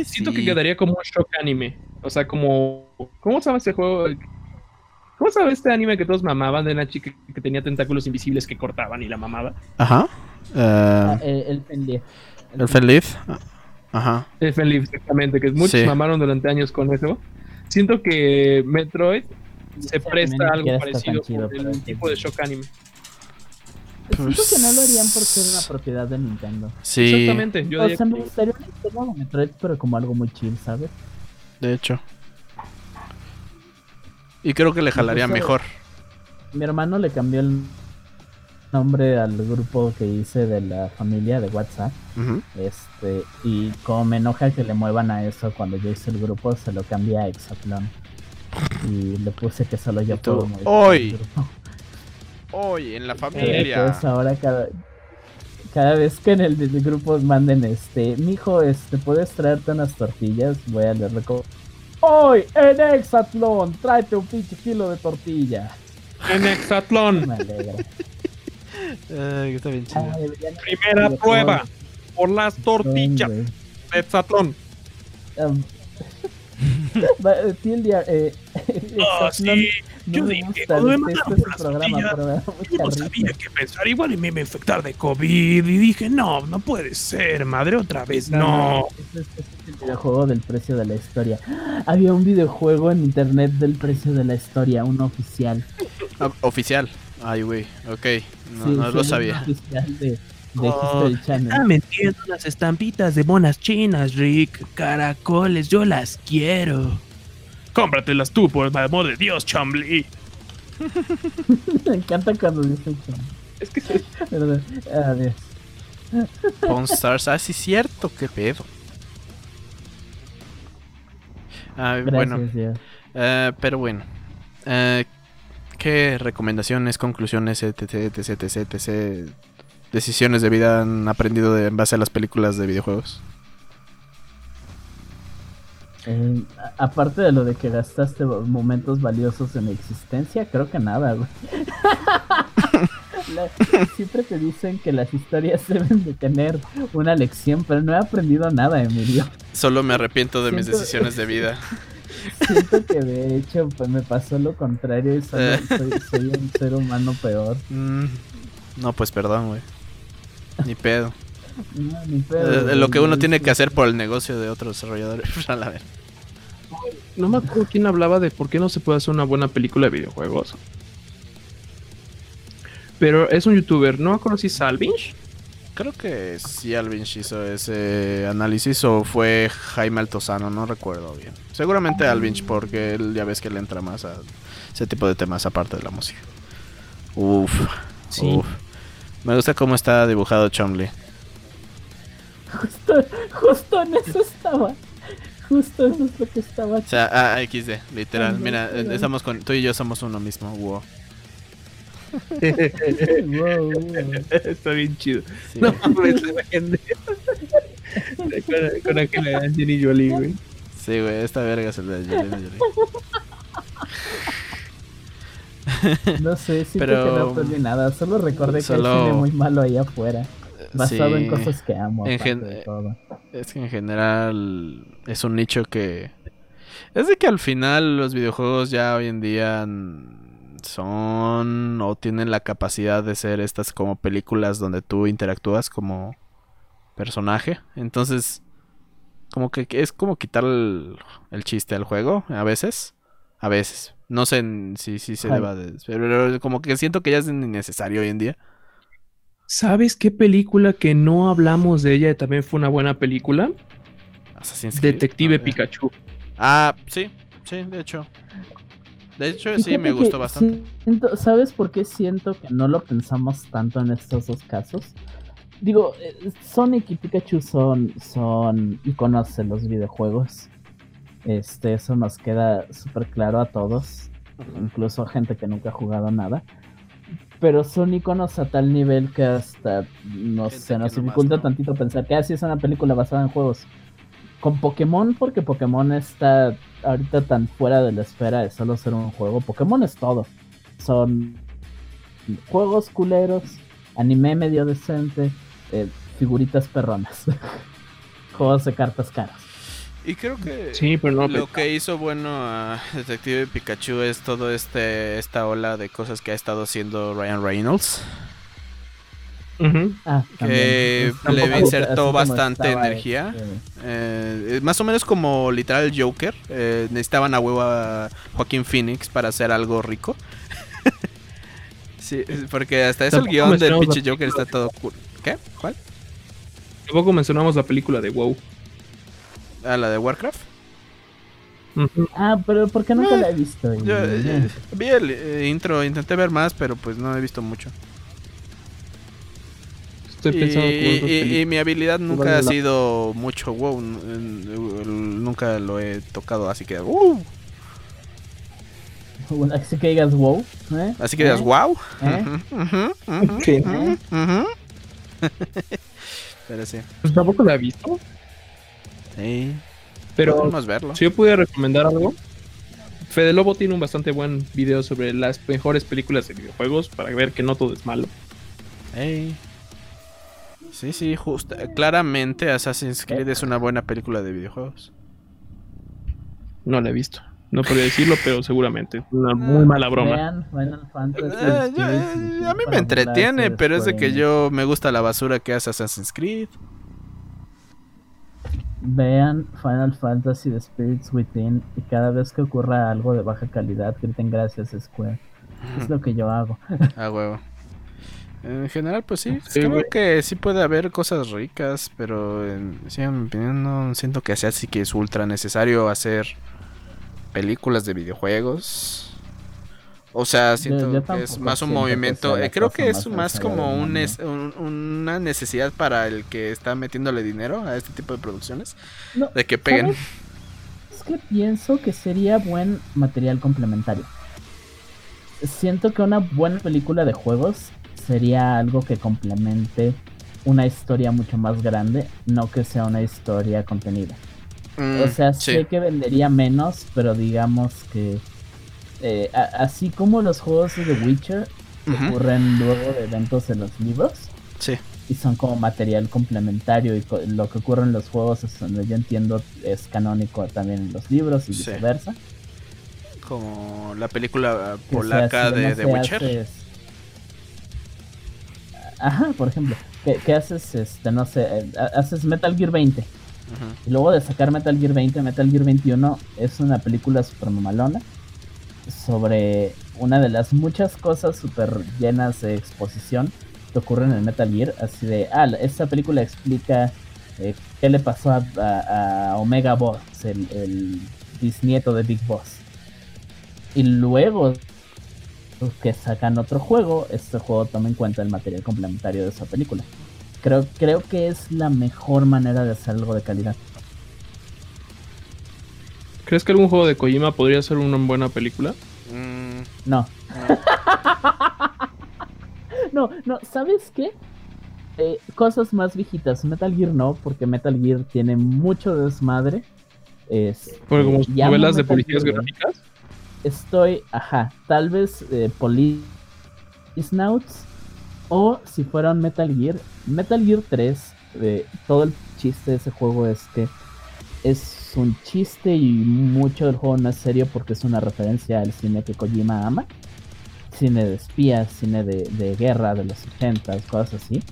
Speaker 3: siento
Speaker 1: sí.
Speaker 3: que quedaría como un shock anime. O sea, como. ¿Cómo se llama este juego? ¿Cómo llama este anime que todos mamaban de una chica que tenía tentáculos invisibles que cortaban y la mamaba?
Speaker 1: Ajá.
Speaker 2: Ah,
Speaker 1: Eh,
Speaker 2: el, Fenlier.
Speaker 1: el Feliz. Ajá.
Speaker 3: El Feliz, exactamente, que muchos
Speaker 1: Sí.
Speaker 3: mamaron durante años con eso. Siento que Metroid se presta a algo parecido
Speaker 2: pero
Speaker 3: el tipo de shock anime.
Speaker 2: Siento que no lo harían por ser una propiedad de Nintendo.
Speaker 1: Sí.
Speaker 3: Exactamente, yo
Speaker 2: o sea,
Speaker 3: que-
Speaker 2: me gustaría un Nintendo de Metroid, pero como algo muy chill, ¿sabes?
Speaker 1: De hecho. Y creo que le jalaría
Speaker 2: Incluso-
Speaker 1: mejor.
Speaker 2: Mi hermano le cambió el nombre al grupo que hice de la familia de WhatsApp. Este, y como me enoja que le muevan a eso cuando yo hice el grupo, se lo cambié a Exatlón. Y le puse que solo yo puedo modificar
Speaker 1: "Hoy".
Speaker 2: el grupo.
Speaker 1: Hoy, en la
Speaker 2: Eh,
Speaker 1: familia.
Speaker 2: Entonces ahora cada, cada vez que en el, el grupo manden este, mijo, este, ¿puedes traerte unas tortillas? Voy a le reco- Hoy en Exatlón, tráete un pinche kilo de tortilla.
Speaker 3: En Hexatlón,
Speaker 2: Me alegra.
Speaker 1: Ay, está bien chido.
Speaker 2: Ay,
Speaker 3: primera prueba por las tortillas
Speaker 2: güey.
Speaker 3: de Hexatlón.
Speaker 2: Um, eh, Tildia, Exatlón
Speaker 3: sí.
Speaker 2: no
Speaker 3: yo
Speaker 2: me
Speaker 3: dije,
Speaker 2: gusta,
Speaker 3: cuando me
Speaker 2: detesto
Speaker 3: mandaron
Speaker 2: ese
Speaker 3: por las
Speaker 2: programa,
Speaker 3: Yo no sabía qué pensar. Igual y me iba a infectar de COVID. Y dije, no, no puede ser, madre, otra vez. No.
Speaker 2: Ese es, es videojuego del precio de la historia. Había un videojuego en internet del precio de la historia, uno oficial.
Speaker 1: Ah, oficial. Ay, güey. Ok. No,
Speaker 2: Sí,
Speaker 1: no
Speaker 2: sí,
Speaker 1: lo sabía.
Speaker 2: oficial de, de
Speaker 3: Oh,
Speaker 2: History Channel.
Speaker 3: Metiendo unas estampitas de monas chinas, Rick. Caracoles, yo las quiero. Cómpratelas tú, por el amor de Dios, Chambly.
Speaker 2: Me encanta cuando dicen que.
Speaker 3: Es que
Speaker 2: Perdón. Ah, Dios.
Speaker 1: Pawn Stars. Ah, sí, cierto. Qué pedo. Ah,
Speaker 2: Gracias,
Speaker 1: bueno. Eh, pero bueno. Eh, ¿Qué recomendaciones, conclusiones, etc, etc, etc, etc, decisiones de vida han aprendido de, en base a las películas de videojuegos?
Speaker 2: Eh, aparte de lo de que gastaste momentos valiosos en mi existencia, creo que nada, güey. La- siempre te dicen que las historias deben de tener una lección, pero no he aprendido nada, Emilio.
Speaker 1: Solo me arrepiento de mis decisiones de vida.
Speaker 2: Siento que de hecho pues, me pasó lo contrario y solo soy, soy un ser humano peor.
Speaker 1: Mm, no, pues perdón, güey. Ni pedo.
Speaker 2: No, ni pedo,
Speaker 1: Eh,
Speaker 2: güey,
Speaker 1: lo que uno tiene que hacer por el negocio de otros desarrolladores. A la ver.
Speaker 3: No me acuerdo quién hablaba de por qué no se puede hacer una buena película de videojuegos. Pero es un youtuber, no me si Salvinch.
Speaker 1: Creo que sí Alvinch hizo ese análisis o fue Jaime Altozano, no recuerdo bien. Seguramente Alvinch porque él ya ves que le entra más a ese tipo de temas aparte de la música. Uf,
Speaker 3: Sí.
Speaker 1: uf. Me gusta cómo está dibujado Chomley.
Speaker 2: Justo, justo en eso estaba. Justo eso es lo que estaba.
Speaker 1: O sea, ah, XD, literal. Mira, estamos con, tú y yo somos uno mismo. Wow.
Speaker 2: Wow, wow.
Speaker 3: Está bien chido.
Speaker 1: Sí,
Speaker 3: No, mames, la gente. con, con aquella Angelina Jolie, güey.
Speaker 1: Sí, güey, esta verga es el de Angelina Jolie.
Speaker 2: No sé, siento
Speaker 1: Pero-
Speaker 2: que no aprendí nada. Solo recordé que
Speaker 1: Solo-
Speaker 2: hay cine muy malo ahí afuera. Basado
Speaker 1: Sí.
Speaker 2: en cosas que amo.
Speaker 1: En
Speaker 2: aparte
Speaker 1: gen-
Speaker 2: de todo.
Speaker 1: Es que en general es un nicho que... Es de que al final los videojuegos ya hoy en día son o tienen la capacidad de ser estas como películas donde tú interactúas como personaje. Entonces, como que es como quitar el, el chiste al juego a veces. A veces. No sé si, si se
Speaker 2: Ay.
Speaker 1: deba de... Pero como que siento que ya es innecesario hoy en día.
Speaker 3: ¿Sabes qué película que no hablamos de ella y también fue una buena película?
Speaker 1: Assassin's
Speaker 3: Detective. Pikachu.
Speaker 1: Ah, sí, sí, de hecho. De hecho, sí, me gustó bastante.
Speaker 2: siento- ¿Sabes por qué siento que no lo pensamos tanto en estos dos casos? Digo, eh, Sonic y Pikachu son, son iconos en los videojuegos. Este, eso nos queda súper claro a todos, incluso a gente que nunca ha jugado nada. Pero son iconos a tal nivel que hasta
Speaker 1: Gente
Speaker 2: se nos dificulta
Speaker 1: no.
Speaker 2: tantito pensar que así es una película basada en juegos. Con Pokémon, porque Pokémon está ahorita tan fuera de la esfera de solo ser un juego. Pokémon es todo. Son juegos culeros, anime medio decente, eh, figuritas perronas. juegos de cartas caras.
Speaker 1: Y creo que
Speaker 3: Sí, pero no.
Speaker 1: lo que hizo bueno a Detective Pikachu es todo este esta ola de cosas que ha estado haciendo Ryan Reynolds.
Speaker 2: Ah,
Speaker 1: Que
Speaker 2: también.
Speaker 1: Le insertó bastante energía. Eh, más o menos como literal Joker. eh, necesitaban a huevo a Joaquín Phoenix para hacer algo rico. sí, porque hasta eso el guion del pinche Joker está todo cool. ¿Qué? ¿Cuál?
Speaker 3: Tampoco mencionamos la película de WoW.
Speaker 1: Ah, la de Warcraft.
Speaker 2: Ah, pero ¿por qué nunca
Speaker 1: Eh,
Speaker 2: la he visto?
Speaker 1: Yo, eh, vi el eh, intro, intenté ver más, pero pues no he visto mucho.
Speaker 3: Estoy pensando
Speaker 1: y, y- y mi habilidad nunca
Speaker 3: vale
Speaker 1: ha
Speaker 3: la-
Speaker 1: sido mucho wow. Nunca lo he tocado, así que. uh,
Speaker 2: Bueno, Así que digas wow. ¿eh?
Speaker 1: así que digas, wow. Pero sí.
Speaker 3: Pues tampoco la he visto.
Speaker 1: Sí.
Speaker 3: Pero
Speaker 1: Podemos verlo.
Speaker 3: si yo pudiera recomendar algo, Fede Lobo tiene un bastante buen video sobre las mejores películas de videojuegos para ver que no todo es malo.
Speaker 1: Ey. Sí, sí, justo. Claramente Assassin's Creed es una buena película de videojuegos.
Speaker 3: No la he visto. No podría decirlo, pero seguramente. es Una muy mala broma.
Speaker 2: Vean Final Fantasy.
Speaker 1: Eh, yo- eh,
Speaker 2: Within
Speaker 1: a mí me entretiene, pero es de que yo me gusta la basura que hace Assassin's Creed.
Speaker 2: Vean Final Fantasy The Spirits Within y cada vez que ocurra algo de baja calidad, griten gracias Square. Es lo que yo hago.
Speaker 1: A huevo. En general, pues sí,
Speaker 3: Sí,
Speaker 1: creo
Speaker 3: güey.
Speaker 1: que sí puede haber cosas ricas, pero en, sí, en mi opinión no siento que sea así que es ultra necesario hacer películas de videojuegos. O sea, siento
Speaker 2: yo
Speaker 1: que es más un
Speaker 2: que
Speaker 1: movimiento, eh, creo que es
Speaker 2: más
Speaker 1: como un
Speaker 2: mundo.
Speaker 1: es- un- una necesidad para el que está metiéndole dinero a este tipo de producciones,
Speaker 2: No,
Speaker 1: de que peguen.
Speaker 2: ¿sabes? Es que pienso que sería buen material complementario. Siento que una buena película de juegos sería algo que complemente una historia mucho más grande, no que sea una historia contenida.
Speaker 1: Mm,
Speaker 2: O sea,
Speaker 1: sí.
Speaker 2: sé que vendería menos, pero digamos que eh, así como los juegos de The Witcher ocurren luego de eventos en los libros
Speaker 1: sí.
Speaker 2: y son como material complementario y co- lo que ocurre en los juegos es donde yo entiendo es canónico también en los libros y
Speaker 1: Sí.
Speaker 2: viceversa.
Speaker 1: Como la película polaca
Speaker 2: sea, si
Speaker 1: de The Witcher.
Speaker 2: haces- Ajá, por ejemplo, ¿qué, haces? Este, no sé, eh, ha- haces Metal Gear 20
Speaker 1: Ujú.
Speaker 2: y luego de sacar Metal Gear 20, Metal Gear 21 es una película super mamalona sobre una de las muchas cosas super llenas de exposición que ocurren en Metal Gear, así de, ah, esta película explica eh, qué le pasó a, a- a Omega Boss, el, el bisnieto de Big Boss. Y luego que sacan otro juego, este juego toma en cuenta el material complementario de esa película. Creo, creo que es la mejor manera de hacer algo de calidad.
Speaker 3: ¿Crees que algún juego de Kojima podría ser una buena película?
Speaker 1: Mm,
Speaker 2: No. no, no, ¿sabes qué? Eh, cosas más viejitas. Metal Gear no, porque Metal Gear tiene mucho desmadre. Es,
Speaker 3: Porque como
Speaker 2: llamo
Speaker 3: novelas de policías
Speaker 2: Gear,
Speaker 3: gráficas.
Speaker 2: Estoy, ajá, tal vez eh, Snouts o si fuera un Metal Gear, Metal Gear 3, eh, todo el chiste de ese juego es que es un chiste y mucho del juego no es serio porque es una referencia al cine que Kojima ama. Cine de espías, cine de, de guerra de los 80, cosas así.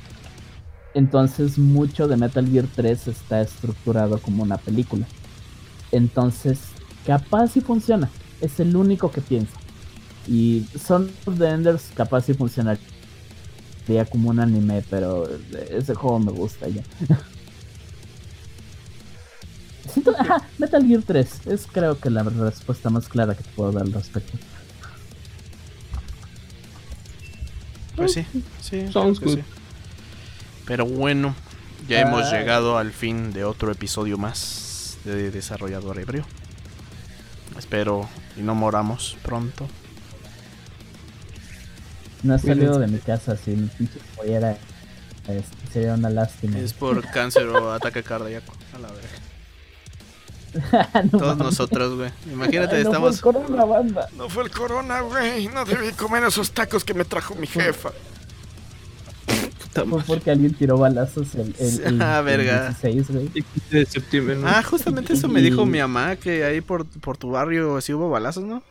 Speaker 2: Entonces mucho de Metal Gear 3 está estructurado como una película. Entonces, capaz si funciona. Es el único que pienso. Y Son of the Enders capaz si funcionaría como un anime, pero ese juego me gusta ya. Siento- ajá, Metal Gear 3 es creo que la respuesta más clara que te puedo dar al respecto.
Speaker 1: pues sí, sí.
Speaker 3: Sounds good.
Speaker 1: sí. Pero bueno, ya hemos
Speaker 2: Ay.
Speaker 1: llegado al fin de otro episodio más de Desarrollador Ebrio. Espero y no moramos pronto.
Speaker 2: No
Speaker 3: Cuídense.
Speaker 2: salido de mi casa si mi pinche pollera este, sería una lástima.
Speaker 1: Es por cáncer o ataque cardíaco. A la verga.
Speaker 2: No
Speaker 1: Todos
Speaker 2: mames.
Speaker 1: nosotros, güey. Imagínate,
Speaker 2: no
Speaker 1: estamos.
Speaker 2: fue el corona, banda.
Speaker 1: No fue el corona, güey. No debí comer esos tacos que me trajo mi jefa. Puta
Speaker 2: Fue porque alguien tiró balazos el, el, el-
Speaker 1: Ah,
Speaker 2: el
Speaker 1: verga.
Speaker 2: 16, güey.
Speaker 3: El 15 de septiembre, ¿no?
Speaker 1: Ah, justamente eso me dijo mi mamá, que ahí por, por tu barrio sí hubo balazos, ¿no?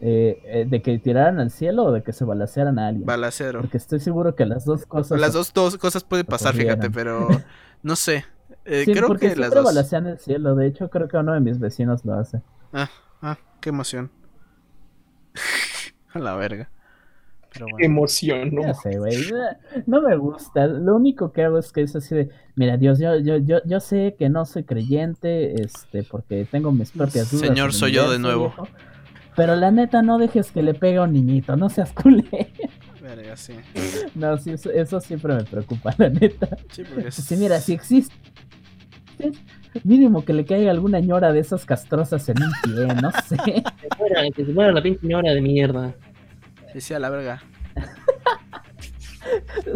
Speaker 2: Eh, eh, ¿De que tiraran al cielo o de que se balacearan a alguien?
Speaker 1: Balacero.
Speaker 2: Porque estoy seguro que las dos cosas.
Speaker 1: Las dos, dos cosas pueden pasar, fíjate,
Speaker 2: ocurrieron.
Speaker 1: pero no sé. Eh,
Speaker 2: Sí,
Speaker 1: creo
Speaker 2: porque
Speaker 1: que las
Speaker 2: siempre
Speaker 1: dos.
Speaker 2: balacean el cielo. De hecho, creo que uno de mis vecinos lo hace.
Speaker 1: Ah, ah, qué emoción. A la verga. Pero bueno.
Speaker 4: emoción, ¿no?
Speaker 2: Ya sé, güey. No me gusta. Lo único que hago es que es así de, mira, Dios, yo, yo, yo, yo sé que no soy creyente, este, porque tengo mis propias dudas.
Speaker 1: Señor, soy yo de nuevo.
Speaker 2: viejo, pero la neta, no dejes que le pegue a un niñito, no seas culé.
Speaker 1: Verga, sí.
Speaker 2: No, sí, eso, eso siempre me preocupa, la neta.
Speaker 1: Sí, porque es...
Speaker 2: Sí, mira, si existe. Mínimo que le caiga alguna ñora de esas castrosas en un pie, no sé.
Speaker 5: Que se muera, que se muera la pinche señora de mierda.
Speaker 1: Sí, sí, a la verga.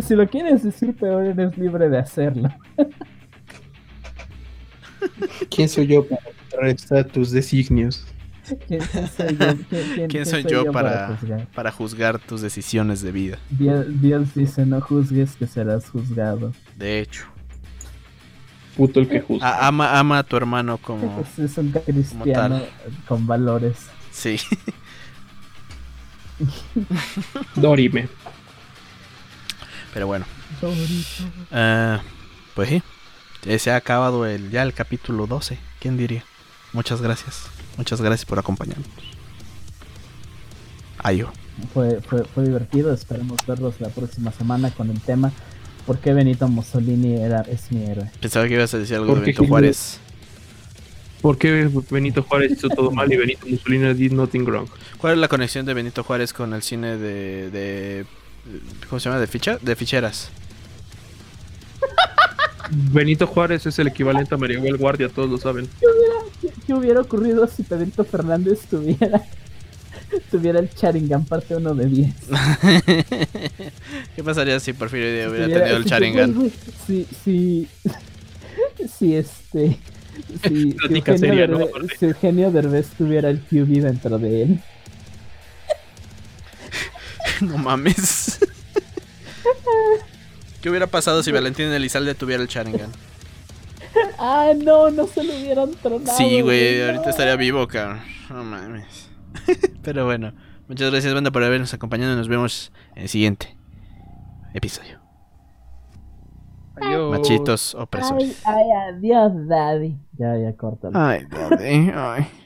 Speaker 2: Si lo quieres decir peor, eres libre de hacerlo.
Speaker 4: ¿Quién soy yo para contrarrestar tus designios?
Speaker 2: ¿Quién, soy yo, quién- quién-
Speaker 1: ¿Quién
Speaker 2: quién
Speaker 1: soy yo para,
Speaker 2: juzgar?
Speaker 1: para juzgar tus decisiones de vida?
Speaker 2: Dios, Dios dice: No juzgues que serás juzgado.
Speaker 1: De hecho.
Speaker 3: Puto el que juzga.
Speaker 1: A- ama, ama a tu hermano como...
Speaker 2: Es, es un cristiano
Speaker 1: tal.
Speaker 2: con valores.
Speaker 1: Sí.
Speaker 3: Dorime.
Speaker 1: Pero bueno. Eh, pues sí. Se ha acabado el, ya el capítulo 12. ¿Quién diría? Muchas gracias. Muchas gracias por acompañarnos. Ayo.
Speaker 2: Fue, fue, fue divertido. Esperemos verlos la próxima semana con el tema. ¿Por qué Benito Mussolini era, es mi héroe?
Speaker 1: Pensaba que ibas a decir algo de Benito Juárez.
Speaker 3: ¿Por qué Benito Juárez hizo todo mal y Benito Mussolini did nothing wrong?
Speaker 1: ¿Cuál es la conexión de Benito Juárez con el cine de... de ¿Cómo se llama? ¿De, ficha? de ficheras?
Speaker 3: Benito Juárez es el equivalente a Maribel Guardia, todos lo saben.
Speaker 2: ¿Qué, qué hubiera ocurrido si Pedrito Fernández tuviera, tuviera el Sharingan parte 1 de 10?
Speaker 1: ¿Qué pasaría si Porfirio Díaz hubiera
Speaker 2: Tuviera-
Speaker 1: tenido el
Speaker 2: si- güey, güey, Si, si, si este... Si, si Eugenio
Speaker 3: seria, ¿no?
Speaker 2: Derbe-
Speaker 3: Aparte.
Speaker 2: si Eugenio Derbez tuviera el QB dentro de él.
Speaker 1: No mames. ¿Qué hubiera pasado si Valentín Elizalde tuviera el Sharingan?
Speaker 2: Ah, no, no se lo hubieran tronado.
Speaker 1: Sí, güey,
Speaker 2: no.
Speaker 1: ahorita estaría vivo, cabrón. No mames. Pero bueno, muchas gracias, banda, por habernos acompañado. Nos vemos en el siguiente episodio.
Speaker 3: Adiós.
Speaker 1: Machitos opresores.
Speaker 2: Ay, ay, adiós, daddy. Ya, ya, córtalo.
Speaker 1: Ay, daddy, ay.